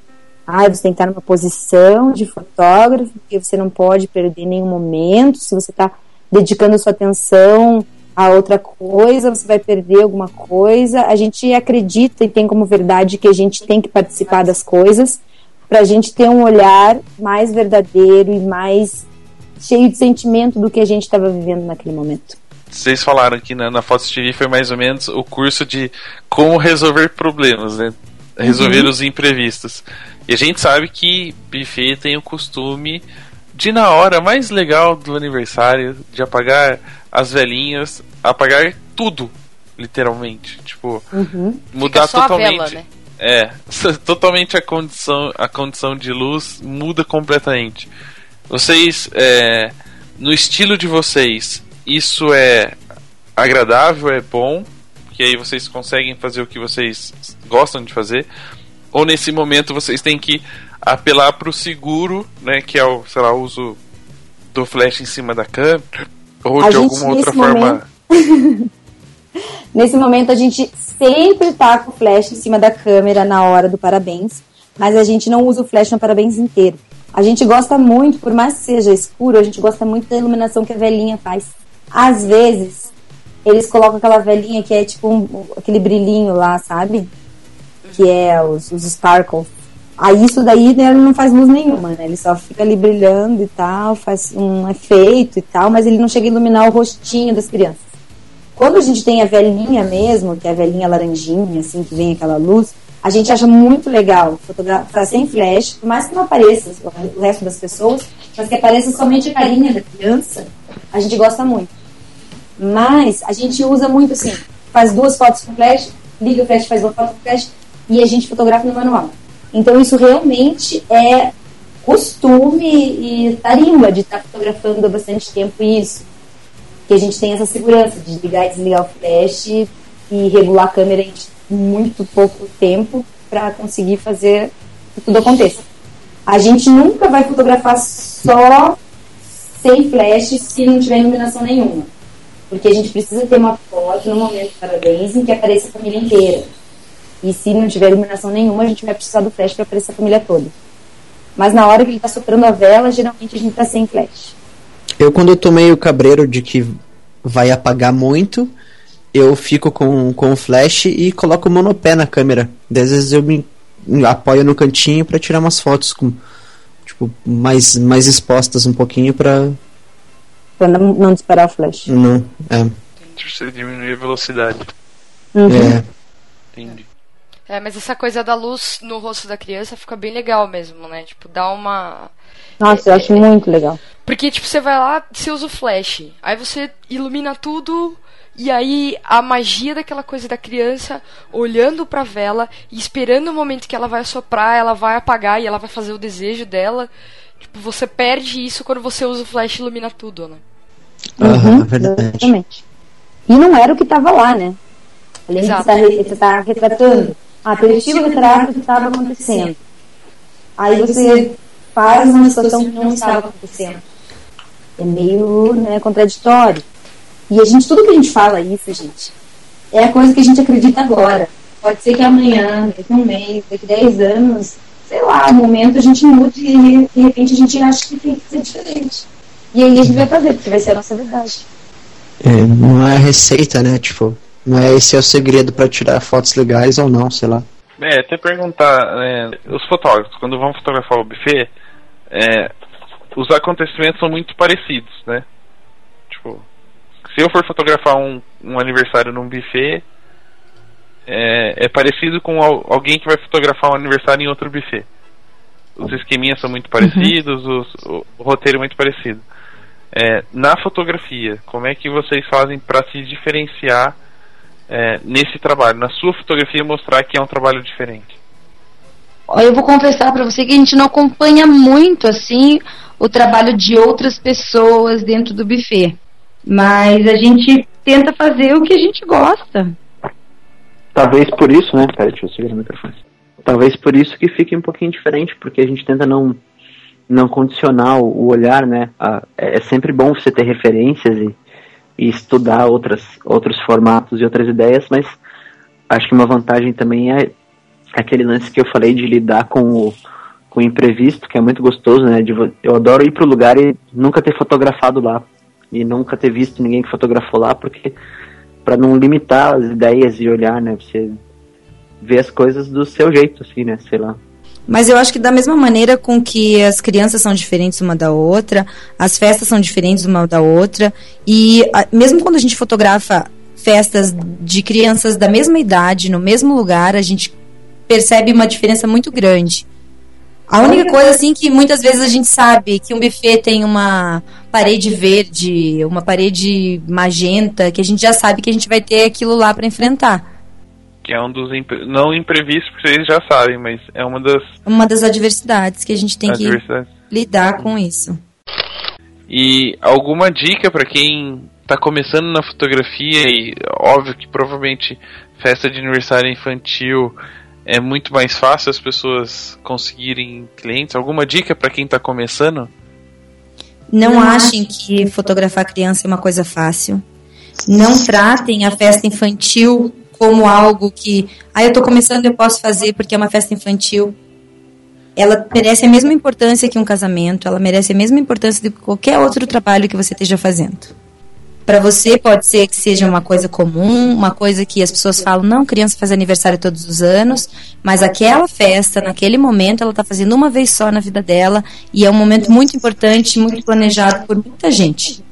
Ah, você tem que estar numa posição de fotógrafo, porque você não pode perder nenhum momento. Se você está dedicando sua atenção a outra coisa, você vai perder alguma coisa. A gente acredita e tem como verdade que a gente tem que participar das coisas para a gente ter um olhar mais verdadeiro e mais cheio de sentimento do que a gente estava vivendo naquele momento. Vocês falaram que na, na Fotos TV foi mais ou menos o curso de como resolver problemas, né? Resolver os imprevistos. E a gente sabe que buffet tem o costume de na hora mais legal do aniversário, de apagar as velhinhas, apagar tudo, literalmente. Tipo, mudar Fica só a totalmente. vela, né? É, totalmente a condição, a condição de luz muda completamente. Vocês, é, no estilo de vocês, isso é agradável, é bom, que aí vocês conseguem fazer o que vocês gostam de fazer, ou nesse momento vocês têm que apelar para o seguro, né, que é o, sei lá, o uso do flash em cima da câmera, ou A de gente, alguma outra forma. Nesse momento a gente sempre tá com o flash em cima da câmera na hora do parabéns, mas a gente não usa o flash no parabéns inteiro. A gente gosta muito, por mais que seja escuro, a gente gosta muito da iluminação que a velhinha faz. Às vezes, eles colocam aquela velhinha que é tipo um- aquele brilhinho lá, sabe? Que é os, os sparkles. Aí isso daí né, ele não faz luz nenhuma, né? Ele só fica ali brilhando e tal, faz um efeito e tal, mas ele não chega a iluminar o rostinho das crianças. Quando a gente tem a velhinha mesmo, que é a velhinha laranjinha, assim, que vem aquela luz, a gente acha muito legal fotografar sem flash, por mais que não apareça o resto das pessoas, mas que apareça somente a carinha da criança, a gente gosta muito. Mas a gente usa muito assim, faz duas fotos com flash, liga o flash, faz uma foto com flash e a gente fotografa no manual. Então isso realmente é costume e tarimba de estar fotografando há bastante tempo isso. Que a gente tem essa segurança de ligar e desligar o flash e regular a câmera em muito pouco tempo para conseguir fazer que tudo aconteça. A gente nunca vai fotografar só sem flash se não tiver iluminação nenhuma. Porque a gente precisa ter uma foto no momento de parabéns em que apareça a família inteira. E se não tiver iluminação nenhuma, a gente vai precisar do flash para aparecer a família toda. Mas na hora que ele está soprando a vela, geralmente a gente está sem flash. Eu, quando eu tô meio cabreiro de que vai apagar muito, eu fico com, com o flash e coloco o monopé na câmera. Às vezes eu me, apoio no cantinho pra tirar umas fotos com tipo mais mais expostas um pouquinho pra Pra não, não disparar o flash. não é, Você diminuir a velocidade. Uhum. é Entendi. É, mas essa coisa da luz no rosto da criança fica bem legal mesmo, né? Tipo, dá uma. Nossa, eu acho muito legal. Porque, tipo, você vai lá, você usa o flash, aí você ilumina tudo, e aí a magia daquela coisa da criança olhando pra vela e esperando o momento que ela vai soprar, ela vai apagar e ela vai fazer o desejo dela. Tipo, você perde isso quando você usa o flash e ilumina tudo, né? aham, Uhum, verdade. Exatamente. E não era o que estava lá, né? Além Exato. você estar retratando. Ah, perspectiva o retrato que estava acontecendo. Aí você faz uma situação que não estava acontecendo. É meio né, contraditório. E a gente, tudo que a gente fala isso, gente, é a coisa que a gente acredita agora. Pode ser que amanhã, daqui a um mês, daqui a 10 anos, sei lá, no momento a gente mude e de repente a gente acha que tem que ser diferente. E aí a gente vai fazer, porque vai ser a nossa verdade. É, não é receita, né? Tipo, não é esse é o segredo pra tirar fotos legais ou não, sei lá. É, até perguntar, é, os fotógrafos, quando vão fotografar o buffet, é, os acontecimentos são muito parecidos, né? Tipo, se eu for fotografar um, um aniversário num buffet, é, é parecido com al- alguém que vai fotografar um aniversário em outro buffet. Os esqueminhas são muito parecidos, os- o, o roteiro é muito parecido. É, na fotografia, como é que vocês fazem para se diferenciar é, nesse trabalho, na sua fotografia, mostrar que é um trabalho diferente? Eu vou confessar pra você que a gente não acompanha muito assim o trabalho de outras pessoas dentro do buffet. Mas a gente tenta fazer o que a gente gosta. talvez por isso, né? Peraí, deixa eu segurar o microfone. Talvez por isso que fique um pouquinho diferente, porque a gente tenta não não condicionar o, o olhar, né? A, é, é sempre bom você ter referências e, e estudar outras, outros formatos e outras ideias, mas acho que uma vantagem também é aquele lance que eu falei de lidar com o, com o imprevisto, que é muito gostoso, né? De, eu adoro ir pro lugar e nunca ter fotografado lá. E nunca ter visto ninguém que fotografou lá, porque para não limitar as ideias e olhar, né? Você vê as coisas do seu jeito, assim, né? Sei lá. Mas eu acho que da mesma maneira com que as crianças são diferentes uma da outra, as festas são diferentes uma da outra, e a, mesmo quando a gente fotografa festas de crianças da mesma idade, no mesmo lugar, a gente percebe uma diferença muito grande. A única coisa assim que muitas vezes a gente sabe que um buffet tem uma parede verde, uma parede magenta, que a gente já sabe que a gente vai ter aquilo lá para enfrentar. Que é um dos impre... não imprevistos, porque vocês já sabem, mas é uma das uma das adversidades que a gente tem que lidar com isso. E alguma dica para quem está começando na fotografia e óbvio que provavelmente festa de aniversário infantil é muito mais fácil as pessoas conseguirem clientes? Alguma dica para quem está começando? Não achem que fotografar criança é uma coisa fácil. Não tratem a festa infantil como algo que, ah, eu estou começando, eu posso fazer porque é uma festa infantil. Ela merece a mesma importância que um casamento, ela merece a mesma importância de qualquer outro trabalho que você esteja fazendo. Para você pode ser que seja uma coisa comum, uma coisa que as pessoas falam, não, criança faz aniversário todos os anos, mas aquela festa, naquele momento, ela está fazendo uma vez só na vida dela e é um momento muito importante, muito planejado por muita gente.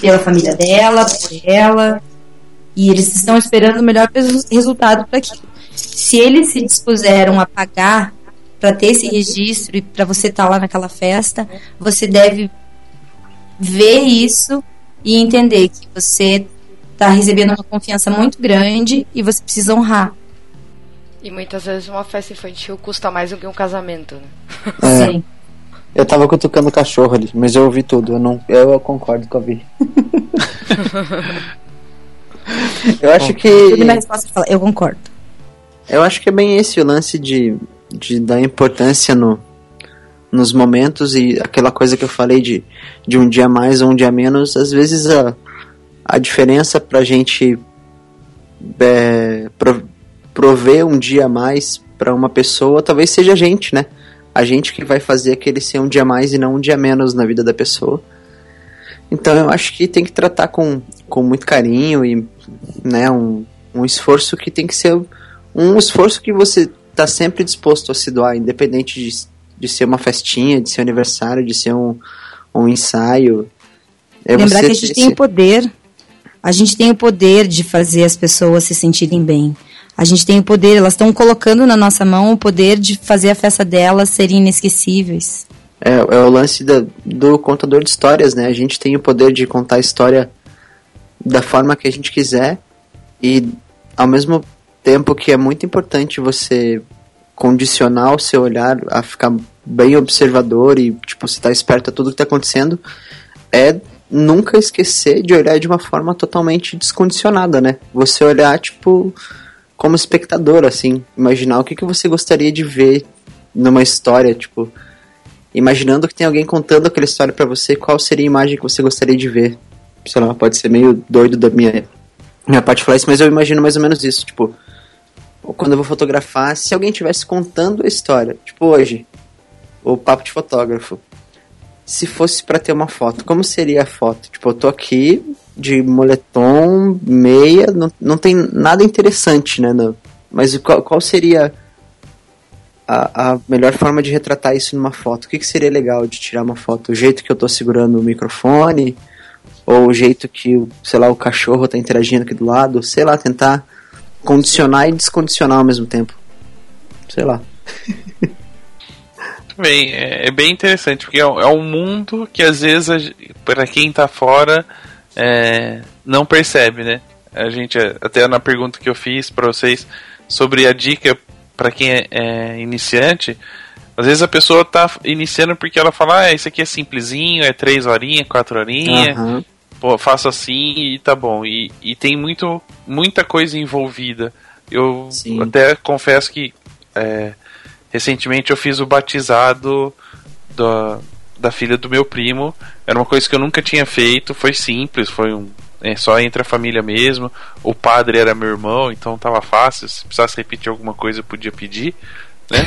Pela família dela, por ela, e eles estão esperando o melhor resultado para aquilo. Se eles se dispuseram a pagar para ter esse registro e para você estar tá lá naquela festa, você deve ver isso e entender que você está recebendo uma confiança muito grande e você precisa honrar. E muitas vezes uma festa infantil custa mais do que um casamento, né? É. Sim. Eu tava cutucando o cachorro ali, mas eu ouvi tudo. Eu, não, eu concordo com a Vi. eu acho que. Minha resposta fala, eu concordo. Eu acho que é bem esse o lance de, de dar importância no, nos momentos e aquela coisa que eu falei de, de um dia mais ou um dia menos, às vezes a, a diferença pra gente é, pro, prover um dia a mais para uma pessoa talvez seja a gente, né? A gente que vai fazer aquele ser um dia mais e não um dia menos na vida da pessoa. Então eu acho que tem que tratar com, com muito carinho e né, um, um esforço que tem que ser um esforço que você está sempre disposto a se doar, independente de de ser uma festinha, de ser um aniversário, de ser um, um ensaio. É Lembrar que a gente tem o poder. A gente tem o poder de fazer as pessoas se sentirem bem. A gente tem o poder, elas estão colocando na nossa mão o poder de fazer a festa delas serem inesquecíveis. É, é o lance da, do contador de histórias, né? A gente tem o poder de contar a história da forma que a gente quiser e ao mesmo tempo que é muito importante você condicionar o seu olhar a ficar bem observador e, tipo, você tá esperto a tudo que tá acontecendo, é nunca esquecer de olhar de uma forma totalmente descondicionada, né? Você olhar, tipo, como espectador, assim, imaginar o que, que você gostaria de ver numa história, tipo, imaginando que tem alguém contando aquela história para você, qual seria a imagem que você gostaria de ver? Sei lá, pode ser meio doido da minha, minha parte falar isso, mas eu imagino mais ou menos isso, tipo, ou quando eu vou fotografar, se alguém estivesse contando a história, tipo hoje, o papo de fotógrafo, se fosse para ter uma foto, como seria a foto? Tipo, eu tô aqui de moletom, meia, não, não tem nada interessante, né? Mas qual, qual seria a, a, melhor forma de retratar isso numa foto? O que, que seria legal de tirar uma foto? O jeito que eu tô segurando o microfone? Ou o jeito que, sei lá, o cachorro tá interagindo aqui do lado? Sei lá, tentar condicionar e descondicionar ao mesmo tempo. Sei lá. Bem, é, é, bem interessante, porque é, é um mundo que às vezes, para quem tá fora, é, não percebe, né? A gente, até na pergunta que eu fiz para vocês sobre a dica para quem é, é, iniciante, às vezes a pessoa tá iniciando porque ela fala, ah, isso aqui é simplesinho, é três horinhas, quatro horinhas, uhum pô, faço assim e tá bom. E, e tem muito, muita coisa envolvida Eu Sim. até confesso que é, recentemente eu fiz o batizado da, da filha do meu primo. Era uma coisa que eu nunca tinha feito, foi simples, foi um. É, só entre a família mesmo. O padre era meu irmão, então tava fácil. Se precisasse repetir alguma coisa, eu podia pedir. Né?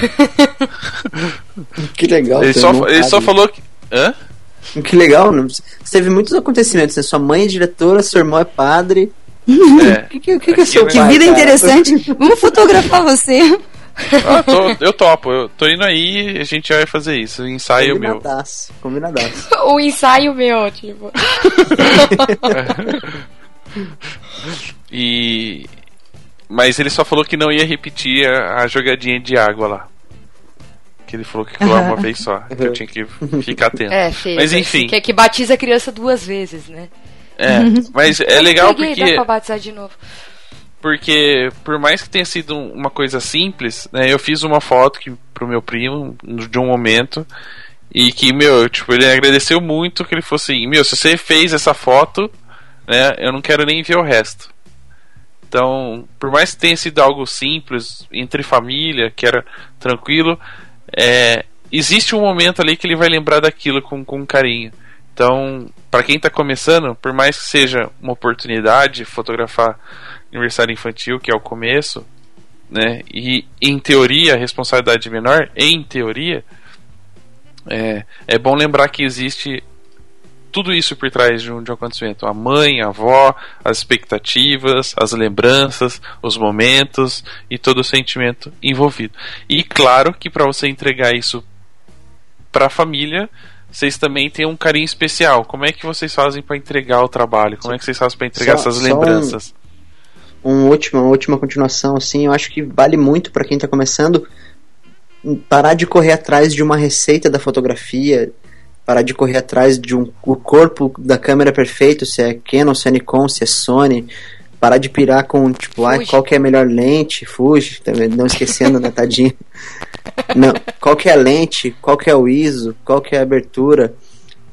Que legal. ele só, ele só falou que. Hã? Que legal. né? Você teve muitos acontecimentos, né? Sua mãe é diretora, seu irmão é padre. É. O que, que, que, que é seu? Que vida cara? interessante. Vamos fotografar você. Ah, tô- eu topo, eu tô indo aí e a gente vai fazer isso. Ensaio meu. Combinadaço, combinadaço. o ensaio meu, tipo. E. Mas ele só falou que não ia repetir a, a jogadinha de água lá. Que ele falou que foi lá uma vez só. Que eu tinha que ficar atento. É, feio. Mas enfim. Que, que batiza a criança duas vezes, né? É, mas é legal peguei, porque. Dá pra batizar de novo. Porque, por mais que tenha sido um- uma coisa simples, né, eu fiz uma foto que, pro meu primo de um momento e que, meu, tipo, ele agradeceu muito que ele fosse assim, meu, se você fez essa foto, né, eu não quero nem ver o resto. Então, por mais que tenha sido algo simples, entre família, que era tranquilo, é, existe um momento ali que ele vai lembrar daquilo com, com carinho. Então, para quem está começando, por mais que seja uma oportunidade fotografar aniversário infantil, que é o começo, né? E em teoria a responsabilidade menor, em teoria, é, é bom lembrar que existe tudo isso por trás de um, de um acontecimento. A mãe, a avó, as expectativas, as lembranças, os momentos e todo o sentimento envolvido. E claro que para você entregar isso para a família, vocês também têm um carinho especial. Como é que vocês fazem para entregar o trabalho? Como é que vocês fazem para entregar Só- essas só um- lembranças? um última, uma última continuação, assim, eu acho que vale muito para quem está começando parar de correr atrás de uma receita da fotografia, parar de correr atrás de um o corpo da câmera perfeito, se é Canon, se é Nikon, se é Sony, parar de pirar com tipo, ai, qual que é a melhor lente, Fuji, também não esquecendo, né, tadinho. Não, qual que é a lente, qual que é o ISO, qual que é a abertura.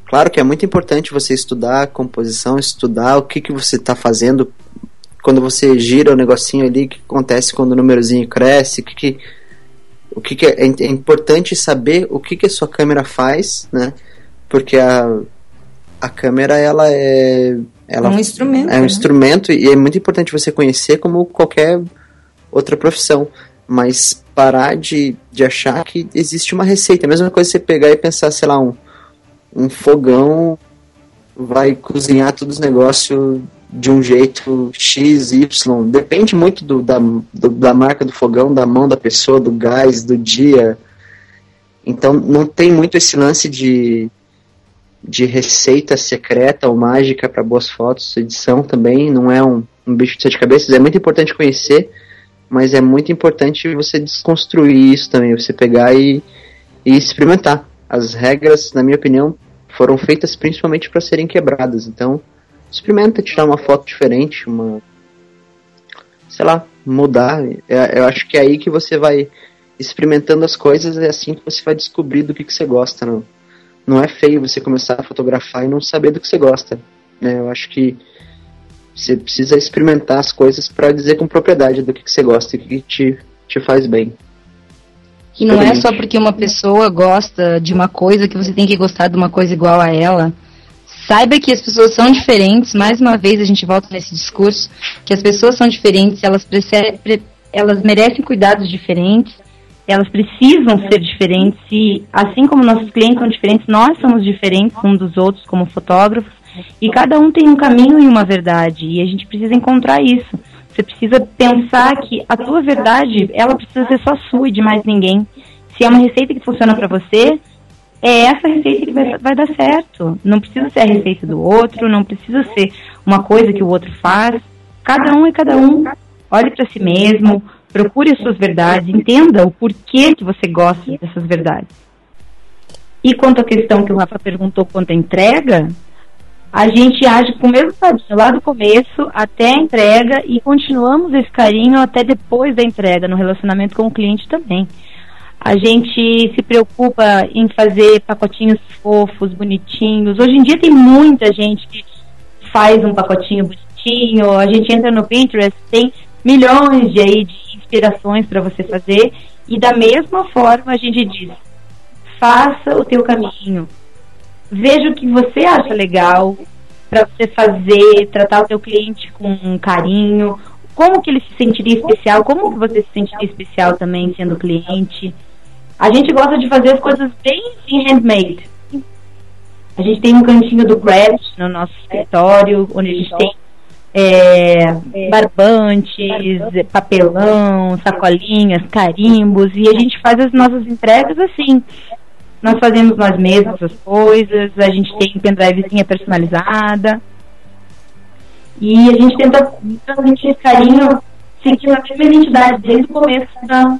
Claro que é muito importante você estudar a composição, estudar o que, que você está fazendo quando você gira o negocinho ali, o que acontece quando o númerozinho cresce, o que, que o que, que é, é é importante saber o que, que a sua câmera faz, né? Porque a, a câmera ela é ela um instrumento. é um né? instrumento e é muito importante você conhecer como qualquer outra profissão. Mas parar de, de achar que existe uma receita. A mesma coisa você pegar e pensar, sei lá, um, um fogão vai cozinhar todos os negócios de um jeito X, Y. Depende muito do, da, do- da marca do fogão, da mão da pessoa, do gás, do dia. Então não tem muito esse lance de, de receita secreta ou mágica para boas fotos. Edição também não é um, um bicho de sete cabeças. É muito importante conhecer, mas é muito importante você desconstruir isso também. Você pegar e, e experimentar. As regras, na minha opinião, foram feitas principalmente para serem quebradas. Então, experimenta tirar uma foto diferente, uma. sei lá, mudar. É- Eu acho que é aí que você vai experimentando as coisas, é assim que você vai descobrir do que, que você gosta. Não, não é feio você começar a fotografar e não saber do que você gosta. Né? Eu acho que você precisa experimentar as coisas para dizer com propriedade do que, que você gosta e o que te, te faz bem. E não é só porque uma pessoa gosta de uma coisa que você tem que gostar de uma coisa igual a ela. Saiba que as pessoas são diferentes. Mais uma vez a gente volta nesse discurso que as pessoas são diferentes. Elas elas merecem cuidados diferentes. Elas precisam ser diferentes. E assim como nossos clientes são diferentes, nós somos diferentes uns dos outros como fotógrafos. E cada um tem um caminho e uma verdade. E a gente precisa encontrar isso. Você precisa pensar que a tua verdade, ela precisa ser só sua e de mais ninguém. Se é uma receita que funciona para você, é essa receita que vai, vai dar certo. Não precisa ser a receita do outro, não precisa ser uma coisa que o outro faz. Cada um é cada um. Olhe para si mesmo, procure as suas verdades, entenda o porquê que você gosta dessas verdades. E quanto à questão que o Rafa perguntou quanto à entrega, a gente age com o mesmo carinho lá do começo até a entrega e continuamos esse carinho até depois da entrega, no relacionamento com o cliente também. A gente se preocupa em fazer pacotinhos fofos, bonitinhos. Hoje em dia tem muita gente que faz um pacotinho bonitinho. A gente entra no Pinterest, tem milhões de, aí, de inspirações para você fazer. E da mesma forma a gente diz: faça o teu caminho. Veja o que você acha legal para você fazer, tratar o teu cliente com carinho. Como que ele se sentiria especial? Como que você se sentiria especial também sendo cliente? A gente gosta de fazer as coisas bem assim, handmade. A gente tem um cantinho do craft no nosso escritório, onde a gente tem é, barbantes, papelão, sacolinhas, carimbos, e a gente faz as nossas entregas assim. Nós fazemos nós mesmos as coisas, a gente tem pendrivezinha personalizada. E a gente tenta transmitir esse carinho seguindo a mesma identidade desde o começo da,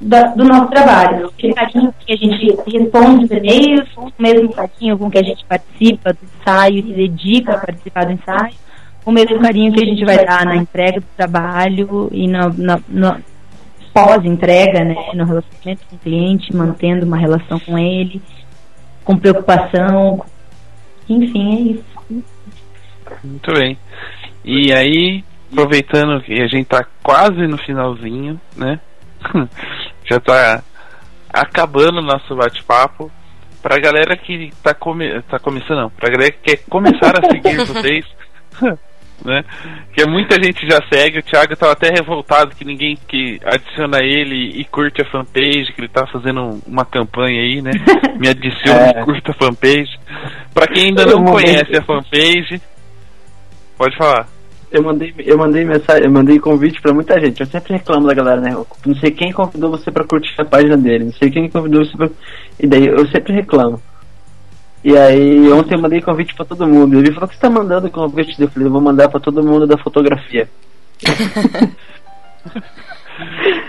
da, do nosso trabalho. Aquele carinho que a gente responde os e-mails, o mesmo carinho com que a gente participa do ensaio se dedica a participar do ensaio, o mesmo carinho que a gente vai dar na entrega do trabalho e na, na, na pós-entrega, né, no relacionamento com o cliente, mantendo uma relação com ele, com preocupação. Enfim, é isso. Muito bem. E aí, aproveitando que a gente tá quase no finalzinho, né? Já tá acabando o nosso bate-papo. Pra galera que tá, come tá começando, não, pra galera que quer começar a seguir vocês, né? Que muita gente já segue. O Thiago tava até revoltado que ninguém que adiciona ele e curte a fanpage, que ele tá fazendo uma campanha aí, né? Me adiciona É. e curta a fanpage. Pra quem ainda não conhece a fanpage, pode falar. Eu mandei, eu mandei mensagem, eu mandei convite pra muita gente. Eu sempre reclamo da galera, né? Não sei quem convidou você pra curtir a página dele, não sei quem convidou você pra. E daí eu sempre reclamo. E aí ontem eu mandei convite pra todo mundo. Ele falou que você tá mandando convite. Eu falei, eu vou mandar pra todo mundo da fotografia.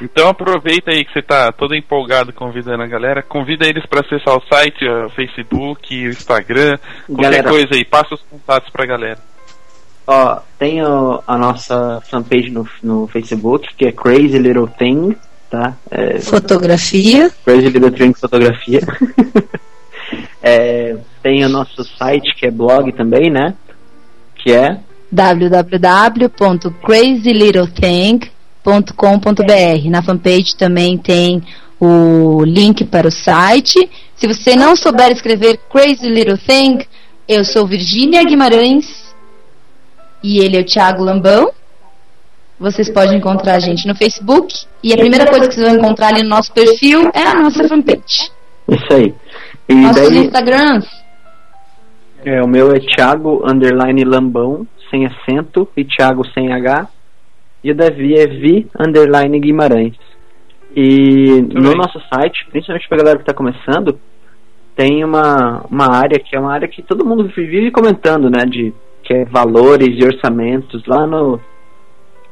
Então aproveita aí que você tá todo empolgado convidando a galera. Convida eles pra acessar o site, o Facebook, o Instagram, qualquer Galera. coisa aí. Passa os contatos pra galera. Ó, tem o- a nossa fanpage no, no Facebook, que é Crazy Little Thing, tá? É, Fotografia. Crazy Little Thing Fotografia. É, tem o nosso site, que é blog também, né? Que é www.crazylittlething.com.br. Na fanpage também tem o link para o site. Se você não souber escrever Crazy Little Thing, eu sou Virgínia Guimarães e ele é o Thiago Lambão. Vocês podem encontrar a gente no Facebook e a primeira coisa que vocês vão encontrar ali no nosso perfil é a nossa fanpage. isso aí. E Nossos daí, Instagrams. é, o meu é Thiago Underline Lambão, sem acento, e Thiago sem H. E o Davi é Vi Underline Guimarães. E no bem. nosso site, principalmente pra galera que tá começando, tem uma, uma área que é uma área que todo mundo vive comentando, né? De, que é valores e orçamentos. Lá no,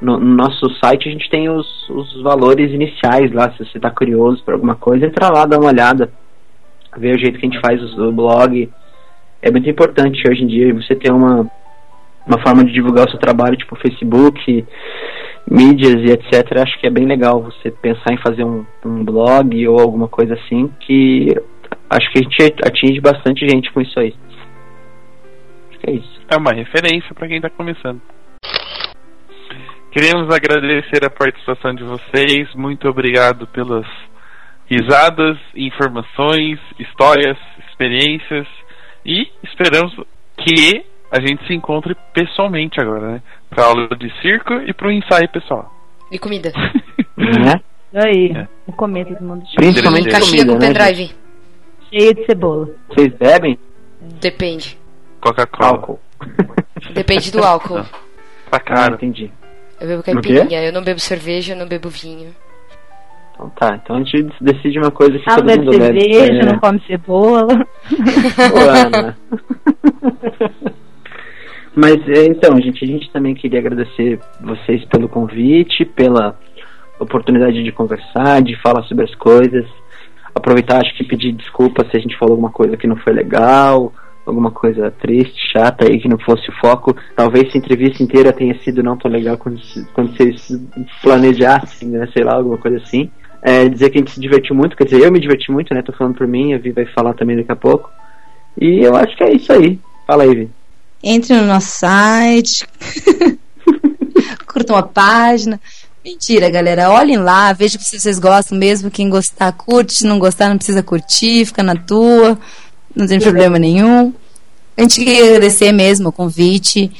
no, no nosso site a gente tem os, os valores iniciais lá. Se você tá curioso por alguma coisa, entra lá, dá uma olhada. Ver o jeito que a gente faz o blog. É muito importante hoje em dia você ter uma, uma forma de divulgar o seu trabalho, tipo Facebook, mídias e etc. Acho que é bem legal você pensar em fazer um, um blog ou alguma coisa assim, que acho que a gente atinge bastante gente com isso aí. Acho que é isso. É uma referência pra quem tá começando. Queremos agradecer a participação de vocês. Muito obrigado pelas risadas, informações, histórias, experiências e esperamos que a gente se encontre pessoalmente agora, né? Pra aula de circo e pro ensaio pessoal. E comida. Né? Aí, É. no começo do mundo Principalmente Caixinha comida, com né? pendrive. gente? cheio de cebola. Vocês bebem Depende. Coca-Cola. álcool? Depende do álcool. Tá Ah, caro. entendi. Eu bebo O quê? caipirinha, eu não bebo cerveja, eu não bebo vinho. Então tá, então a gente decide uma coisa que Ah, todo mundo bebe. cerveja, É. não come cebola. Ô, Ana. Mas é, então, gente, a gente também queria agradecer vocês pelo convite, pela oportunidade de conversar, de falar sobre as coisas. Aproveitar, acho que pedir desculpa se a gente falou alguma coisa que não foi legal, alguma coisa triste, chata aí, que não fosse o foco. Talvez se a entrevista inteira tenha sido não tão legal quando, quando vocês planejassem, né? Sei lá, alguma coisa assim. É, dizer que a gente se divertiu muito, quer dizer, eu me diverti muito, né? Tô falando por mim, a Vi vai falar também daqui a pouco. E eu acho que é isso aí. Fala aí, Vi. Entre no nosso site. Cur- curtam a página. Mentira, galera. Olhem lá, vejam se vocês gostam mesmo. Quem gostar, curte. Se não gostar, não precisa curtir, fica na tua. Não tem problema nenhum. A gente queria agradecer mesmo o convite.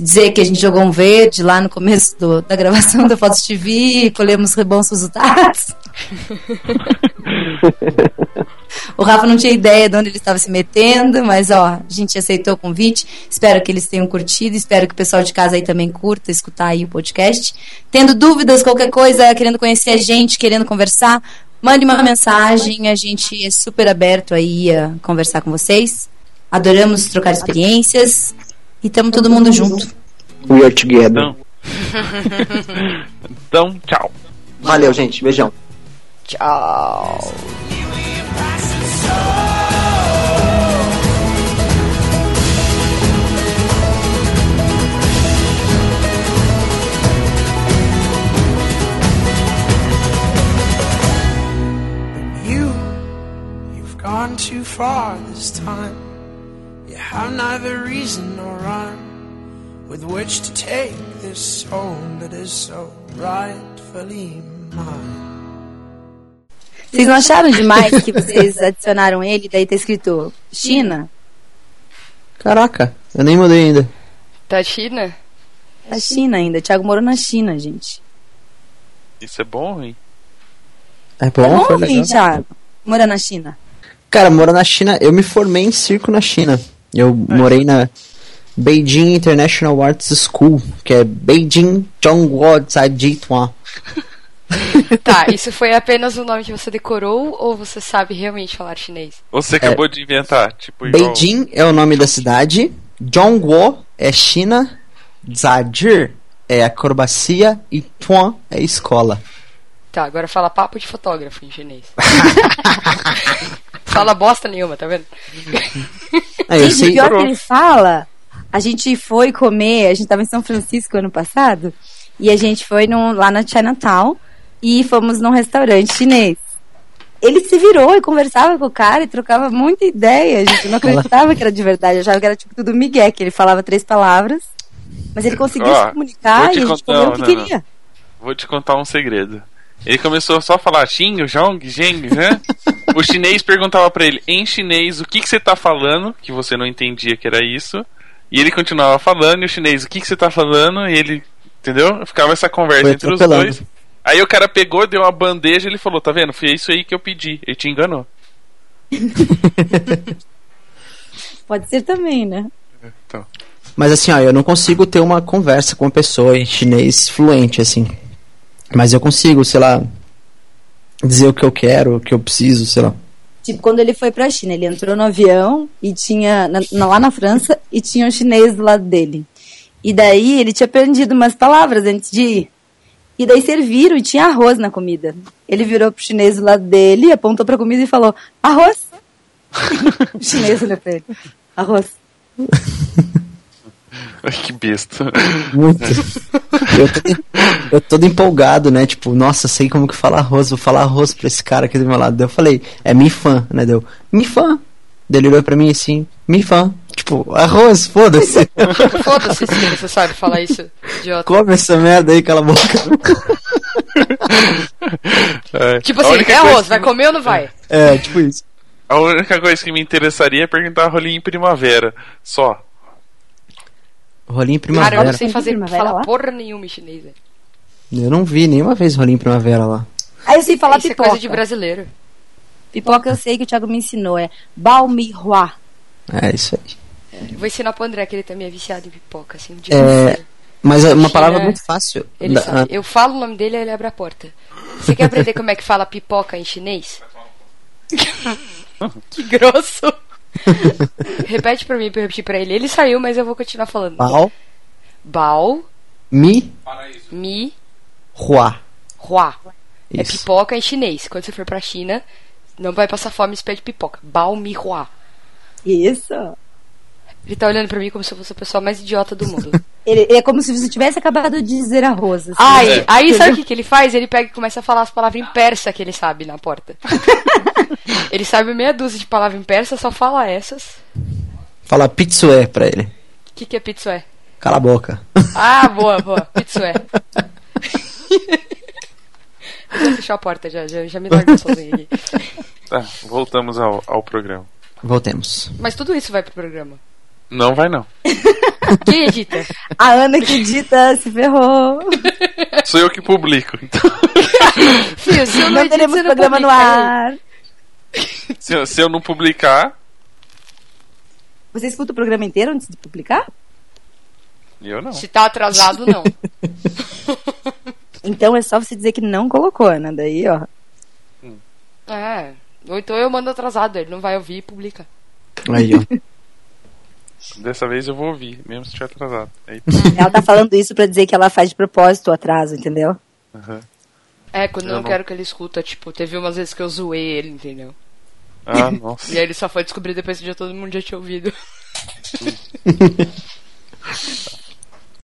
Dizer que a gente jogou um verde lá no começo do- da gravação da Fotos TV, colhemos bons resultados. O Rafa não tinha ideia de onde ele estava se metendo, mas ó, a gente aceitou o convite. Espero que eles tenham curtido, espero que o pessoal de casa aí também curta, escutar aí o podcast. Tendo dúvidas, qualquer coisa, querendo conhecer a gente, querendo conversar, mande uma mensagem, a gente é super aberto aí a conversar com vocês. Adoramos trocar experiências e estamos todo mundo junto. We are together. Então, então tchau. Valeu, gente. Beijão. You've gone too far this time. You have neither reason nor rhyme with which to take this soul that is so rightfully mine. Vocês não acharam demais que vocês adicionaram ele, daí tá escrito China? Caraca, eu nem mudei ainda. Tá China? A China ainda. Thiago morou na China, gente. Isso é bom, hein? É Tá bom, foi bom, hein, Thiago? Mora na China. Cara, moro na China. Eu me formei em circo na China. Eu morei na Beijing International Arts School, que é Beijing Zhongguo Zhajituan. Tá, isso foi apenas o nome que você decorou ou você sabe realmente falar chinês? Você acabou de inventar, tipo, igual... Beijing é o nome da cidade, Zhongguo é China, Zhajir é acrobacia e Tuan é escola. Tá, agora fala papo de fotógrafo em chinês. fala bosta nenhuma, tá vendo? É, eu sei, pior que ele fala, a gente foi comer, a gente tava em São Francisco ano passado, e a gente foi num- lá na Chinatown e fomos num restaurante chinês. Ele se virou e conversava com o cara e trocava muita ideia. A gente não acreditava que era de verdade, achava que era tipo tudo migué, que ele falava três palavras, mas ele conseguia Ó, se comunicar e a gente contar- comeu o que não, não. queria. Vou te contar um segredo. Ele começou só a falar Xing, Zhong, Zheng, né? O chinês perguntava pra ele em chinês o que, que você tá falando, que você não entendia que era isso. E ele continuava falando, e o chinês, o que, que você tá falando? E ele, entendeu? Ficava essa conversa Foi entre os dois. Aí o cara pegou, deu uma bandeja e ele falou, tá vendo? Foi isso aí que eu pedi. Ele te enganou. Pode ser também, né? Então, Mas assim, ó, eu não consigo ter uma conversa com uma pessoa em chinês fluente, assim. Mas eu consigo, sei lá, dizer o que eu quero, o que eu preciso, sei lá. Tipo, quando ele foi pra China, ele entrou no avião e tinha, na- na- lá na França, e tinha um chinês do lado dele. E daí ele tinha aprendido umas palavras antes de ir. E daí serviram e tinha arroz na comida. Ele virou pro chinês do lado dele, apontou pra comida e falou: arroz. o chinês olhou pra ele: arroz. ai, que besta. Muito. eu, tô, eu todo empolgado, né? Tipo, nossa, sei como que fala arroz, vou falar arroz pra esse cara aqui do meu lado. Daí eu falei, é mi fã, né? Deu, mi fã. Daí ele olhou pra mim assim, mi fã. Tipo, arroz, foda-se. Foda-se se você sabe falar isso, idiota. Come essa merda aí, cala a boca. É. Tipo assim, é arroz, que vai me- comer ou não vai? É, tipo isso. A única coisa que me interessaria é perguntar rolinho em primavera. Só. Rolinho em Cara, eu primavera. não sei fazer primavera falar lá? porra nenhuma em chinês, velho. Eu não vi nenhuma vez rolinho em primavera lá. Aí eu sei falar Isso é pipoca. coisa de brasileiro. Pipoca eu sei que o Thiago me ensinou, é balmihua. É isso aí. Eu vou ensinar pro André que ele também é viciado em pipoca, assim, de É, Mas é uma China, palavra muito fácil. Ele Da- sabe. Eu falo o nome dele e ele abre a porta. Você quer aprender como é que fala pipoca em chinês? que grosso! Repete pra mim pra eu repetir pra ele. Ele saiu, mas eu vou continuar falando. Bao, Bao, mi, mi, hua. hua. É Isso. pipoca em chinês. Quando você for pra China, não vai passar fome se pede pipoca. Bao mi hua. Isso. Ele tá olhando pra mim como se eu fosse a pessoa mais idiota do mundo. Ele, é como se você tivesse acabado de dizer arroz. assim. Aí, aí sabe o que, que ele faz? Ele pega e começa a falar as palavras em persa que ele sabe na porta. ele sabe meia dúzia de palavras em persa, só fala essas. Fala pitsue pra ele. O que, que é pizza é? Cala a boca. Ah, boa, boa. É. Vou fechar a porta, já, já, já me largo sozinho aqui. Tá, voltamos ao, ao programa. Voltemos. Mas tudo isso vai pro programa. Não vai não. Quem edita? A Ana que dita se ferrou. Sou eu que publico. Então, Fio, se eu não, Não edito, teremos não programa no publica. ar. se, eu- se eu não publicar, Você escuta o programa inteiro antes de publicar? eu não. Se tá atrasado, não. Então é só você dizer que não colocou, Ana. Daí, ó. É. Ou então eu mando atrasado, ele não vai ouvir e publica. Aí, ó. Dessa vez eu vou ouvir, mesmo se estiver atrasado. Aí, Ela tá falando isso pra dizer que ela faz de propósito o atraso, entendeu? aham. É, quando eu Eu não não- quero que ele escuta, tipo, teve umas vezes que eu zoei ele, entendeu? Ah, nossa. E aí ele só foi descobrir depois que já todo mundo já tinha ouvido.